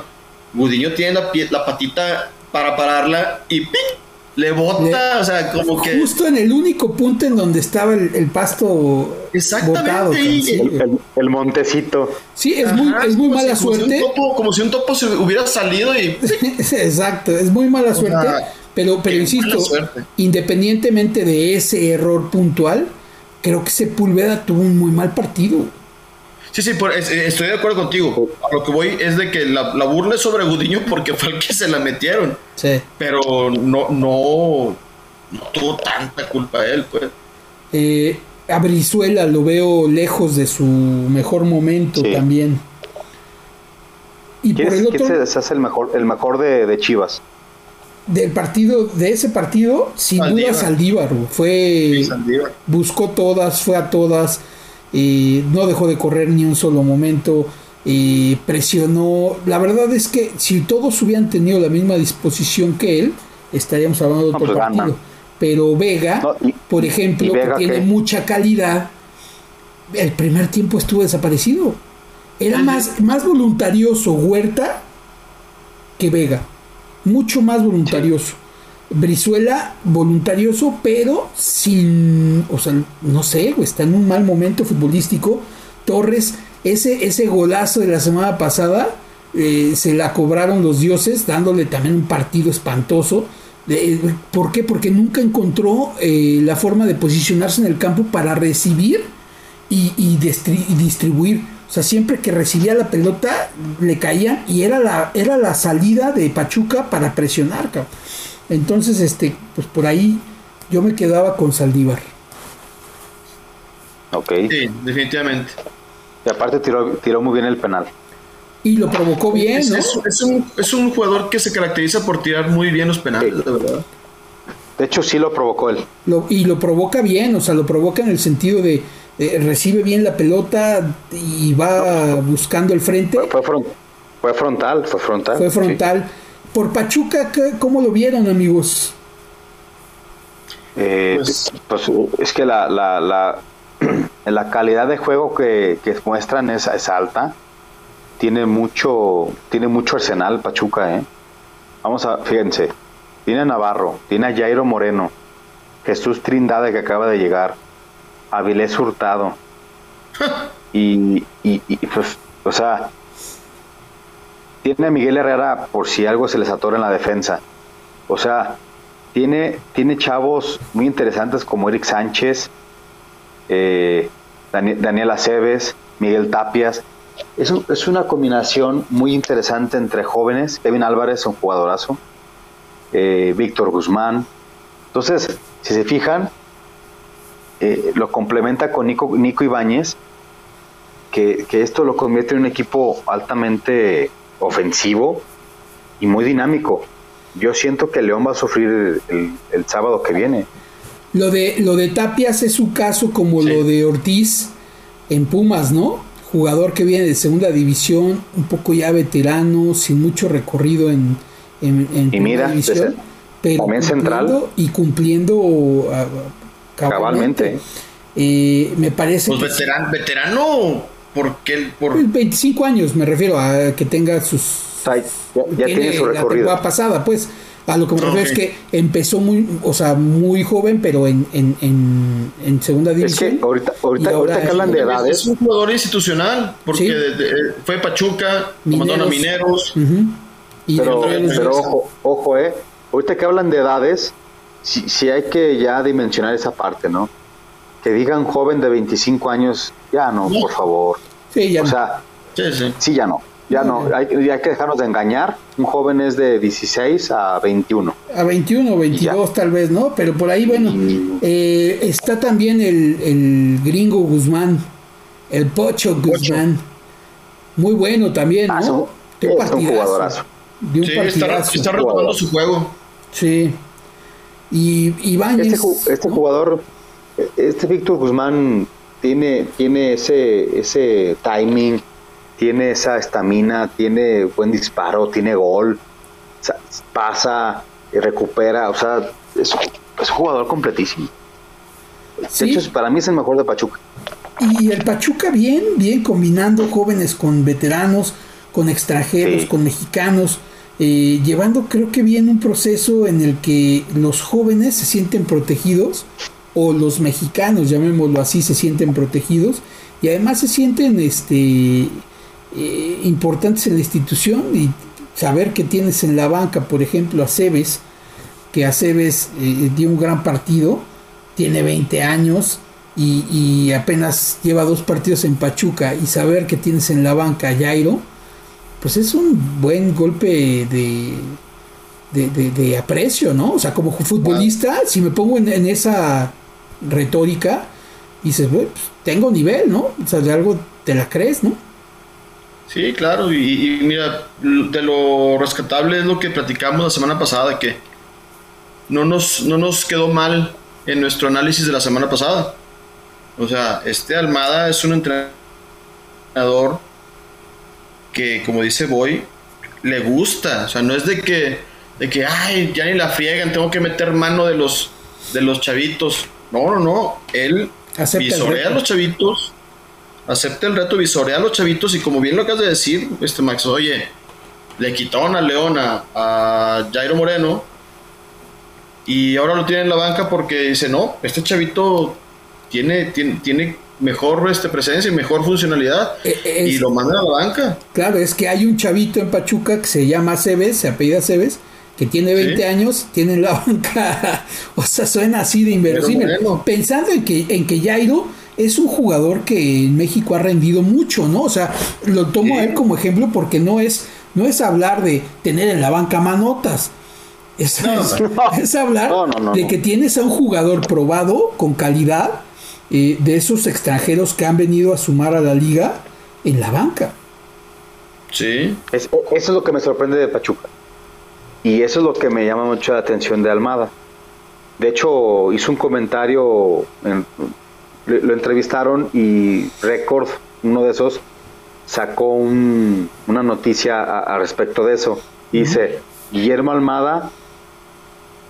Gudiño tiene la, la patita para pararla y ¡ping! Le bota, o sea, como que. Justo en el único punto en donde estaba el, pasto. Exactamente. el, montecito. Sí, es muy, es muy mala suerte. como si un topo se hubiera salido y. Exacto, es muy mala suerte. pero, pero insisto, independientemente de ese error puntual, creo que Sepúlveda tuvo un muy mal partido. Sí, sí, eh, estoy de acuerdo contigo. A lo que voy es de que la, burla es sobre Gudiño porque fue el que se la metieron. Sí. Pero no, no, no tuvo tanta culpa él, pues. Eh, a Brizuela lo veo lejos de su mejor momento también. Y por el otro, ¿quién se, hace el mejor, el mejor de, Chivas? Del partido, de ese partido, sin duda Saldívar. Fue, buscó todas, fue a todas no dejó de correr ni un solo momento, presionó. La verdad es que si todos hubieran tenido la misma disposición que él, estaríamos hablando de otro pues partido. Pero Vega, por ejemplo, que tiene mucha calidad, el primer tiempo estuvo desaparecido. Era más, más voluntarioso Huerta que Vega. Mucho más voluntarioso. Brizuela voluntarioso, pero sin, o sea, no sé, está en un mal momento futbolístico. Torres, ese, ese golazo de la semana pasada, eh, se la cobraron los dioses, dándole también un partido espantoso. ¿Por qué? Porque nunca encontró eh, la forma de posicionarse en el campo para recibir y, distribuir. O sea, siempre que recibía la pelota le caía y era la, era la salida de Pachuca para presionar. Cabrón. Entonces, este, pues por ahí yo me quedaba con Saldívar. Ok. Sí, definitivamente. Y aparte tiró, tiró muy bien el penal. Y lo provocó bien, es, ¿no? Es, un, jugador que se caracteriza por tirar muy bien los penales, de verdad. De hecho, sí lo provocó él. y lo provoca bien, o sea, lo provoca en el sentido de recibe bien la pelota y va buscando el frente. Fue, fue, frontal, fue frontal. Fue frontal. Por Pachuca, ¿cómo lo vieron, amigos? Eh, pues, pues, es que la, la, la, calidad de juego que, muestran es, es, alta. Tiene mucho, tiene mucho arsenal Pachuca, ¿eh? Vamos a, fíjense, tiene a Navarro, tiene a Jairo Moreno, Jesús Trindade que acaba de llegar, Avilés Hurtado. y, y, y pues, o sea, tiene a Miguel Herrera por si algo se les atora en la defensa. O sea, tiene, tiene chavos muy interesantes como Eric Sánchez, eh, Daniel Aceves, Miguel Tapias. Es, es, una combinación muy interesante entre jóvenes. Kevin Álvarez, un jugadorazo. Eh, Víctor Guzmán. Entonces, si se fijan, eh, lo complementa con Nico, Nico Ibáñez, que, esto lo convierte en un equipo altamente ofensivo y muy dinámico. Yo siento que León va a sufrir el, sábado que viene. Lo de, lo de Tapias es un caso como lo de Ortiz en Pumas, ¿no? Jugador que viene de segunda división, un poco ya veterano, sin mucho recorrido en, en, y mira, división, pero central y cumpliendo uh, cabalmente. Eh, me parece. Pues veterano, veterano, porque por 25 pues años me refiero a que tenga sus. ya, tiene, su recorrido. La pasada, pues. A lo que me refiero es que empezó muy, o sea, muy joven, pero en, en, en, segunda división. Es que ahorita, ahorita, ahorita que hablan de edades. Es un jugador institucional, porque fue Pachuca, Mineros. a Mineros. pero, pero ojo, ojo, eh. Ahorita que hablan de edades, si si hay que ya dimensionar esa parte, ¿no? Que digan joven de 25 años, ya no, por favor. Sí, ya o sea, sí, ya no. Ya no, hay, hay, que dejarnos de engañar. Un joven es de 16 a 21. A 21, 22 tal vez, ¿no? Pero por ahí, bueno, eh, está también el, el, gringo Guzmán, el Pocho Guzmán. Muy bueno también, ¿no? Ah, de un, jugadorazo. De un sí, está, está retomando su juego. Sí. Y Iván este, este jugador, este Víctor Guzmán tiene, tiene ese, ese timing, tiene esa estamina, tiene buen disparo, tiene gol, pasa y recupera, o sea, es, un jugador completísimo. De hecho, para mí es el mejor de Pachuca. Y el Pachuca bien, bien combinando jóvenes con veteranos, con extranjeros, con mexicanos. Eh, llevando creo que bien un proceso en el que los jóvenes se sienten protegidos o los mexicanos, llamémoslo así, se sienten protegidos y además se sienten este eh, importantes en la institución y saber que tienes en la banca, por ejemplo, a Cebes, que a Cebes eh, dio un gran partido, tiene 20 años y, y, apenas lleva dos partidos en Pachuca y saber que tienes en la banca a Jairo, pues es un buen golpe de, de, aprecio, ¿no? O sea, como futbolista, si me pongo en, esa retórica, dices, pues, tengo nivel, ¿no? O sea, de algo te la crees, ¿no? Sí, claro, y, mira, de lo rescatable es lo que platicamos la semana pasada, que no nos, no nos quedó mal en nuestro análisis de la semana pasada. O sea, este Almada es un entrenador que, como dice Boy, le gusta. O sea, no es de que, de que, ay, ya ni la friegan, tengo que meter mano de los, de los chavitos. No, no, no. Él visorea a los chavitos, acepta el reto, visorea a los chavitos y como bien lo acabas de decir, este Max, oye, le quitaron a Leona a Jairo Moreno y ahora lo tiene en la banca porque dice, no, este chavito tiene, tiene, tiene mejor este, presencia y mejor funcionalidad eh, y lo mandan a la banca. Claro, es que hay un chavito en Pachuca que se llama Cebes, se apellida Cebes, que tiene 20 años, tiene en la banca, o sea, suena así de inverosímil. Pensando en que, en que Jairo es un jugador que en México ha rendido mucho, ¿no? O sea, lo tomo a él como ejemplo porque no es, no es hablar de tener en la banca manotas. Es, es hablar de que tienes a un jugador probado, con calidad, eh, de esos extranjeros que han venido a sumar a la liga en la banca. Sí. eso es lo que me sorprende de Pachuca. Y eso es lo que me llama mucho la atención de Almada. De hecho, hizo un comentario, lo entrevistaron y Record, uno de esos, sacó una noticia a, respecto de eso. Dice, Guillermo Almada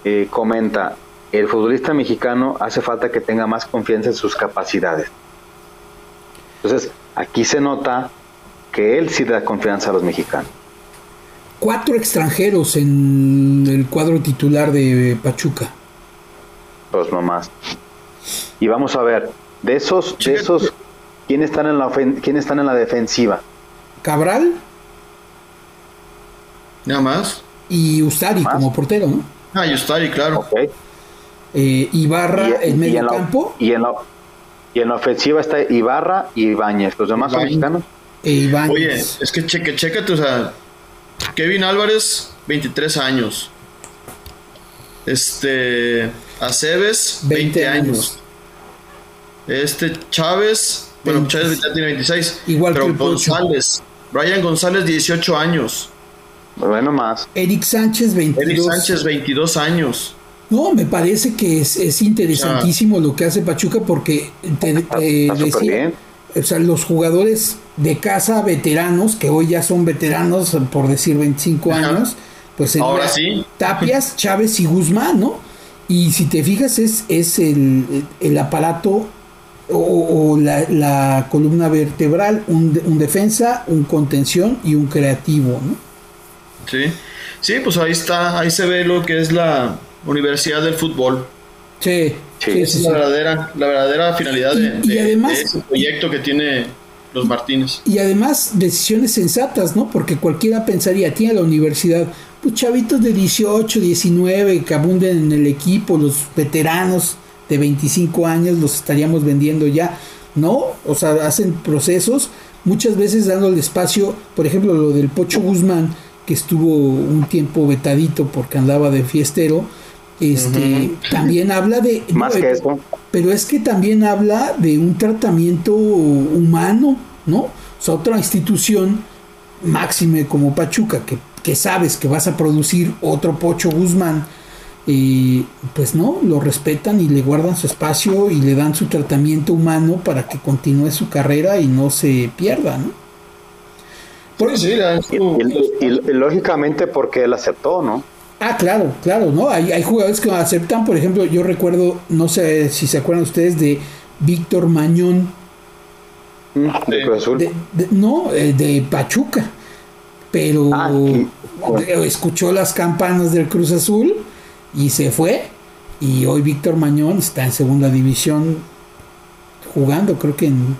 eh, comenta, el futbolista mexicano hace falta que tenga más confianza en sus capacidades. Entonces, aquí se nota que él sí da confianza a los mexicanos. Cuatro extranjeros en el cuadro titular de Pachuca. Dos nomás. Y vamos a ver, de esos, de esos, ¿quiénes están en la quién están en la defensiva? Cabral. Nada más. Y Ustari como portero, ¿no? Ah, Yustari, claro. Ok. Eh, Ibarra Y- en y medio en la- campo Y en, la, y en la ofensiva está Ibarra y Ibáñez. ¿Los demás son mexicanos? e Ibáñez. Oye, es que cheque, chécate, o sea, Kevin Álvarez, 23 años. Este, Aceves, 20, 20 años. años. Este, Chávez, bueno, 20. Chávez ya tiene 26. Igual pero que el. González, Brian González, 18 años. Bueno, más. Eric Sánchez, 22. Eric Sánchez, 22 años. No, me parece que es, es interesantísimo lo que hace Pachuca porque te, te Está súper decía, bien. O sea, los jugadores de casa veteranos, que hoy ya son veteranos, por decir 25 Ajá. años, pues Ahora sí. Tapias, Chávez y Guzmán, ¿no? Y si te fijas, es, es el, el aparato o, o la, la columna vertebral, un, un defensa, un contención y un creativo, ¿no? Sí. Sí, pues ahí está, ahí se ve lo que es la Universidad del Fútbol. Sí, Sí. Esa es la verdadera, la verdadera finalidad de, Y- de- además- de ese proyecto que tiene los Martínez. Y además decisiones sensatas, ¿no? Porque cualquiera pensaría, tiene la universidad, pues chavitos de 18, 19 que abunden en el equipo, los veteranos de 25 años los estaríamos vendiendo ya. No, o sea, hacen procesos, muchas veces dándole espacio, por ejemplo, lo del Pocho Guzmán, que estuvo un tiempo vetadito porque andaba de fiestero, este, también habla de... Más no, que eso. pero es que también habla de un tratamiento humano, ¿no? O sea, otra institución máxime como Pachuca, que, que sabes que vas a producir otro Pocho Guzmán, eh, pues no, lo respetan y le guardan su espacio y le dan su tratamiento humano para que continúe su carrera y no se pierda, ¿no? Por- Sí, sí, la- Y, y- y- y lógicamente porque él aceptó, ¿no? Ah, claro, claro, ¿no? Hay, hay jugadores que aceptan, por ejemplo, yo recuerdo, no sé si se acuerdan ustedes de Víctor Mañón, Mm, De. Cruz Azul. de- de- no, eh, de Pachuca, pero Ah, escuchó las campanas del Cruz Azul y se fue. Y hoy Víctor Mañón está en segunda división jugando, creo que en,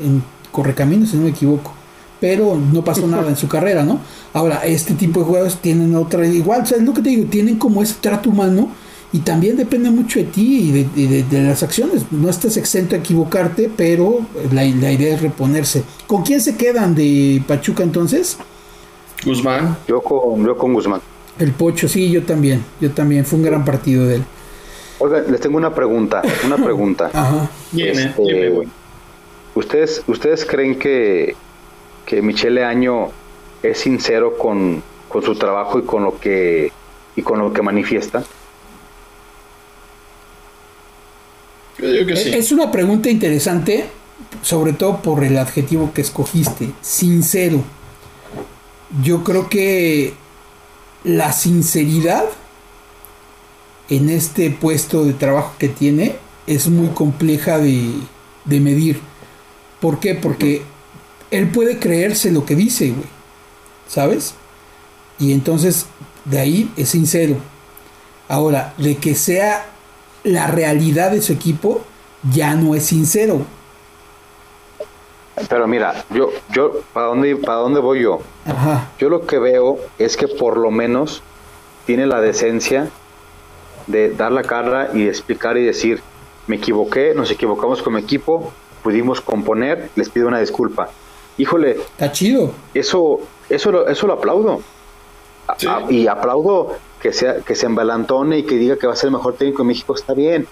en Correcaminos, si no me equivoco. Pero no pasó nada en su carrera, ¿no? Ahora, este tipo de jugadores tienen otra, igual, o sea, es lo que te digo, tienen como ese trato humano y también depende mucho de ti y de, y de- de las acciones. No estás exento a equivocarte, pero la, la idea es reponerse. ¿Con quién se quedan de Pachuca entonces? Guzmán. Yo con, yo con Guzmán. El Pocho, sí, yo también, yo también, fue un gran partido de él. Oiga, les tengo una pregunta, una pregunta. Ajá. Este. ¿Ustedes, ¿Ustedes creen que, que Michele Año es sincero con, con su trabajo y con lo que y con lo que manifiesta? Yo digo que sí. Es una pregunta interesante, sobre todo por el adjetivo que escogiste, sincero. Yo creo que la sinceridad en este puesto de trabajo que tiene es muy compleja de, de medir. ¿Por qué? Porque él puede creerse lo que dice, güey. ¿Sabes? Y entonces de ahí es sincero. Ahora, de que sea la realidad de su equipo, ya no es sincero. Pero mira, yo, yo, ¿para dónde, para dónde voy yo? Ajá. Yo lo que veo es que por lo menos tiene la decencia de dar la cara y explicar y decir, me equivoqué, nos equivocamos como equipo, pudimos componer, les pido una disculpa. Híjole, Está chido. eso, eso, lo- eso lo aplaudo. A- Sí. a- y aplaudo que sea, que se embalantone y que diga que va a ser el mejor técnico de México, está bien.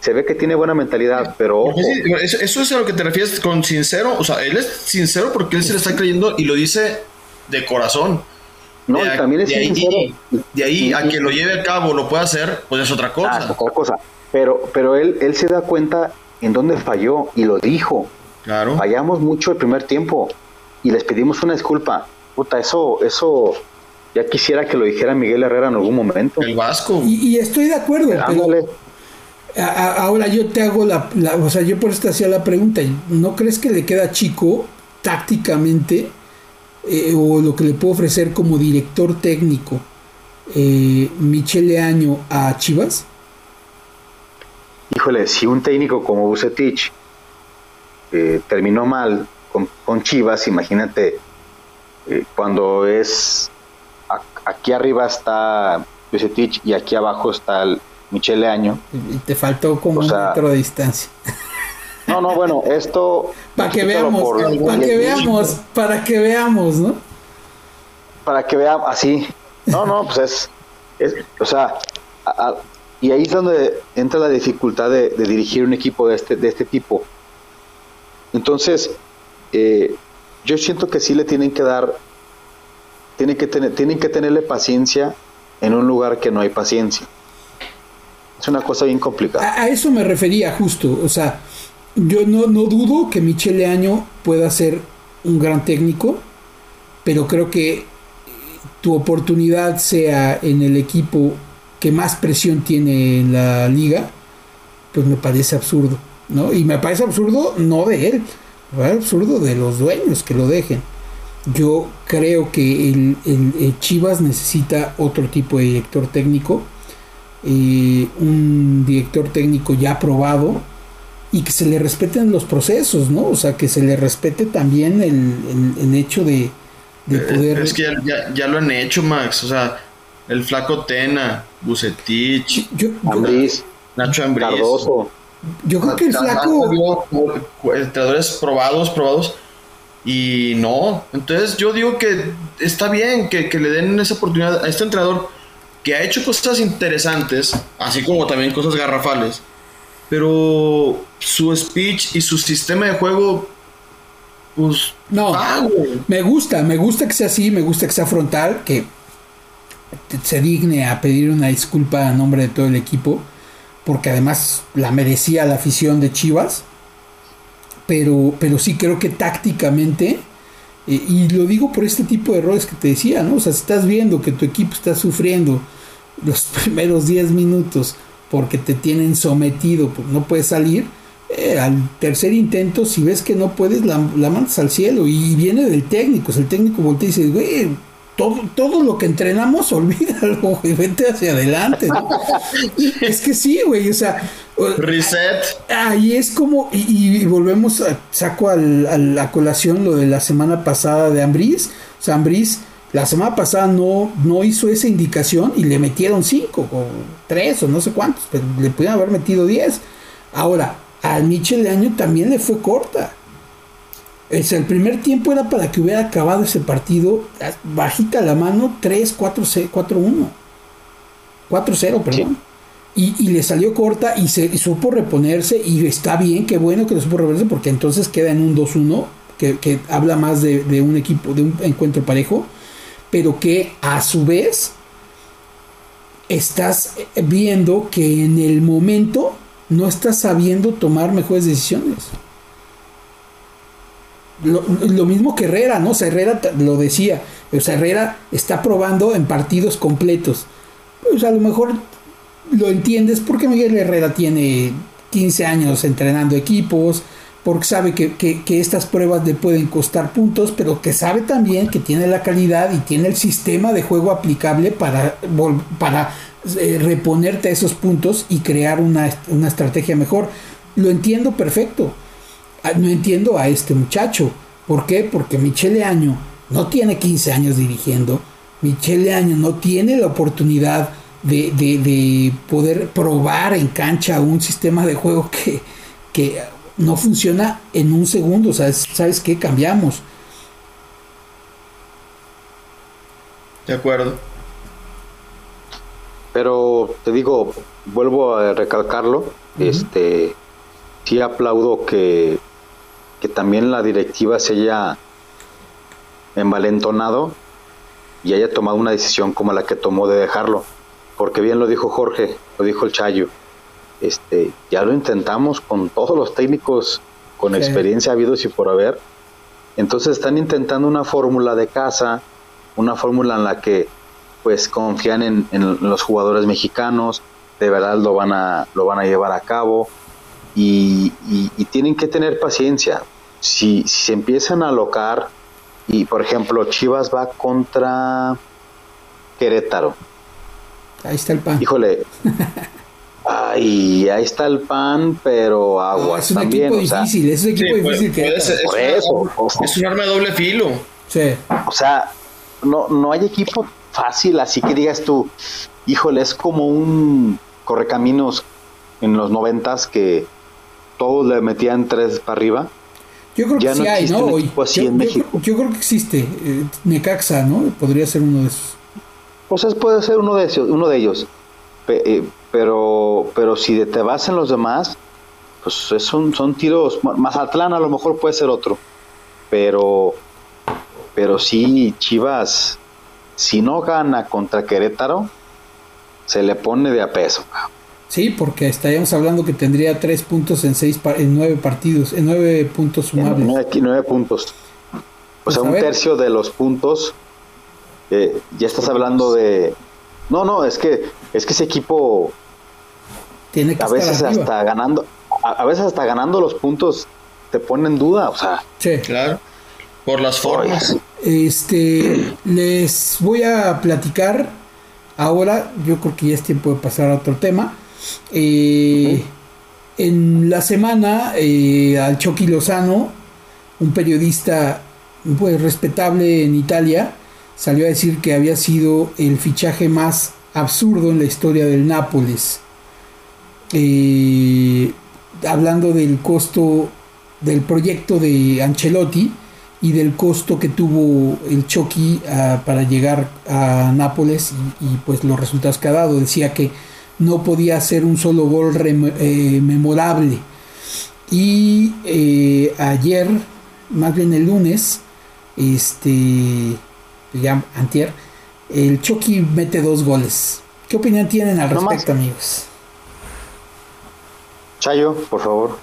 Se ve que tiene buena mentalidad, pero ojo, eso, eso es a lo que te refieres con sincero. O sea, él es sincero porque él se le está creyendo y lo dice de corazón. no, de, y también es de ahí, sincero. de ahí Y- a que lo lleve a cabo, lo pueda hacer, pues es otra Ah, cosa. es otra cosa. Pero, pero él, él se da cuenta en dónde falló y lo dijo. Claro. Fallamos mucho el primer tiempo y les pedimos una disculpa. Puta, eso, eso, ya quisiera que lo dijera Miguel Herrera en algún momento. El Vasco. Y, y estoy de acuerdo, pero Ándale. a- a- ahora yo te hago la, la- O sea, yo por eso te hacía la pregunta. ¿No crees que le queda chico tácticamente eh, o lo que le puedo ofrecer como director técnico eh, Michele Año a Chivas? Híjole, si un técnico como Bucetich eh, terminó mal con, con Chivas, imagínate eh, cuando es a- aquí arriba está y aquí abajo está el Michele Año. Y te faltó como un metro de distancia. No, no, bueno, esto... para que veamos, para que veamos, para que veamos, ¿no? Para que veamos, así. No, no, pues es, o sea, y ahí es donde entra la dificultad de, dirigir un equipo de este, de este tipo. Entonces, eh, yo siento que sí le tienen que dar, tienen que, tener, tienen que tenerle paciencia en un lugar que no hay paciencia. Es una cosa bien complicada. A, eso me refería justo, o sea, yo no, no dudo que Michele Año pueda ser un gran técnico, pero creo que tu oportunidad sea en el equipo que más presión tiene en la liga, pues me parece absurdo, ¿no? Y me parece absurdo no de él, me parece absurdo de los dueños que lo dejen. Yo creo que el, Chivas necesita otro tipo de director técnico, eh, un director técnico ya probado y que se le respeten los procesos, ¿no? O sea, que se le respete también el, hecho de, de, eh, poder... Es que ya, lo han hecho, Max, o sea, el flaco Tena, Bucetich, Nacho Ambriz. Cardoso. Yo creo que el flaco... Entrenadores probados, probados y no, entonces yo digo que está bien que, le den esa oportunidad a este entrenador que ha hecho cosas interesantes, así como también cosas garrafales, pero su speech y su sistema de juego, pues... No, me gusta, me gusta que sea así, me gusta que sea frontal, que se digne a pedir una disculpa a nombre de todo el equipo, porque además la merecía la afición de Chivas pero, pero sí creo que tácticamente, eh, y lo digo por este tipo de errores que te decía, ¿no? O sea, si estás viendo que tu equipo está sufriendo los primeros 10 minutos porque te tienen sometido, pues no puedes salir, eh, al tercer intento, si ves que no puedes, la, la mandas al cielo y viene del técnico, o sea, el técnico voltea y dice, güey, todo, todo lo que entrenamos, olvídalo, güey, vente hacia adelante. es que sí, güey, o sea. Reset. Ahí es como, y, volvemos, a, saco a la colación lo de la semana pasada de Ambris. O sea, Ambris la semana pasada no, no hizo esa indicación y le metieron cinco, o tres, o no sé cuántos, pero le pudieron haber metido diez. Ahora, al Michel de año también le fue corta el primer tiempo era para que hubiera acabado ese partido bajita la mano 3, 4, 4, 1. 4, 0, perdón. Y, le salió corta y, se, supo reponerse y está bien, qué bueno que lo supo reponerse porque entonces queda en un 2-1 que, habla más de, de, un equipo, de un encuentro parejo, pero que a su vez estás viendo que en el momento no estás sabiendo tomar mejores decisiones. Lo, mismo que Herrera, ¿no? O sea, Herrera lo decía. O sea, Herrera está probando en partidos completos. Pues a lo mejor lo entiendes porque Miguel Herrera tiene 15 años entrenando equipos, porque sabe que, estas pruebas le pueden costar puntos, pero que sabe también que tiene la calidad y tiene el sistema de juego aplicable para, para eh, reponerte a esos puntos y crear una, una estrategia mejor. Lo entiendo perfecto no entiendo a este muchacho. ¿Por qué? Porque Michele Año no tiene 15 años dirigiendo. Michele Año no tiene la oportunidad de, poder probar en cancha un sistema de juego que, que no funciona en un segundo. ¿Sabes, ¿Sabes qué? Cambiamos. De acuerdo. Pero te digo, vuelvo a recalcarlo, este sí aplaudo que que también la directiva se haya envalentonado y haya tomado una decisión como la que tomó de dejarlo. Porque bien lo dijo Jorge, lo dijo el Chayo. Este, ya lo intentamos con todos los técnicos con experiencia habidos y por haber. Entonces están intentando una fórmula de casa, una fórmula en la que pues confían en, en, los jugadores mexicanos, de verdad lo van a, lo van a llevar a cabo y, y tienen que tener paciencia si, se empiezan a alocar y por ejemplo Chivas va contra Querétaro. Ahí está el pan. Híjole. Ay, ahí está el pan, pero agua. es un equipo difícil, es un equipo difícil. que por eso. es un arma de doble filo. Sí. O sea, no, no hay equipo fácil, así que digas tú, híjole, es como un correcaminos en los noventas que todos le metían tres para arriba. Yo creo que sí hay, ¿no? Yo, creo que existe. Eh, Necaxa, ¿no? Podría ser uno de esos. O sea, puede ser uno de esos, uno de ellos. Eh, pero, pero si te vas en los demás, pues son, son tiros. Mazatlán a lo mejor puede ser otro. Pero, pero sí, Chivas, si no gana contra Querétaro, se le pone de a peso. Sí, porque estaríamos hablando que tendría tres puntos en seis en nueve partidos, en nueve puntos sumables. Nueve, nueve puntos. O sea, pues un tercio de los puntos. Eh, ya estás hablando de. No, no, es que es que ese equipo tiene que a veces hasta ganando, a, veces hasta ganando los puntos te pone en duda, o sea. Sí, claro. Por las formas. Este, les voy a platicar ahora. Yo creo que ya es tiempo de pasar a otro tema. Eh, en la semana, eh, al Chucky Lozano, un periodista pues, respetable en Italia, salió a decir que había sido el fichaje más absurdo en la historia del Nápoles. Eh, hablando del costo del proyecto de Ancelotti y del costo que tuvo el Chucky ah, para llegar a Nápoles y, y, pues los resultados que ha dado. Decía que no podía hacer un solo gol eh, memorable. Y eh, ayer, más bien el lunes, este, ya antier, el Chucky mete dos goles. ¿Qué opinión tienen al respecto, amigos? Chayo, por favor.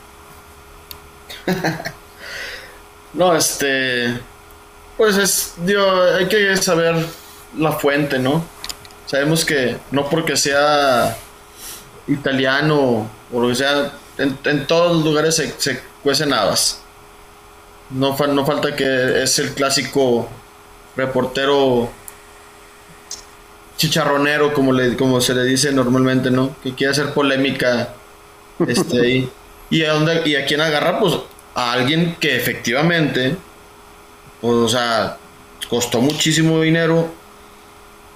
no, este, pues es, digo, hay que saber la fuente, ¿no? Sabemos que no porque sea italiano o lo que sea, en, todos los lugares se, cuecen habas. No, no falta que es el clásico reportero chicharronero, como, le, como se le dice normalmente, ¿no? Que quiere hacer polémica este, ahí. ¿Y a, dónde, ¿Y a quién agarra? Pues a alguien que efectivamente, pues, o sea, costó muchísimo dinero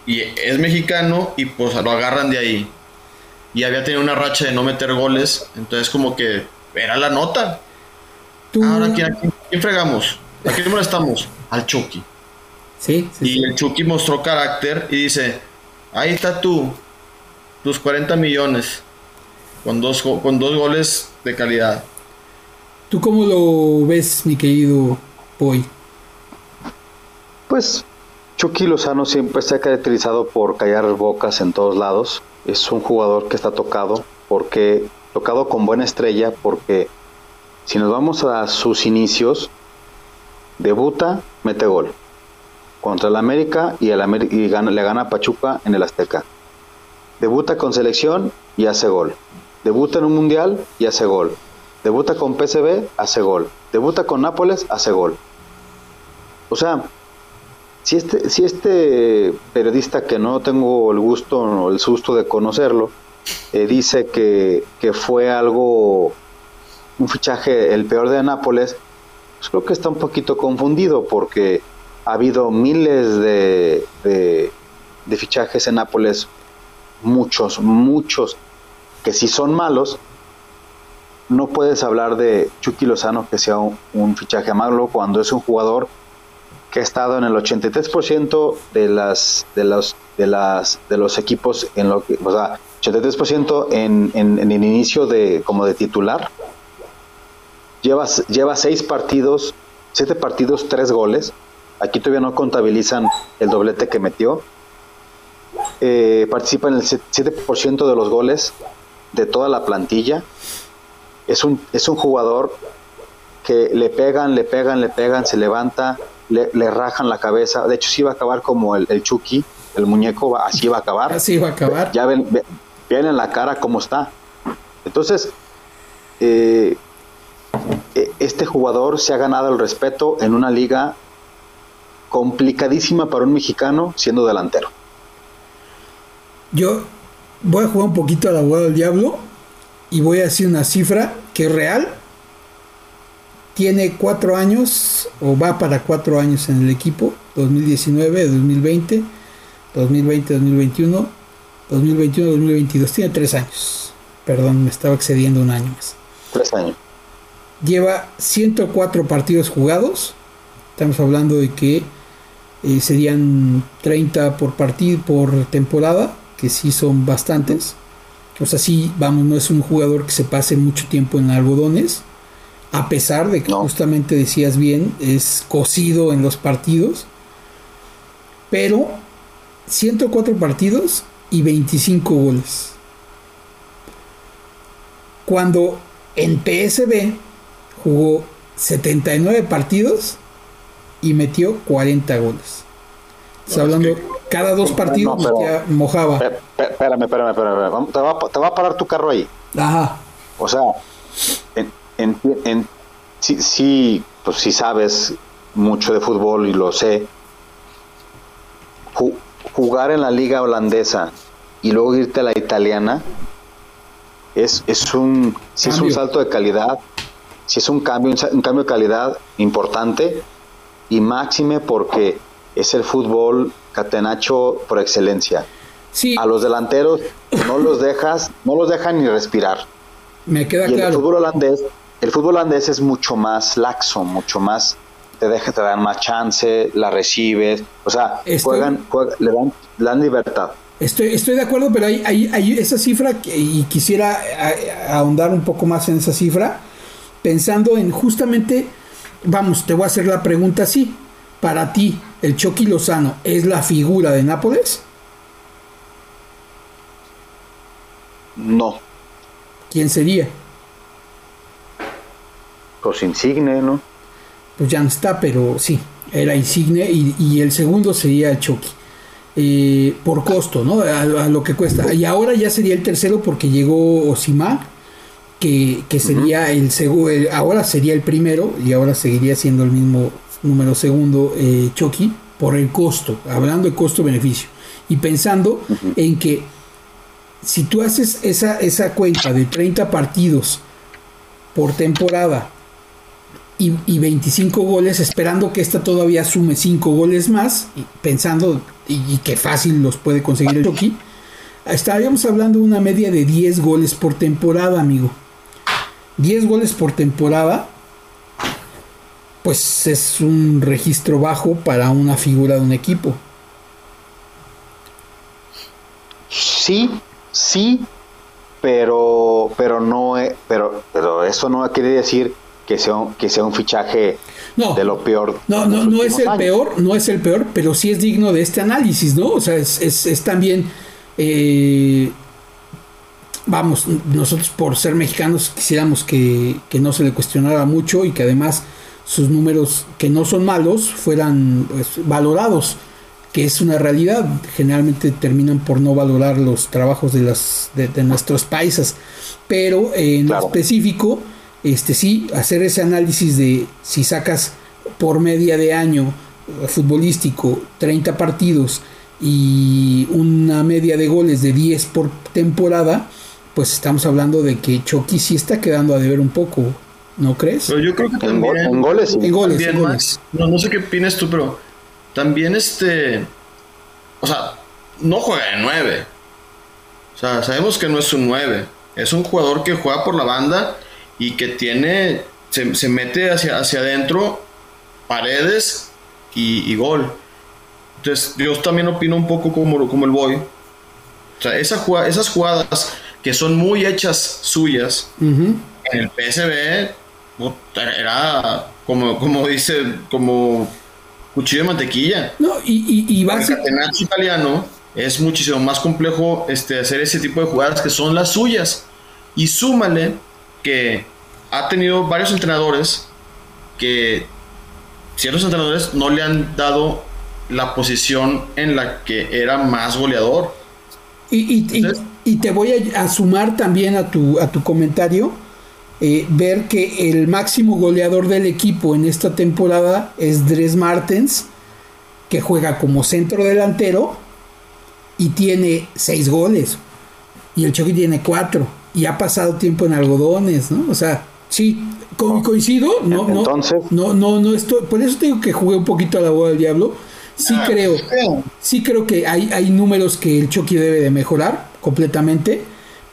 y es mexicano y pues lo agarran de ahí. Y había tenido una racha de no meter goles, entonces como que era la nota. Ahora, ¿quién, ¿quién, fregamos? ¿A quién molestamos? Al Chucky. Sí, y el Chucky mostró carácter y dice, ahí está tú, tus 40 millones, con dos, con dos goles de calidad. ¿Tú cómo lo ves, mi querido Boy? Pues Chucky Lozano siempre se ha caracterizado por callar bocas en todos lados. Es un jugador que está tocado, porque tocado con buena estrella, porque si nos vamos a sus inicios, debuta, mete gol. Contra el América y, el le gana a Pachuca en el Azteca. Debuta con selección y hace gol. Debuta en un mundial y hace gol. Debuta con PSV, hace gol. Debuta con Nápoles, hace gol. O sea, si este, si este periodista que no tengo el gusto o el susto de conocerlo, eh, dice que, fue algo, un fichaje el peor de Nápoles, pues creo que está un poquito confundido porque ha habido miles de, de, fichajes en Nápoles, muchos, muchos, que si son malos, no puedes hablar de Chucky Lozano que sea un, un fichaje malo cuando es un jugador que ha estado en el 83% de las de los de las de los equipos en lo que, o sea, 83% en, en, en, el inicio de como de titular. Lleva, lleva seis partidos, siete partidos, tres goles. Aquí todavía no contabilizan el doblete que metió. Eh, participa en el 7% de los goles de toda la plantilla. Es un, es un jugador que le pegan, le pegan, le pegan, se levanta, le, rajan la cabeza. De hecho, sí va a acabar como el, el Chucky, el muñeco, así va a acabar. Así va a acabar. Ya ven, ven en la cara cómo está. Entonces, eh, e, este jugador se ha ganado el respeto en una liga complicadísima para un mexicano siendo delantero. Yo voy a jugar un poquito al abogado del diablo y voy a decir una cifra que es real tiene cuatro años o va para cuatro años en el equipo, 2019-2020. 2020-2021, 2021-2022. Tiene tres años. Perdón, me estaba excediendo un año más. Tres años. Lleva 104 partidos jugados. Estamos hablando de que eh, serían 30 por partido por temporada, que sí son bastantes. O sea, sí, vamos, no es un jugador que se pase mucho tiempo en algodones, a pesar de que justamente decías bien, es cocido en los partidos. Pero 104 partidos y 25 goles. Cuando en PSB jugó 79 partidos y metió 40 goles. Está hablando, cada dos partidos mojaba. Espérame, espérame, espérame. Te va, te va, a parar tu carro ahí. Ajá. O sea, en, en, en sí, sí, pues sí sabes mucho de fútbol y lo sé. Jugar en la liga holandesa y luego irte a la italiana es, es un, sí es un salto de calidad, sí es un cambio, un cambio de calidad importante y máxime porque es el fútbol catenacho por excelencia. Sí. A los delanteros no los dejas, no los dejan ni respirar. Me queda y claro. El fútbol holandés, el fútbol holandés es mucho más laxo, mucho más te deja, te dan más chance, la recibes, o sea, juegan, le, dan, dan libertad. Estoy, estoy de acuerdo, pero hay, hay, hay esa cifra que, y quisiera ahondar un poco más en esa cifra, pensando en justamente, vamos, te voy a hacer la pregunta así, para ti, ¿el Chucky Lozano es la figura de Nápoles? No. ¿Quién sería? Pues Insigne, ¿no? Pues ya no está, pero sí, era Insigne y, el segundo sería el Chucky. Eh, por costo, ¿no? A, lo que cuesta. Y ahora ya sería el tercero porque llegó Osima, que, que, sería el segundo, ahora sería el primero y ahora seguiría siendo el mismo número segundo eh, Chucky por el costo, hablando de costo-beneficio. Y pensando en que si tú haces esa, esa cuenta de 30 partidos por temporada y, y, 25 goles, esperando que esta todavía sume 5 goles más, y pensando y, que fácil los puede conseguir el Chucky, estaríamos hablando de una media de 10 goles por temporada, amigo. 10 goles por temporada, pues es un registro bajo para una figura de un equipo. Sí, sí, pero pero no pero pero eso no quiere decir que sea un, que sea un fichaje de lo peor. No, no, no es el peor, no es el peor, pero sí es digno de este análisis, ¿no? O sea, es, es, también eh, vamos, nosotros por ser mexicanos quisiéramos que, que, no se le cuestionara mucho y que además sus números, que no son malos, fueran pues, valorados que es una realidad. Generalmente terminan por no valorar los trabajos de, las, de, nuestros países. Pero en específico, este sí, hacer ese análisis de si sacas por media de año eh, futbolístico 30 partidos y una media de goles de 10 por temporada, pues estamos hablando de que Chucky sí está quedando a deber un poco, ¿no crees? Pero yo creo que también, en, goles, en goles, No, no sé qué opinas tú, pero también este. O sea, no juega de 9. O sea, sabemos que no es un 9. Es un jugador que juega por la banda y que tiene. Se, mete hacia, hacia adentro, paredes y, gol. Entonces, yo también opino un poco como, como el Boy. O sea, esas jugadas que son muy hechas suyas en el PSB era como, como dice, como cuchillo de mantequilla. No, y, y, va El italiano es muchísimo más complejo este, hacer ese tipo de jugadas que son las suyas. Y súmale que ha tenido varios entrenadores que ciertos entrenadores no le han dado la posición en la que era más goleador. Y, y, te voy a, sumar también a tu, a tu comentario eh, ver que el máximo goleador del equipo en esta temporada es Dres Martens, que juega como centro delantero y tiene seis goles. Y el Chucky tiene cuatro. Y ha pasado tiempo en algodones, ¿no? O sea, sí, coincido. No, no, no, no, no estoy. Por eso tengo que jugué un poquito a la boda del diablo. sí ah, creo, sí creo que hay, hay números que el Chucky debe de mejorar completamente,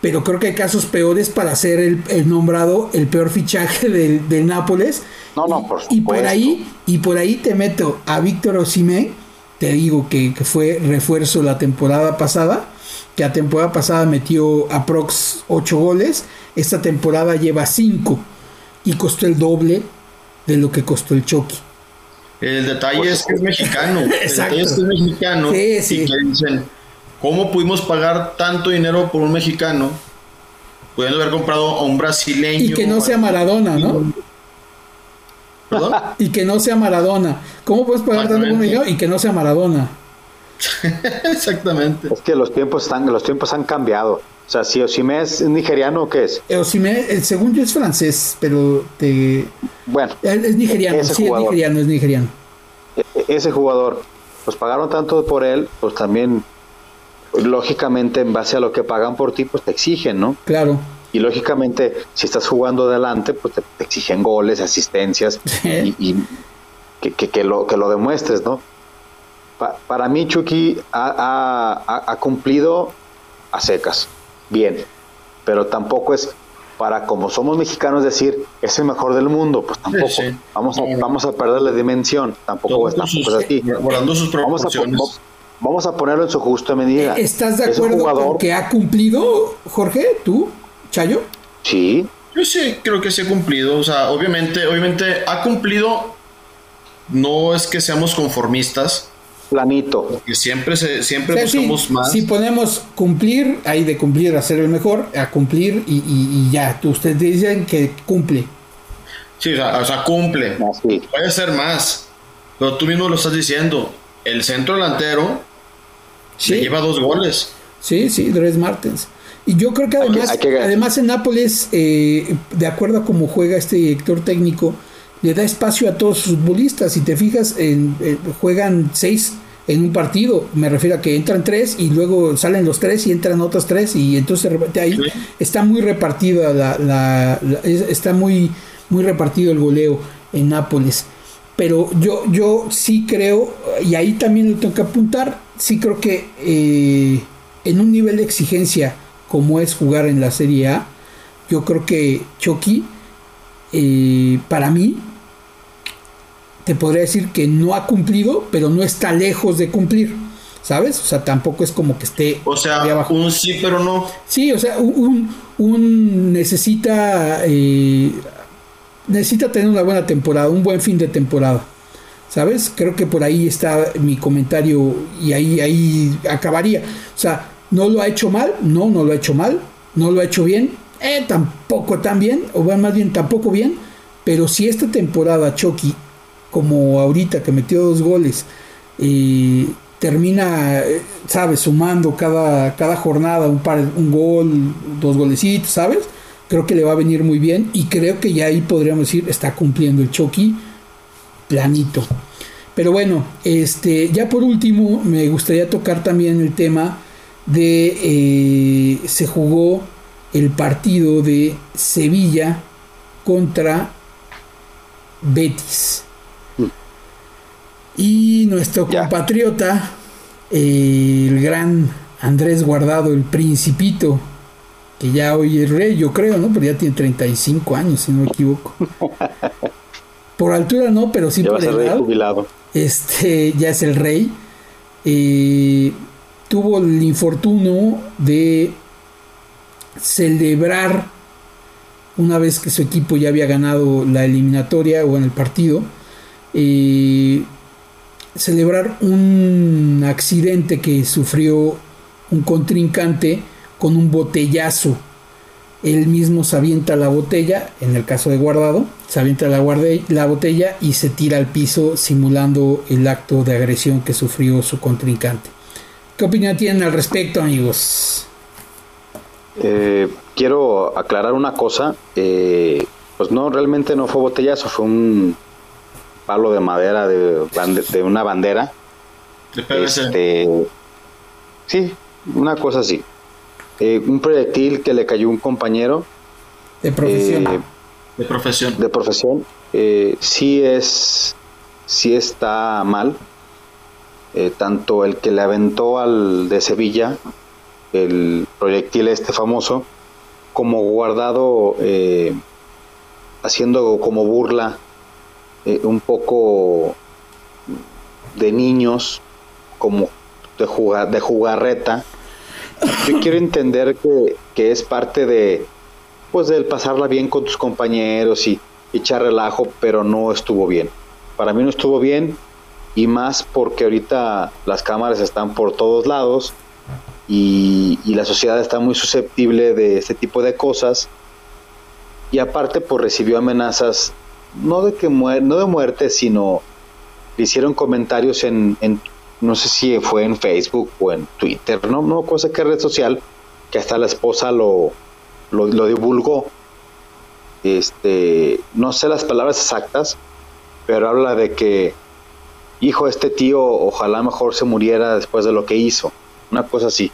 pero creo que hay casos peores para ser el, nombrado el peor fichaje del, del Nápoles. No, no, por y, por ahí Y por ahí te meto a Víctor Osimhen, te digo que, que fue refuerzo la temporada pasada, que la temporada pasada metió aprox 8 goles, esta temporada lleva 5 y costó el doble de lo que costó el Chucky. El detalle es que es mexicano. Exacto. El detalle es que es mexicano. Sí, sí. Y que dicen, ¿cómo pudimos pagar tanto dinero por un mexicano? Pudiendo haber comprado a un brasileño. Y que no sea Maradona, ¿no? ¿Perdón? Y que no sea Maradona. ¿Cómo puedes pagar tanto por un mexicano y que no sea Maradona? Exactamente. Es que los tiempos están, los tiempos han cambiado. O sea, si Osime es nigeriano o qué es? Eh, Osime, eh, según yo es francés, pero te... Bueno. Es nigeriano, sí, es nigeriano, es nigeriano. E, e, ese jugador, pues pagaron tanto por él, pues también, lógicamente, en base a lo que pagan por ti, pues te exigen, ¿no? Claro. Y lógicamente, si estás jugando adelante, pues te, exigen goles, asistencias y, que, lo, que lo demuestres, ¿no? para mí, Chucky ha cumplido a secas bien, pero tampoco es para como somos mexicanos decir es el mejor del mundo, pues tampoco. Vamos, a, vamos a perder la dimensión, tampoco, es, así. Vamos a, vamos a ponerlo en su justa medida. ¿Estás de acuerdo con que ha cumplido, Jorge? ¿Tú, Chayo? Sí. Yo sí creo que sí ha cumplido. O sea, obviamente, obviamente ha cumplido. No es que seamos conformistas, planito. Porque siempre, se, siempre buscamos más. Si ponemos cumplir, hay de cumplir a ser el mejor, a cumplir y, ya. Ustedes dicen que cumple. Sí, o sea, cumple. Ah, Puede ser más. Pero tú mismo lo estás diciendo. El centro delantero se lleva dos goles. Sí, sí, Dres Martens. Y yo creo que además, además en Nápoles, eh, de acuerdo a cómo juega este director técnico, le da espacio a todos sus futbolistas. Si te fijas, en, eh, juegan seis en un partido. Me refiero a que entran tres y luego salen los tres y entran otros tres y entonces ahí está muy repartida la, está muy muy repartido el goleo en Nápoles. Pero yo yo sí creo y ahí también lo tengo que apuntar. Sí creo que eh, en un nivel de exigencia como es jugar en la Serie A, yo creo que Chucky eh, para mí te podría decir que no ha cumplido, pero no está lejos de cumplir. ¿Sabes? O sea, tampoco es como que esté. O sea, un sí, pero no. Sí, o sea, un, un necesita. Eh, necesita tener una buena temporada, un buen fin de temporada. ¿Sabes? Creo que por ahí está mi comentario y ahí, ahí acabaría. O sea, no lo ha hecho mal, no, no lo ha hecho mal, no lo ha hecho bien, eh, tampoco tan bien, o más bien tampoco bien, pero si esta temporada Chucky como ahorita que metió dos goles y termina, ¿sabes? Sumando cada, cada jornada un, par, un gol, dos golecitos, ¿sabes? Creo que le va a venir muy bien y creo que ya ahí podríamos decir está cumpliendo el Chucky planito. Pero bueno, este, ya por último me gustaría tocar también el tema de eh, se jugó el partido de Sevilla contra Betis. Y nuestro compatriota, eh, el gran Andrés Guardado, el principito, que ya hoy es rey, yo creo, ¿no? Pero ya tiene 35 años, si no me equivoco. Por altura no, pero sí por edad. Jubilado. Este, ya es el rey. Eh, tuvo el infortunio de celebrar una vez que su equipo ya había ganado la eliminatoria o en el partido. Eh, celebrar un accidente que sufrió un contrincante con un botellazo. Él mismo se avienta la botella, en el caso de guardado, se avienta la, la botella y se tira al piso simulando el acto de agresión que sufrió su contrincante. ¿Qué opinión tienen al respecto, amigos? Eh, quiero aclarar una cosa. Eh, pues no, realmente no fue botellazo, fue un palo de madera de, de una bandera. Este, sí, una cosa así. Eh, un proyectil que le cayó un compañero. De profesión. Eh, de profesión. De profesión. Eh, sí es, sí está mal. eh, tanto el que le aventó al de Sevilla, el proyectil este famoso, como guardado eh, haciendo como burla eh, un poco de niños, como de, jugar, de jugarreta. Yo quiero entender que, que, es parte de, pues, del pasarla bien con tus compañeros y echar relajo, pero no estuvo bien. Para mí no estuvo bien y más porque ahorita las cámaras están por todos lados y, y la sociedad está muy susceptible de este tipo de cosas y aparte pues recibió amenazas no de que muer no de muerte sino le hicieron comentarios en, en, no sé si fue en Facebook o en Twitter no no cosa que red social que hasta la esposa lo, lo, lo divulgó. Este no sé las palabras exactas pero habla de que hijo este tío ojalá mejor se muriera después de lo que hizo una cosa así.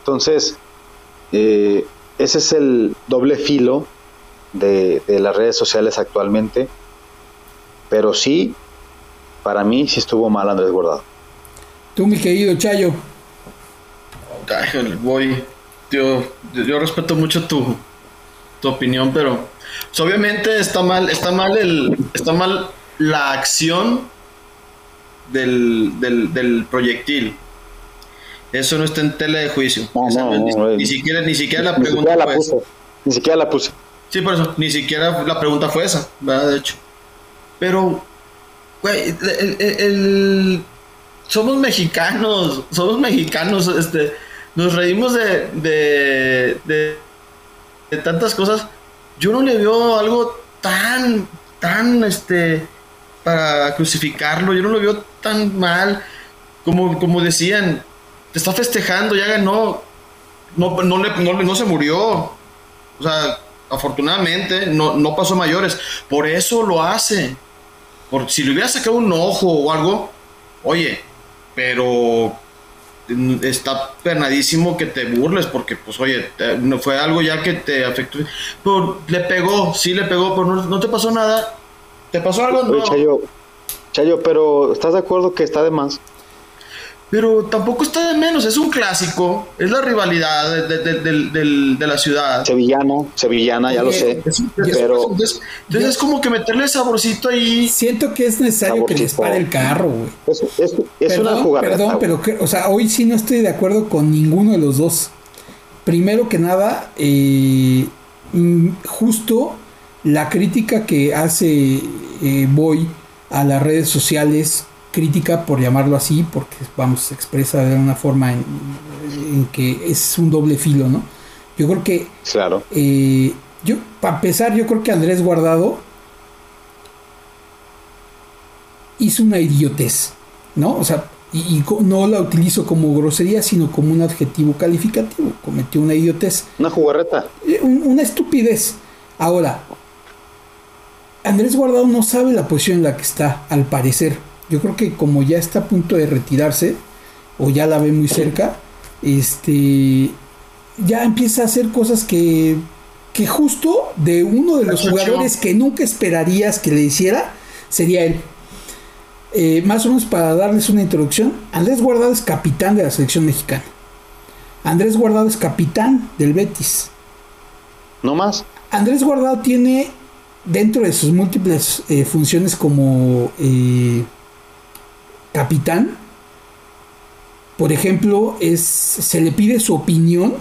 Entonces eh, ese es el doble filo de, de, las redes sociales actualmente. Pero sí, para mí sí estuvo mal Andrés Guardado. Tú, mi querido Chayo. Ay, voy. Yo, yo respeto mucho tu, tu opinión, pero pues, obviamente está mal, está mal el, está mal la acción del, del, del proyectil. Eso no está en tela de juicio. No, no, ni, no, ni, siquiera, ni siquiera la ni pregunta siquiera la puse. Ni siquiera la puse. Sí, por eso, ni siquiera la pregunta fue esa, ¿verdad? De hecho. Pero, güey, el, el- somos mexicanos, somos mexicanos, este, nos reímos de, de, de, de tantas cosas. Yo no le veo algo tan, tan, este, para crucificarlo, yo no lo veo tan mal. Como, como decían, te está festejando, ya ganó, no, no, le, no, no se murió. O sea, afortunadamente no, no pasó mayores. Por eso lo hace. Por, si le hubiera sacado un ojo o algo, oye, pero está pernadísimo que te burles porque, pues, oye, te- no fue algo ya que te afectó. Pero le pegó, sí le pegó, pero no, no te pasó nada. ¿Te pasó algo? No. Chayo, Chayo, pero ¿estás de acuerdo que está de más? Pero tampoco está de menos, es un clásico, es la rivalidad de, de- la ciudad. Sevillano, sevillana, ya lo Oye, sé. Es, Pero- entonces, entonces es como que meterle saborcito ahí. Siento que es necesario que les pare el carro, güey. Es, es, es perdón, una jugarreta. perdón, pero que, o sea, hoy sí no estoy de acuerdo con ninguno de los dos. Primero que nada, eh, mm, justo la crítica que hace eh, Boy a las redes sociales, crítica por llamarlo así, porque vamos, se expresa de una forma en, en que es un doble filo, ¿no? Yo creo que Claro. eh, yo, para empezar, yo creo que Andrés Guardado hizo una idiotez, ¿no? O sea, y, no la utilizo como grosería, sino como un adjetivo calificativo. Cometió una idiotez, Una jugarreta. eh, un- una estupidez. Ahora, Andrés Guardado no sabe la posición en la que está, al parecer. Yo creo que como ya está a punto de retirarse, o ya la ve muy cerca, este ya empieza a hacer cosas que, que justo de uno de los jugadores que nunca esperarías que le hiciera, sería él. Eh, más o menos para darles una introducción, Andrés Guardado es capitán de la selección mexicana. Andrés Guardado es capitán del Betis. No más. Andrés Guardado tiene dentro de sus múltiples eh, funciones como eh, capitán, por ejemplo, es, se le pide su opinión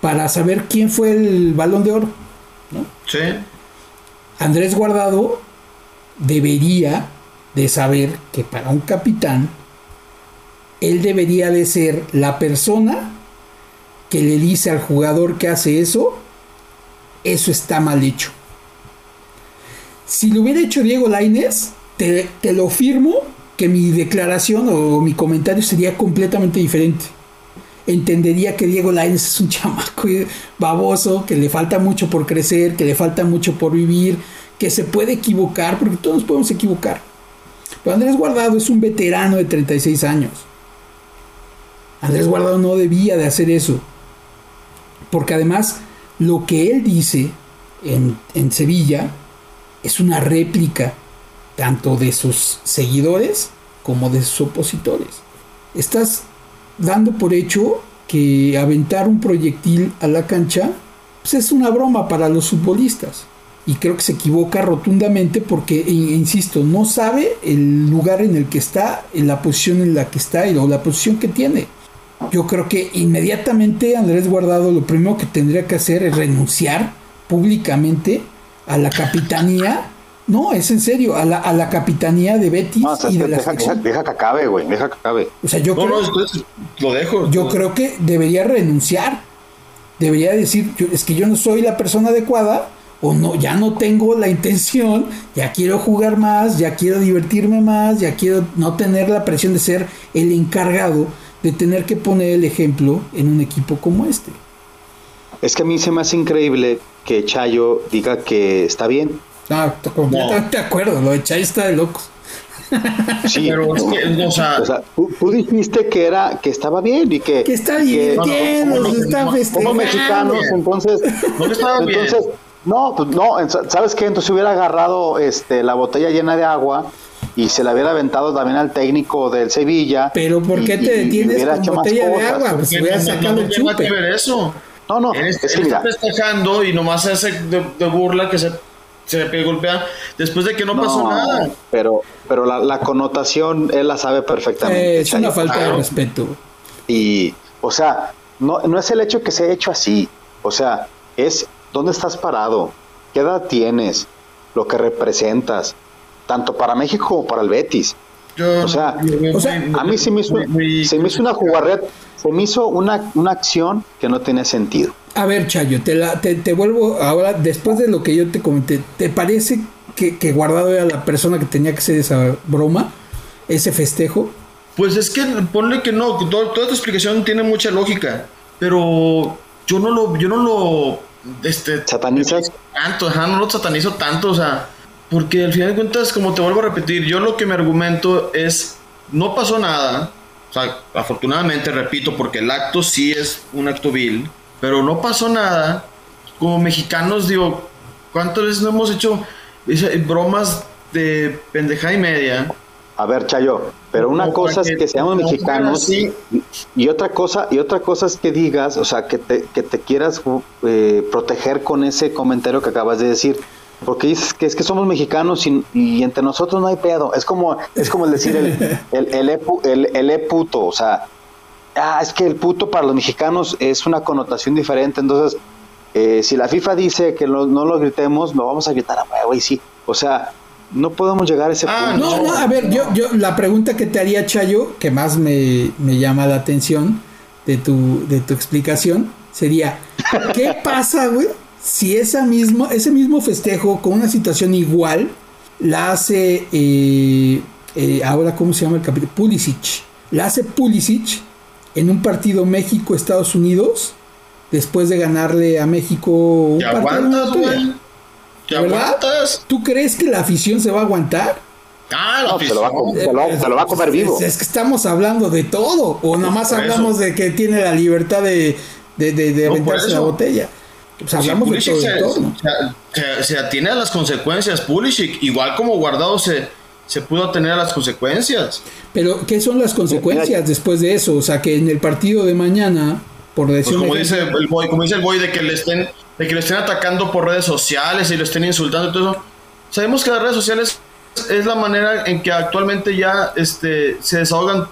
para saber quién fue el balón de oro. Sí. Andrés Guardado debería de saber que para un capitán, él debería de ser la persona que le dice al jugador que hace eso, eso está mal hecho. Si lo hubiera hecho Diego Lainez, te, lo firmo que mi declaración o mi comentario sería completamente diferente. Entendería que Diego Lainez es un chamaco baboso, que le falta mucho por crecer, que le falta mucho por vivir, que se puede equivocar, porque todos podemos equivocar. Pero Andrés Guardado es un veterano de 36 años. Andrés Guardado no debía de hacer eso. Porque además lo que él dice en, en Sevilla es una réplica tanto de sus seguidores como de sus opositores. Estás dando por hecho que aventar un proyectil a la cancha pues es una broma para los futbolistas. Y creo que se equivoca rotundamente porque, e, insisto, no sabe el lugar en el que está, en la posición en la que está o la posición que tiene. Yo creo que inmediatamente Andrés Guardado lo primero que tendría que hacer es renunciar públicamente a la capitanía. No, es en serio, a la, a la capitanía de Betis y de la deja, deja, deja, que acabe, güey, deja que acabe. O sea, yo No, creo, no, entonces lo dejo. yo creo que debería renunciar. Debería decir, yo- es que yo no soy la persona adecuada o no, ya no tengo la intención, ya quiero jugar más, ya quiero divertirme más, ya quiero no tener la presión de ser el encargado de tener que poner el ejemplo en un equipo como este. Es que a mí se me hace increíble que Chayo diga que está bien. Ah, completamente de acuerdo, lo de Chay está de locos. Sí, Pero es que, o sea, O sea, tú, tú dijiste que era que estaba bien y que Que está y divirtiendo, no, no, no, festejando. somos mexicanos, entonces no que estaba bien. entonces no, pues no, ¿sabes qué? Entonces hubiera agarrado este la botella llena de agua y se la hubiera aventado también al técnico del Sevilla. Pero ¿por qué y- te detienes con hecho más botella de cosas. agua? Pues Que hubiera no- no- sacado no el nada que chupe. ver eso. No, no, Él, es él que mira, está festejando y nomás hace de, de burla que se, se pe- golpea después de que no, pasó nada. Pero, pero la, la connotación él la sabe perfectamente. Eh, es una falta de respeto. Y, o sea, no, no es el hecho que se haya hecho así. O sea, es dónde estás parado, qué edad tienes, lo que representas, tanto para México como para el Betis. Yo- O sea, yo veo o sea, muy- A mí se me hizo, muy- muy- se me hizo una jugarret, se me hizo una, una acción que no tiene sentido. A ver, Chayo, te, la, te, te vuelvo ahora, después de lo que yo te comenté, ¿te parece que, que Guardado era la persona que tenía que hacer esa broma, ese festejo? Pues es que ponle que no, todo- toda tu explicación tiene mucha lógica, pero yo no lo, yo no lo, este, ¿Satanizas? tanto, ajá, no lo satanizo tanto, o sea, porque al final de cuentas, como te vuelvo a repetir, yo lo que me argumento es, no pasó nada, o sea, afortunadamente, repito, porque el acto sí es un acto vil, pero no pasó nada, como mexicanos, digo, ¿cuántas veces no hemos hecho bromas de pendejada y media? A ver, Chayo, pero una cosa es que- seamos no, mexicanos y otra cosa y otra cosa es que digas, o sea, que te, que te quieras eh, proteger con ese comentario que acabas de decir. Porque dices que es que somos mexicanos y, y entre nosotros no hay pedo. Es como es como el decir el el, el, e el, el e puto, o sea, ah, es que el puto para los mexicanos es una connotación diferente. Entonces, eh, si la FIFA dice que lo- no lo gritemos, lo vamos a gritar a huevo y sí. O sea, no podemos llegar a ese Ah, punto. No, no, a ver, yo, yo la pregunta que te haría, Chayo, que más me, me llama la atención de tu, de tu explicación, sería, ¿qué pasa, güey? Si esa misma, ese mismo festejo con una situación igual la hace eh, eh, ahora, ¿cómo se llama el capítulo? Pulisic. La hace Pulisic en un partido México-Estados Unidos después de ganarle a México un ¿Te partido aguantas, güey? ¿Te aguantas? ¿Tú crees que la afición se va a aguantar? Ah, la No, se lo va a afición. comer. Se lo- se lo va a comer vivo. Es, es que estamos hablando de todo. O nada más Por hablamos de que tiene la libertad de, de, de, de No, aventarse la botella. Pues hablamos de todo se, entorno. se- se- se atiene a las consecuencias, Pulisic, igual como Guardado se, se pudo atener a las consecuencias. Pero, ¿qué son las consecuencias después de eso? O sea, que en el partido de mañana, por Pues decir un como dice el boy, como dice el boy de que le estén, de que lo estén atacando por redes sociales y lo estén insultando y todo eso. Sabemos que las redes sociales es la manera en que actualmente ya este, se desahogan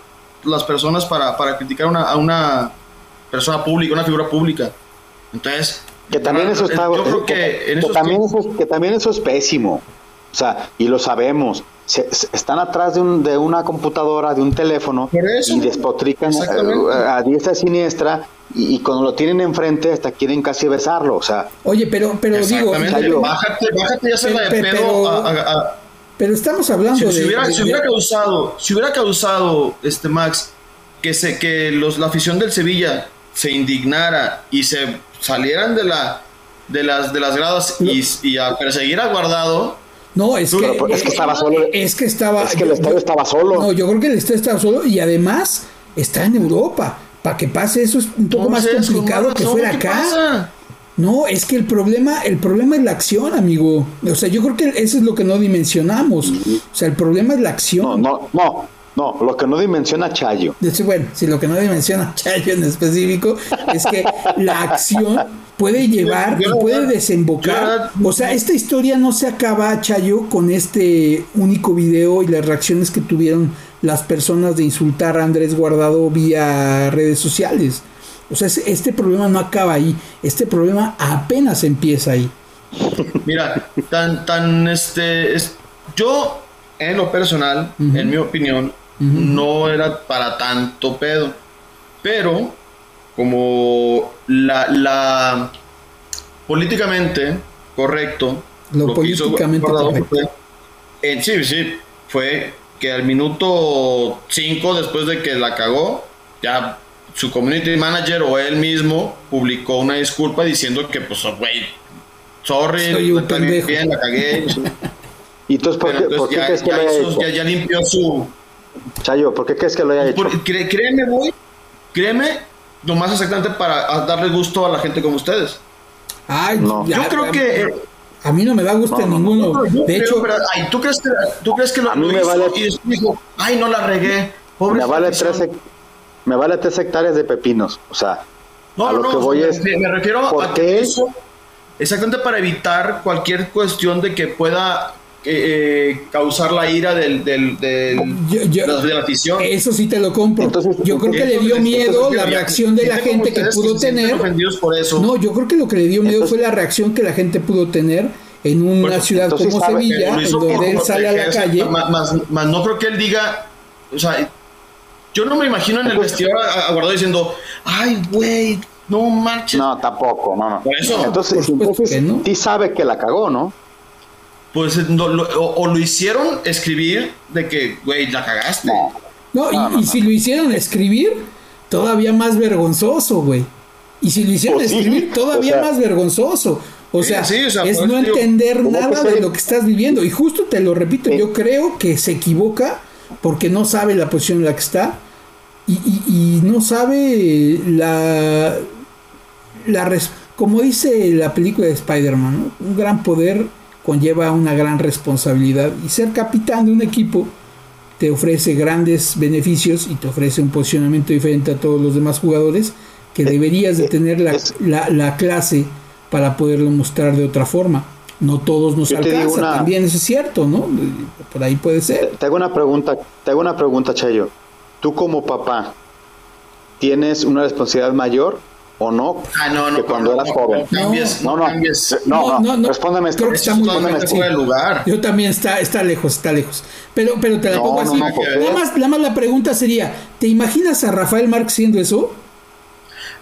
las personas para, para criticar una, a una persona pública, una figura pública. Entonces, Que también eso está, que, también eso, es pésimo. O sea, y lo sabemos. Se- se- están atrás de, un, de una computadora, de un teléfono, y despotrican eh, a, a diestra y siniestra, y, y cuando lo tienen enfrente hasta quieren casi besarlo. O sea, Oye, pero, pero digo, bájate, bájate y hazla de Pe- pe- pedo pero- a- a- a- pero estamos hablando si, de, si hubiera, de- si hubiera de- causado, si hubiera causado este Max que se que los la afición del Sevilla se indignara y se salieran de la de las de las gradas y, y a perseguir a Guardado, No, es que, es que estaba solo. Es que estaba. Es que el estadio estaba solo. No, yo creo que el estadio estaba solo y además está en Europa. Para que pase eso es un poco más entonces, complicado que fuera ¿qué acá. pasa? No, es que el problema, el problema es la acción, amigo. O sea, yo creo que eso es lo que no dimensionamos. O sea, el problema es la acción. no, no. No, lo que no dimensiona Chayo. Bueno, si lo que no dimensiona Chayo en específico es que la acción puede llevar y puede desembocar. O sea, esta historia no se acaba, Chayo, con este único video y las reacciones que tuvieron las personas de insultar a Andrés Guardado vía redes sociales. O sea, este problema no acaba ahí, este problema apenas empieza ahí. Mira, tan, tan, este, es, yo, en lo personal, en mi opinión, no era para tanto pedo. Pero, como la, la políticamente correcto, lo, políticamente correcto. sí, sí, fue que al minuto 5 después de que la cagó, ya su community manager o él mismo publicó una disculpa diciendo que, pues, güey, sorry, bien, la cagué. ¿Y entonces por qué, ¿por qué crees que lo haya hecho? Ya, limpió su... Chayo, ¿por qué crees que lo haya hecho? créeme, güey, créeme, nomás exactamente para darle gusto a la gente como ustedes. Ay, no. yo creo que... A mí no me da gusto ninguno. de hecho, ay, ¿tú crees que, tú crees que lo, a mí me vale, y dijo, ay, no la regué. Pobre me vale, tres, me vale tres hectáreas de pepinos. O sea, no, a lo que voy es. Me, refiero a eso exactamente para evitar cualquier cuestión de que pueda eh, eh, causar la ira del, del, de la afición. Eso sí te lo compro. yo creo que le dio miedo la reacción de la gente que pudo tener. Por eso. No, yo creo que lo que le dio miedo fue la reacción que la gente pudo tener en una ciudad como Sevilla, en donde él sale a la calle. Más, más, no creo que él diga, o sea, yo no me imagino en el vestidor a, diciendo, ay, güey, no marches. No, tampoco, no, no. Por eso. Entonces, entonces sí sabe que la cagó, ¿no? Pues o, lo hicieron escribir de que, güey, la cagaste. No, y, si lo hicieron escribir, todavía más vergonzoso, güey. Y si lo hicieron pues escribir, todavía más vergonzoso. O sea, es no entender nada de lo que estás viviendo. Y justo te lo repito, yo creo que se equivoca porque no sabe la posición en la que está y, no sabe la, la como dice la película de Spider-Man, un gran poder conlleva una gran responsabilidad y ser capitán de un equipo te ofrece grandes beneficios y te ofrece un posicionamiento diferente a todos los demás jugadores que eh, deberías de eh, tener la, la, clase para poderlo mostrar de otra forma. No todos nos alcanza, también eso es cierto, ¿no? Por ahí puede ser. Te hago una pregunta, te hago una pregunta, Chayo tú como papá tienes una responsabilidad mayor o no, ah, no, no que cuando eras joven. No, no, no, no, no, respóndeme esto. Creo que está muy fuera lugar. Yo también está, está lejos, está lejos. Pero, pero te la pongo así. nada, más, nada más la pregunta sería, ¿te imaginas a Rafael Marx siendo eso?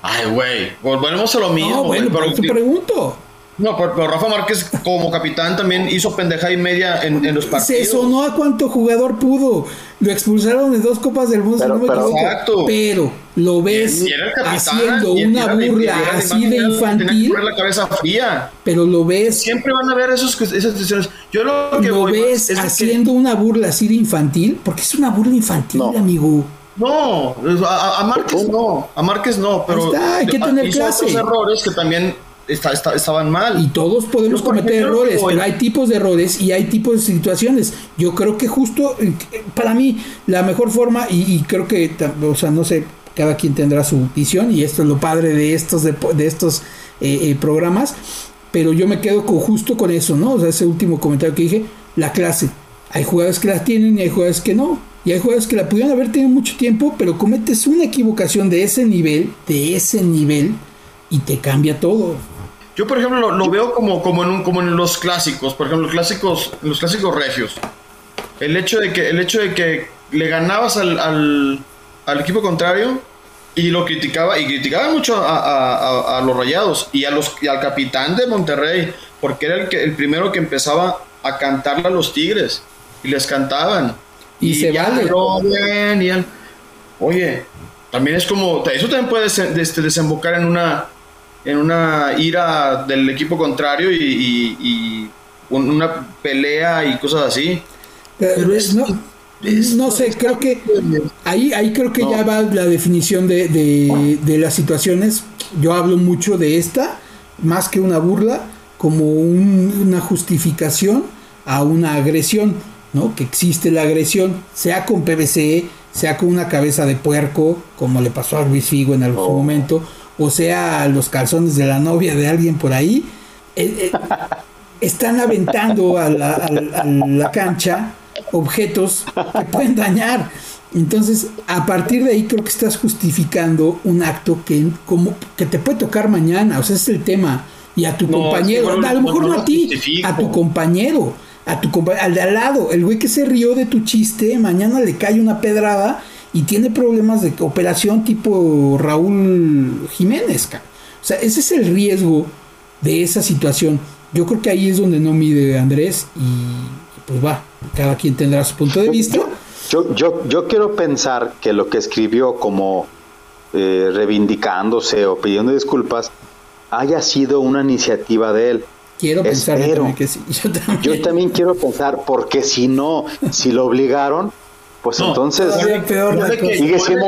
Ay, güey, volvemos a lo mismo. No, bueno, pero te pregunto. No, pero, Rafa Márquez como capitán también hizo pendeja y media en, los partidos. Se sonó a cuánto jugador pudo. Lo expulsaron de dos copas del mundo, pero, no me pero, pero lo ves haciendo una burla así de infantil. la cabeza fría. Pero lo ves. Siempre van a haber esos, esas decisiones. Yo lo que lo ves haciendo una burla así de infantil, porque es una burla infantil, amigo. No, a, a Márquez no, a Márquez no, pero hay que tener clase. errores que también estaban mal. Y todos podemos cometer errores, pero hay tipos de errores y hay tipos de situaciones. Yo creo que justo, eh, para mí, la mejor forma, y, creo que, o sea, no sé, cada quien tendrá su visión, y esto es lo padre de estos, de, estos eh, eh, programas, pero yo me quedo con, justo con eso, ¿no? O sea, ese último comentario que dije, la clase. Hay jugadores que la tienen y hay jugadores que no. Y hay jugadores que la pudieron haber tenido mucho tiempo, pero cometes una equivocación de ese nivel, de ese nivel, y te cambia todo. Yo, por ejemplo, lo, veo como, como, en un, como en los clásicos, por ejemplo, los clásicos, los clásicos regios. El hecho de que, el hecho de que le ganabas al, al, equipo contrario y lo criticaba, y criticaba mucho a, a, los rayados y, a los, y al capitán de Monterrey, porque era el, que, el primero que empezaba a cantarle a los tigres y les cantaban. Y, se vale. oye, también es como, eso también puede este, desembocar en una en una ira del equipo contrario y, una pelea y cosas así. Pero es, no, no sé, creo que ahí, ahí creo que ya va la definición de, de, las situaciones. Yo hablo mucho de esta, más que una burla, como una justificación a una agresión. ¿no? Que existe la agresión, sea con PVC, sea con una cabeza de puerco, como le pasó a Luis Figo en algún Oh. momento, o sea los calzones de la novia de alguien por ahí. Eh, eh, están aventando a la, a la- a la cancha objetos que pueden dañar. Entonces, a partir de ahí creo que estás justificando un acto que, como, que te puede tocar mañana. O sea, ese es el tema. Y a tu No, compañero, sí, a lo mejor no a ti, justifico. a tu compañero, a tu compa- al de al lado, el güey que se rió de tu chiste, mañana le cae una pedrada y tiene problemas de operación tipo Raúl Jiménez. O sea, ese es el riesgo de esa situación. Yo creo que ahí es donde no mide Andrés y pues va, cada quien tendrá su punto de vista. Yo, yo, yo quiero pensar que lo que escribió como eh, reivindicándose o pidiendo disculpas haya sido una iniciativa de él. Quiero pensar que sí. Yo también. Yo también quiero pensar, porque si no, si lo obligaron, pues No, entonces peor sigue siendo,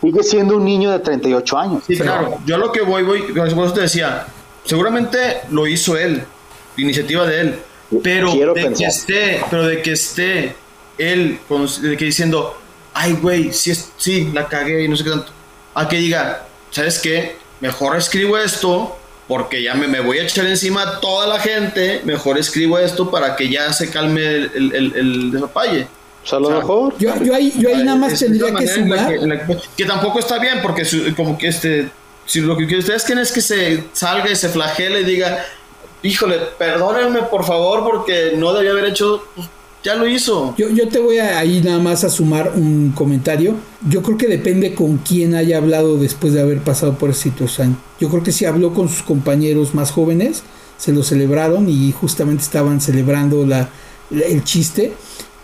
sigue siendo un niño de 38 años. Sí, claro. Yo a lo que voy, voy, por eso te decía, seguramente lo hizo él, iniciativa de él, pero Quiero de que esté, pero de que esté él, con- de que diciendo, ay, güey, sí, es, sí, la cagué y no sé qué tanto, a que diga, ¿sabes qué? Mejor escribo esto porque ya me, me voy a echar encima a toda la gente, mejor escribo esto para que ya se calme el, el, el, el desapalle. Pues a lo O sea, mejor. Yo, yo ahí, yo ahí nada más tendría que manera en la sumar. que, en la que- que tampoco está bien, porque su- como que este, si lo que ustedes quieren es que se salga y se flagele y diga, híjole, perdónenme por favor porque no debía haber hecho, pues, ya lo hizo. Yo, yo te voy a ahí nada más a sumar un comentario. Yo creo que depende con quién haya hablado después de haber pasado por esa situación. Yo creo que si habló con sus compañeros más jóvenes, se lo celebraron y justamente estaban celebrando la, la- el chiste.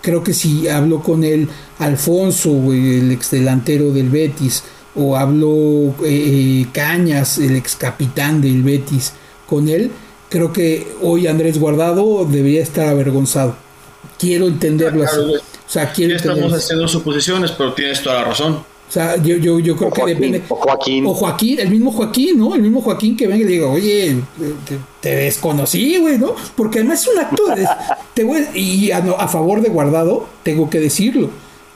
Creo que si habló con él Alfonso, el ex delantero del Betis, o habló eh, eh, Cañas, el ex capitán del Betis, con él, creo que hoy Andrés Guardado debería estar avergonzado. Quiero entenderlo así. Claro. O sea, Ya estamos entenderlo haciendo suposiciones, pero tienes toda la razón. O sea, yo, yo, yo creo O que Joaquín, depende. o Joaquín. O Joaquín, el mismo Joaquín, ¿no? El mismo Joaquín que venga y le diga, oye, te, te desconocí, güey, ¿no? Porque además es un acto de. des- te voy- y a, a favor de Guardado, tengo que decirlo.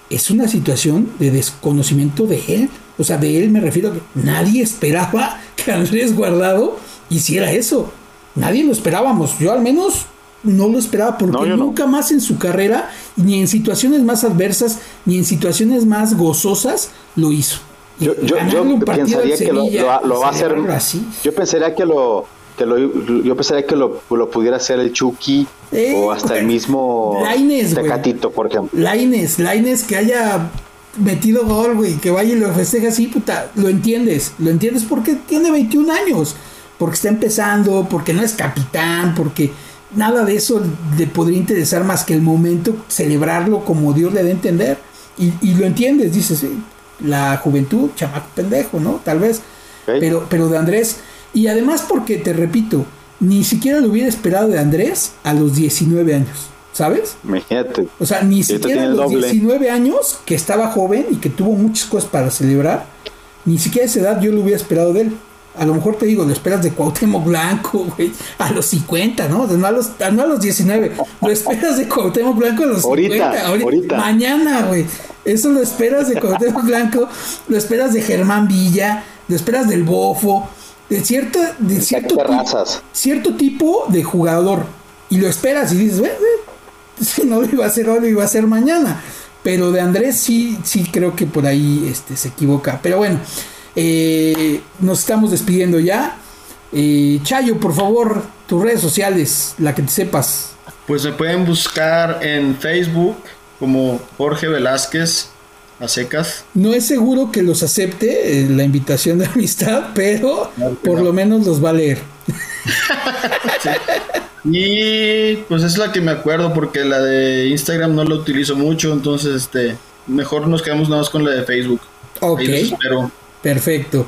Es una situación de desconocimiento de él. O sea, de él me refiero a que nadie esperaba que Andrés Guardado hiciera eso. Nadie lo esperábamos. Yo al menos no lo esperaba porque No, yo no. nunca más en su carrera, ni en situaciones más adversas, ni en situaciones más gozosas, lo hizo. Yo, yo, yo pensaría que lo, Sevilla lo- va a hacer. así. Yo pensaría que lo. Que lo, yo pensaría que lo, lo pudiera hacer el Chucky Eh, o hasta el mismo Lainez. Tecatito, por ejemplo. Laines, Laines que haya metido gol, güey, que vaya y lo festeje así, puta, lo entiendes, lo entiendes porque tiene 21 años, porque está empezando, porque no es capitán, porque nada de eso le podría interesar más que el momento, celebrarlo como Dios le dé a entender, y, y lo entiendes, dices, sí, la juventud, chamaco pendejo, ¿no? Tal vez, pero, pero de Andrés, y además porque, te repito, ni siquiera lo hubiera esperado de Andrés a los 19 años, ¿sabes? Imagínate. O sea, ni siquiera a los doble. 19 años, que estaba joven y que tuvo muchas cosas para celebrar, ni siquiera a esa edad yo lo hubiera esperado de él. A lo mejor te digo, lo esperas de Cuauhtémoc Blanco, güey, a los 50, ¿no? No a los, no a los 19, lo esperas de Cuauhtémoc Blanco a los Ahorita, 50. ahorita. Mañana, güey. Eso lo esperas de Cuauhtémoc Blanco, lo esperas de Germán Villa, lo esperas del Bofo, de cierto, de cierto, ti- Terrazas. cierto tipo de jugador. Y lo esperas y dices, "Bueno, eh, si no lo iba a hacer hoy, lo iba a hacer mañana. Pero de Andrés sí, sí creo que por ahí este, se equivoca. Pero bueno, eh, nos estamos despidiendo ya. Eh, Chayo, por favor, tus redes sociales, la que te sepas. Pues me pueden buscar en Facebook como Jorge Velázquez a secas. No es seguro que los acepte eh, la invitación de amistad, pero Claro por no. lo menos los va a leer. Y pues es la que me acuerdo porque la de Instagram no la utilizo mucho, entonces este mejor nos quedamos nada más con la de Facebook. Ok. Ahí los espero. Perfecto.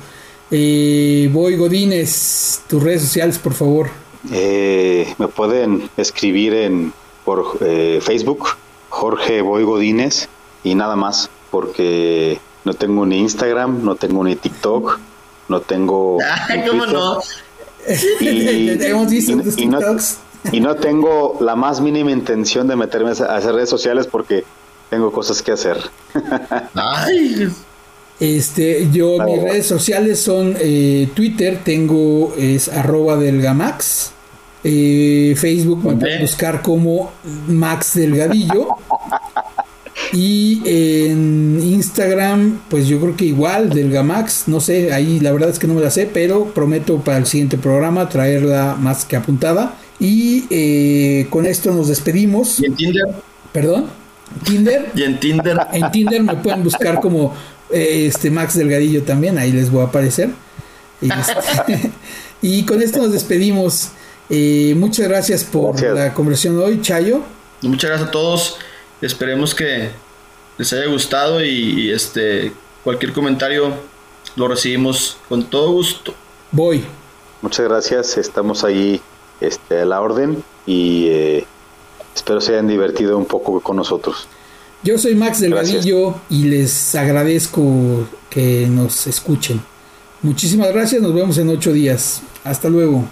Eh, Voy Godínez, tus redes sociales, por favor. Eh, me pueden escribir en por eh, Facebook, Jorge Boy Godínez, y nada más, porque no tengo ni Instagram, no tengo ni TikTok, no tengo. Ay, ni ¿cómo Twitter. no? Y- Hemos visto y- tus y no- TikToks. Y no tengo la más mínima intención de meterme a hacer redes sociales porque tengo cosas que hacer. Ay. Este, yo mis redes sociales son eh, Twitter, tengo es arroba delgamax. Eh, Facebook me pueden buscar como Max Delgadillo. Y en Instagram, pues yo creo que igual, Delgamax, no sé, ahí la verdad es que no me la sé, pero prometo para el siguiente programa traerla más que apuntada. Y eh, con esto nos despedimos. ¿Y en Tinder? ¿Perdón? ¿Tinder? ¿Y en Tinder? En Tinder me pueden buscar como este Max Delgadillo también, ahí les voy a aparecer. Y, este, con esto nos despedimos. Eh, muchas gracias por la conversación hoy, Chayo. Muchas gracias a todos. Esperemos que les haya gustado y, este cualquier comentario lo recibimos con todo gusto. Voy. Muchas gracias. Estamos ahí este, a la orden y eh, espero se hayan divertido un poco con nosotros. Yo soy Max Delgadillo y les agradezco que nos escuchen. Muchísimas gracias, nos vemos en ocho días. Hasta luego.